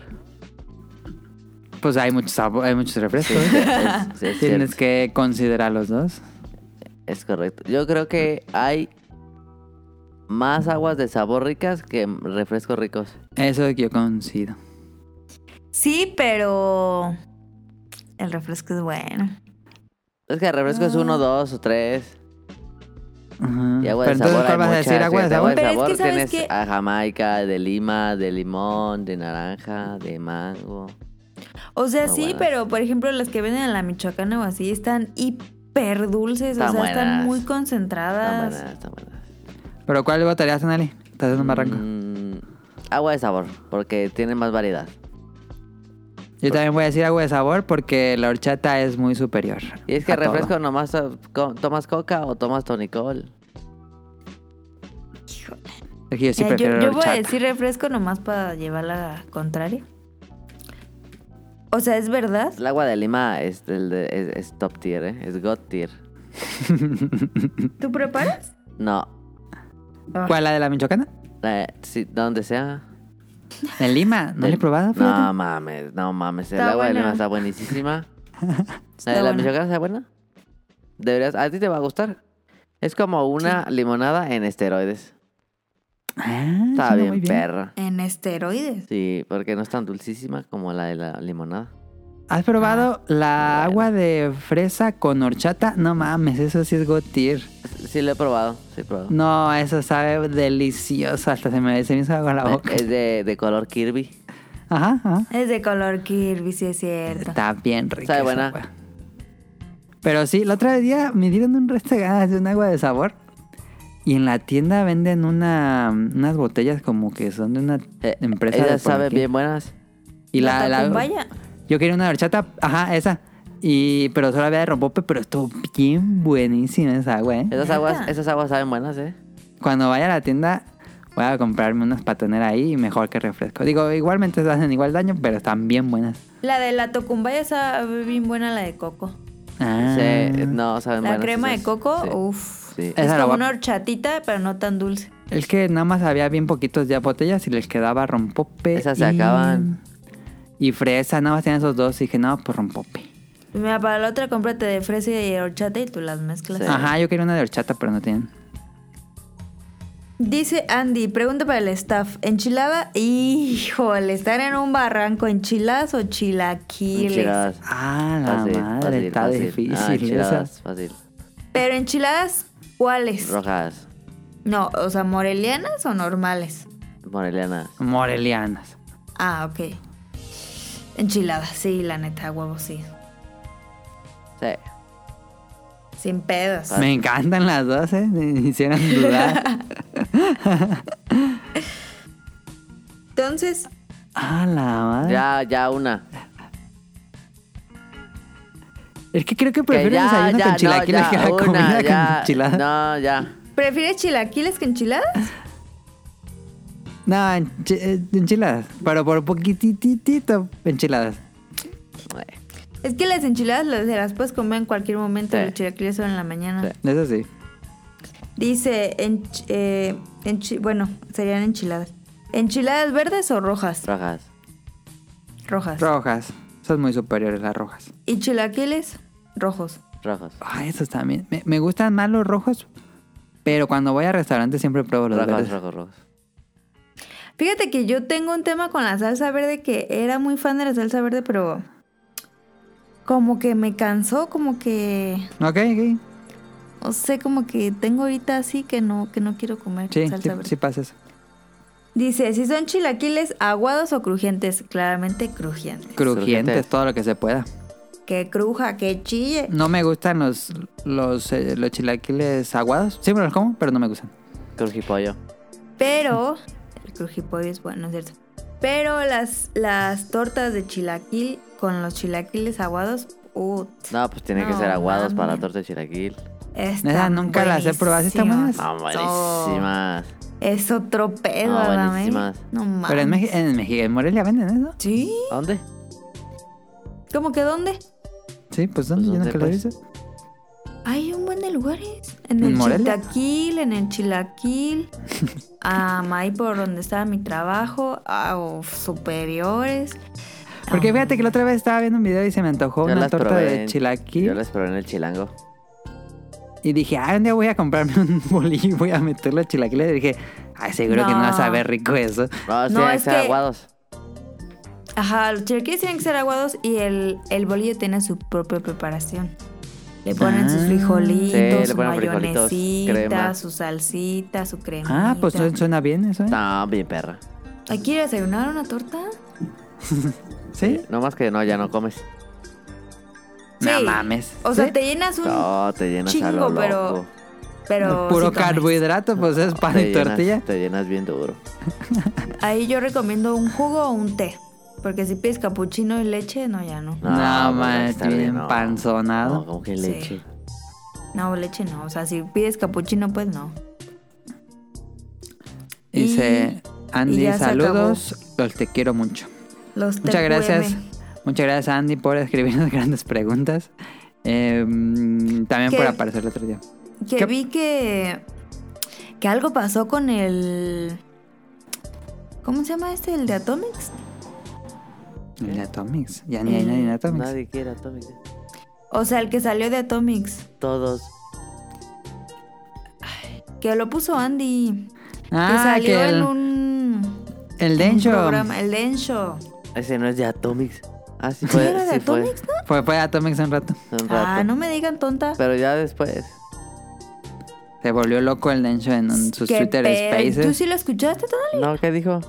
Pues hay muchos hay muchos refrescos. Es, sí, es Tienes cierto. que considerar los dos. Es correcto. Yo creo que hay más aguas de sabor ricas que refrescos ricos. Eso yo coincido. Sí, pero. El refresco es bueno. Es que el refresco es uno, dos o tres. Ajá. Y agua Pero de entonces, sabor ¿cuál hay vas a decir? ¿Agua de fíjate, sabor? Pero es sabor que, ¿sabes tienes a Jamaica, de lima, de limón, de naranja, de mango. O sea, No, sí, buenas. pero por ejemplo, las que venden en la Michoacana o así están hiper dulces. Están o sea, están muy Están concentradas. buenas, están buenas. ¿Pero cuál votarías, Anali? Estás en un barranco. Mm, agua de sabor, porque tiene más variedad. Yo también voy a decir agua de sabor porque la horchata es muy superior. Y es que refresco todo. nomás co- tomas coca o tomas tonicol. Es que yo sí Eh, yo, prefiero yo voy a decir refresco nomás para llevar la contraria. O sea, ¿es verdad? El agua de lima es, el de- es, es top tier, ¿eh? Es god tier. ¿Tú preparas? No, ¿Cuál, la de la Michoacana? eh, sí, donde sea. En Lima, ¿no la he probado? No mames, no mames. El Está agua de buena. lima está buenísima. ¿La de la buena. Michoacana está buena? Deberías, a ti te va a gustar. Es como una limonada en esteroides. Ah, Está suena bien, muy perra. En esteroides. Sí, porque no es tan dulcísima como la de la limonada. ¿Has probado la bueno. agua de fresa con horchata? No mames, eso sí es good tier. Sí, lo he probado. Sí, he probado. No, eso sabe delicioso. Hasta se me, se me hizo agua la boca. Es de, de color Kirby. Ajá, ajá. Es de color Kirby, sí es cierto. Está bien rica. Sabe buena. agua. Pero sí, el otro día me dieron un resto de ganas de un agua de sabor. Y en la tienda venden una, unas botellas como que son de una Eh, empresa de Ellas por saben bien buenas. Y la, la- Tacubaya. Yo quería una horchata, ajá, esa. Y, pero solo había de rompope, pero estuvo bien buenísima esa agua, ¿eh? Esas aguas, esas aguas saben buenas, ¿eh? Cuando vaya a la tienda, voy a comprarme unas patoneras ahí y mejor que refresco. Digo, igualmente se hacen igual daño, pero están bien buenas. La de la tocumbaya sabe bien buena la de coco. Ah. Sí, no, saben La buenas. crema de coco, Sí. uff. Sí. Es Esa como una horchatita, pero no tan dulce. Es que nada más había bien poquitos ya botellas y les quedaba rompope. Esas se y- acaban. Y fresa, nada más tenían esos dos. Y dije, no, pues rompope. Mira, para la otra cómprate de fresa y horchata y tú las mezclas. Sí. Ajá, yo quería una de horchata, pero no tienen. Dice Andy, pregunta para el staff. ¿Enchilada? Híjole, ¿están en un barranco? ¿Enchiladas o chilaquiles? Enchiladas. Ah, la Fácil, madre, fácil, está fácil. difícil. Ah, enchiladas, esa. fácil. Pero enchiladas, ¿cuáles? Rojas, No, o sea, morelianas o normales. morelianas. Morelianas. Ah, ok. Enchiladas, sí, la neta, huevo, sí. Sí. Sin pedos. Me encantan las dos, ¿eh? Me hicieron dudar. Entonces, ah, la madre. Ya, ya una. Es que creo que Que prefiero ya, desayuno ya, con no, chilaquiles ya, que la una, comida con ya. enchiladas. No, ya. ¿prefieres chilaquiles que enchiladas? No, enchi- eh, enchiladas. Pero por poquititito enchiladas. Es que las enchiladas las, se las puedes comer en cualquier momento. Sí. Los chilaquiles son en la mañana. Sí. Eso sí. Dice, ench- eh, bueno, serían enchiladas. ¿Enchiladas verdes o rojas? Rojas. Rojas. Rojas. Son muy superiores las rojas. ¿Y chilaquiles? Rojos. Rojos. Ah, esos también. Me, me gustan más los rojos. Pero cuando voy a restaurantes siempre pruebo los Rojos, verdes. rojos, rojos. Fíjate que yo tengo un tema con la salsa verde que era muy fan de la salsa verde, pero como que me cansó, como que Ok, ok. no sé, como que tengo ahorita así que no que no quiero comer Sí, salsa sí, verde. sí pasa eso. Dice, si son chilaquiles aguados o crujientes, claramente crujientes. Crujientes, Crujientes. todo lo que se pueda. Que cruja, que chille. No me gustan los, los, eh, los chilaquiles aguados. Sí me los como, pero no me gustan. Crujipollo. Pero el crujipollo es bueno, ¿es cierto? Pero las las tortas de chilaquil con los chilaquiles aguados, ut, No, pues tiene que No, ser aguados para la torta de chilaquil. nunca las he probado, ¿sí están buenísimas. No, buenísimas. Es otro pedo, No, ¿verdad, buenísimas. No mames. Pero en, Meji- en México, en Morelia venden eso. ¿Sí? ¿Dónde? ¿Cómo que dónde? Sí, pues ¿dónde? Pues, Yo ¿dónde, nunca lo he pues? visto. Hay un buen de lugares. En ¿En el Morelia? Chitaquil, en el Chilaquil. ah, ahí por donde estaba mi trabajo. Ah, uf, superiores. Porque fíjate que la otra vez estaba viendo un video y se me antojó Yo una torta probé de en- chilaquil. Yo las probé en el chilango. Y dije, ah, un día voy a comprarme un bolillo y voy a meterle chilaquiles. Y dije, ay, seguro que no va a No. saber rico eso. No, No, tienen que es ser que- aguados. Ajá, los chilaquiles tienen que ser aguados y el, el bolillo tiene su propia preparación. Le ponen sus Ah. frijolitos, Sí, le su frijolitos, crema. su salsita, su crema. Ah, pues suena bien eso, ¿eh? No, bien perra. ¿Hay que ir a desayunar una torta? ¿Sí? No más que no, ya no comes. No Sí. mames. O sea, ¿Sí? te llenas un... No, te llenas a lo chingo, pero-. Pero Puro sí carbohidrato, pues es pan Te y llenas- tortilla. Te llenas bien duro. Ahí yo recomiendo un jugo o un té. Porque si pides capuchino y leche, no, ya no. No, pues, man, está bien, bien no. panzonado. No, como que Sí. leche. No, leche no. O sea, si pides capuchino, pues no. Dice Andy, y saludos, los te quiero mucho. Los Muchas gracias. Muchas gracias Andy por escribirnos grandes preguntas. Eh, también por aparecer el otro día. Que ¿Qué? vi que... Que algo pasó con el... ¿Cómo se llama este? ¿El de Atomics? El de Atomics. Ya ni hay nadie en Atomics. Nadie quiere Atomic. O sea, el que salió de Atomics. Todos. Que lo puso Andy. que Ah, salió que el, en un... el Densho. programa, El Densho. Ese no es de Atomics. Ah, sí ¿Sí fue. era de sí fue. Atomics, no? Fue, fue a Atomics un rato. Un rato. Ah, no me digan tonta. Pero ya después. Se volvió loco el Densho en un- sus Qué Twitter pedo. ¿Tú Spaces. sí lo escuchaste, Tonali? No, ¿qué dijo?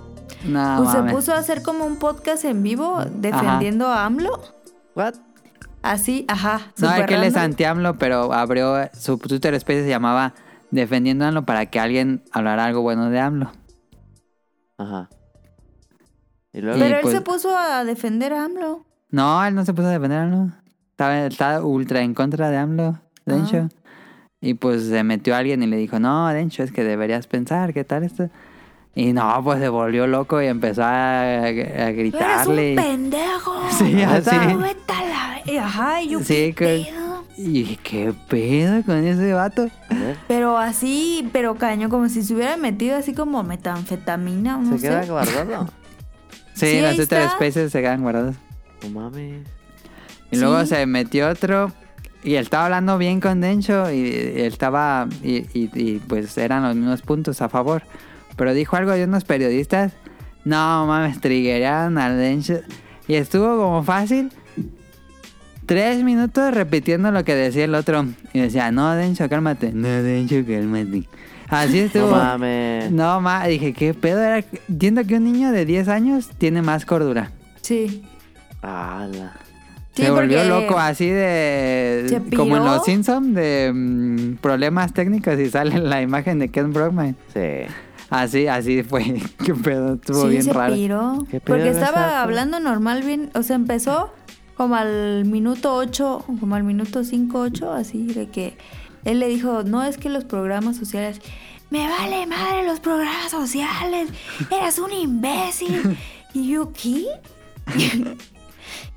No, pues se puso a hacer como un podcast en vivo defendiendo a AMLO. What? Así, ajá. No, es que él es anti-AMLO, pero abrió su Twitter Space se llamaba Defendiendo a AMLO para que alguien hablara algo bueno de AMLO. Ajá. Y luego. Y Pero él pues- se puso a defender a AMLO. No, él no se puso a defender a AMLO. Estaba, estaba ultra en contra de AMLO, Dencho. Y pues se metió alguien y le dijo, no, Dencho, es que deberías pensar, ¿qué tal esto? Y no, pues se volvió loco y empezó a, a Eres gritarle. un pendejo. Sí, así. La- y Ajá, y yo Sí, ¿qué que- pedo? Y dije, ¿qué pedo con ese vato? Pero así, pero caño, como si se hubiera metido así como metanfetamina, o no ¿Se queda sé. guardado? Sí, Twitter está. Spaces se quedan guardados. No mames. Y luego Sí. se metió otro y él estaba hablando bien con Dencho y él estaba, y, y- y, pues eran los mismos puntos a favor. Pero dijo algo de unos periodistas, no mames, triguearon al Dencho. Y estuvo como fácil, tres minutos repitiendo lo que decía el otro. Y decía, no, Dencho, cálmate. No, Dencho, cálmate. Así No estuvo. mames. No, ma, dije, ¿qué pedo era? Entiendo que un niño de 10 años tiene más cordura. Sí. Ala. Sí, se volvió loco así de... Como en. Los Simpsons, de mm, problemas técnicos y sale la imagen de Ken Brockman. Sí. Así, así fue. Qué pedo, estuvo sí, bien se raro. piró. ¿Qué pedo Porque estaba hablando normal bien. O sea, empezó como al minuto 8, como al minuto 5, 8, así de que él le dijo, no es que los programas sociales, me vale madre los programas sociales, eres un imbécil. y yo, ¿qué?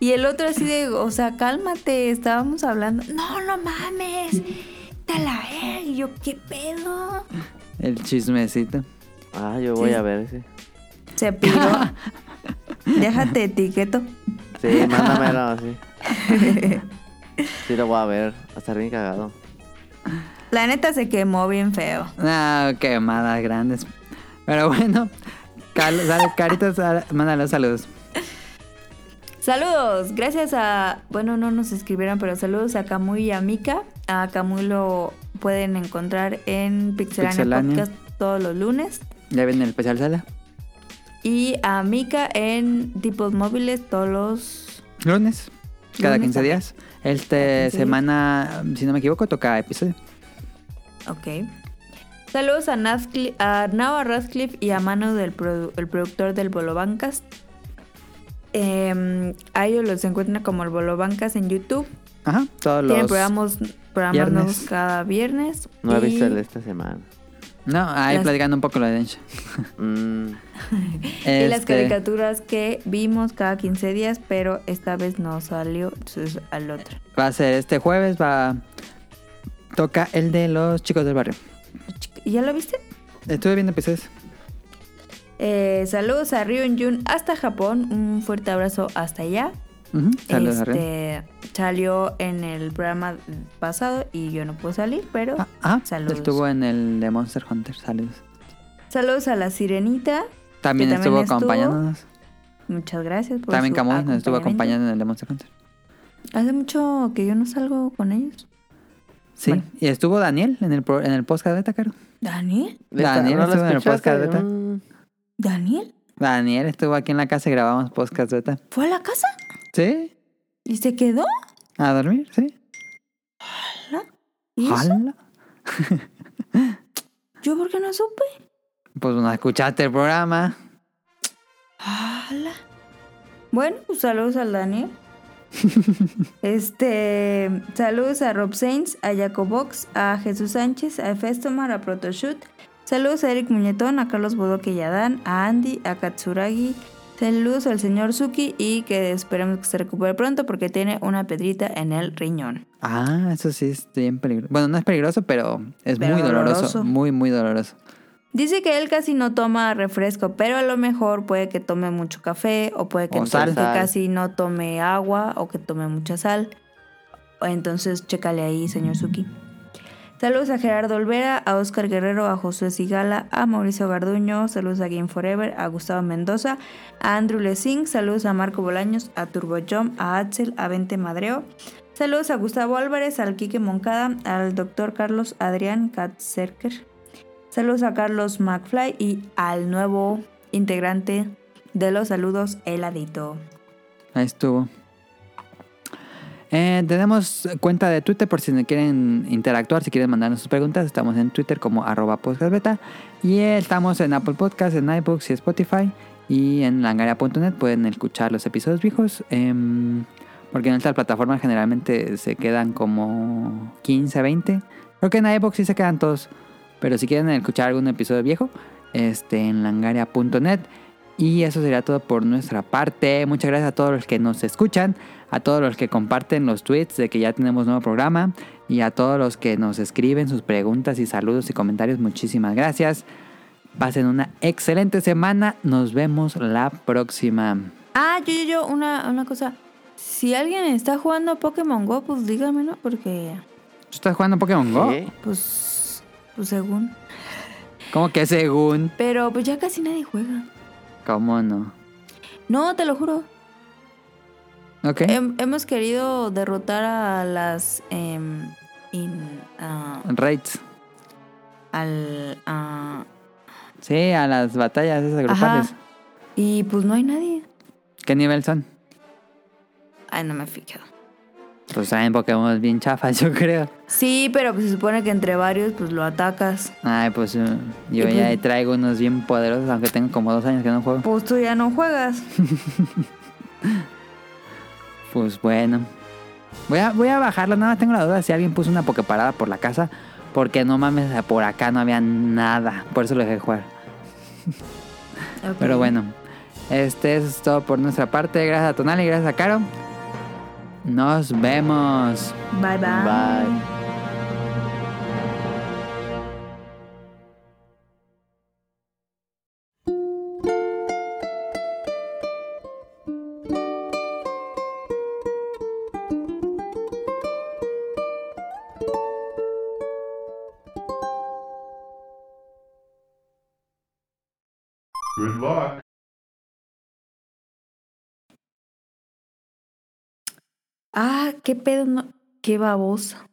y el otro así de, o sea, cálmate, estábamos hablando, no, no mames, te la verga. Y yo, ¿qué pedo? El chismecito. Ah, yo voy Sí. a ver ese. Se piró. Déjate etiqueto. Sí, mándamelo, sí. Sí, lo voy a ver. Va a estar bien cagado. La neta se quemó bien feo. No, quemadas grandes. Pero bueno, Carlos, Caritas, dale, mándale los saludos. Saludos, gracias a, bueno, no nos escribieron, pero saludos a Camuy y a Mika. A Camuy lo pueden encontrar en Pixelania, Pixelania. Podcast todos los lunes. Ya viene el especial sala. Y a Mika en Tipos Móviles todos los... Lunes, cada Lunes, 15 ok. días. Esta 15 días. semana, si no me equivoco, toca episodio. Ok. Saludos a, Nazcli- a Nava Radcliffe y a Manu, del produ- el productor del Bolo Bancas. Em, a ellos los encuentran como el Bolo Bancas en YouTube. Ajá, todos Tienen los... programas, programas viernes. nuevos cada viernes. No he y- visto el de esta semana. No, ahí Las- platicando un poco lo de Dencho. Mm, Y las Este, caricaturas que vimos cada 15 días, pero esta vez no salió entonces, al otro. Va a ser este jueves, va... Toca el de los chicos del barrio. ¿Ya lo viste? Estuve viendo episodios. Eh, saludos a Ryun Jun hasta Japón. Un fuerte abrazo hasta allá. Saludos a. Este, salió en el programa pasado y yo no puedo salir, pero Ah, ah, saludos. estuvo en el de Monster Hunter. Saludos. saludos a la sirenita. También, estuvo estuvo. acompañándonos. Muchas gracias por También Camus nos estuvo acompañando en el de Monster Hunter. Hace mucho que yo no salgo con ellos. Sí. Bueno. Y estuvo Daniel en el, pro- en el podcast beta, caro. ¿Daniel? Daniel ¿No lo estuvo en el podcast beta. ¿Daniel? Daniel estuvo aquí en la casa y grabamos podcast beta. ¿Fue a la casa? ¿Sí? ¿Y se quedó? ¿A dormir? ¿Sí? ¿Y eso? Jala. ¿Yo por qué no supe? Pues no escuchaste el programa. ¡Hala! Bueno, pues saludos al Daniel. este, saludos a Rob Sainz, a Jacobox, a Jesús Sánchez, a Festomar, a Protoshoot. Saludos a Eric Muñetón, a Carlos Bodoque y Adán, a Andy, a Katsuragi. Saludos al señor Suki y que esperemos que se recupere pronto porque tiene una pedrita en el riñón. Ah, eso sí es bien peligroso. Bueno, no es peligroso, pero es Pero muy doloroso. doloroso. Muy, muy doloroso. Dice que él casi no toma refresco, pero a lo mejor puede que tome mucho café o puede que, O sal. que casi no tome agua o que tome mucha sal. Entonces, chécale ahí, señor Suki. Saludos a Gerardo Olvera, a Oscar Guerrero, a Josué Sigala, a Mauricio Garduño, saludos a Game Forever, a Gustavo Mendoza, a Andrew Lessing, saludos a Marco Bolaños, a Turbo Jump, a Axel, a Vente Madreo, saludos a Gustavo Álvarez, al Quique Moncada, al doctor Carlos Adrián Katzerker, Saludos a Carlos McFly y al nuevo integrante de los saludos, heladito. Ahí estuvo. Eh, tenemos cuenta de Twitter por si quieren interactuar, si quieren mandarnos sus preguntas. Estamos en Twitter como arroba podcastbeta. Y estamos en Apple Podcasts, en iBooks y Spotify. Y en langaria.net pueden escuchar los episodios viejos. em, porque en esta plataforma generalmente se quedan como 15, 20. Creo que en iBooks sí se quedan todos. Pero si quieren escuchar algún episodio viejo, este, en langaria.net. Y eso sería todo por nuestra parte. Muchas gracias a todos los que nos escuchan, a todos los que comparten los tweets de que ya tenemos nuevo programa y a todos los que nos escriben sus preguntas y saludos y comentarios. Muchísimas gracias. Pasen una excelente semana. Nos vemos la próxima. Ah, yo, yo, yo, una, una cosa. Si alguien está jugando a Pokémon Go, pues dígamelo, porque, ¿Tú estás jugando Pokémon Go? ¿Qué? pues, pues según. ¿Cómo que según? Pero pues ya casi nadie juega. ¿Cómo no? No, te lo juro. Ok. Hem- hemos querido derrotar a las... in- ah, Raids. al... ah, Sí, a las batallas esas grupales. ajá. Y pues no hay nadie. ¿Qué nivel son? Ay, no me he fijado. Pues saben Pokémon bien chafas, yo creo. Sí, pero pues se supone que entre varios pues lo atacas. Ay, pues eh, yo ya pues- traigo unos bien poderosos, aunque tengo como dos años que no juego. Pues tú ya no juegas. Pues bueno. Voy a, voy a bajarlo, nada más tengo la duda si alguien puso una Poképarada por la casa. Porque no mames, por acá no había nada. Por eso lo dejé jugar. Pero bueno, este eso es todo por nuestra parte. Gracias a Tonali, gracias a Caro. Nos vemos. Bye bye. Bye. Ah, qué pedo. Qué babosa.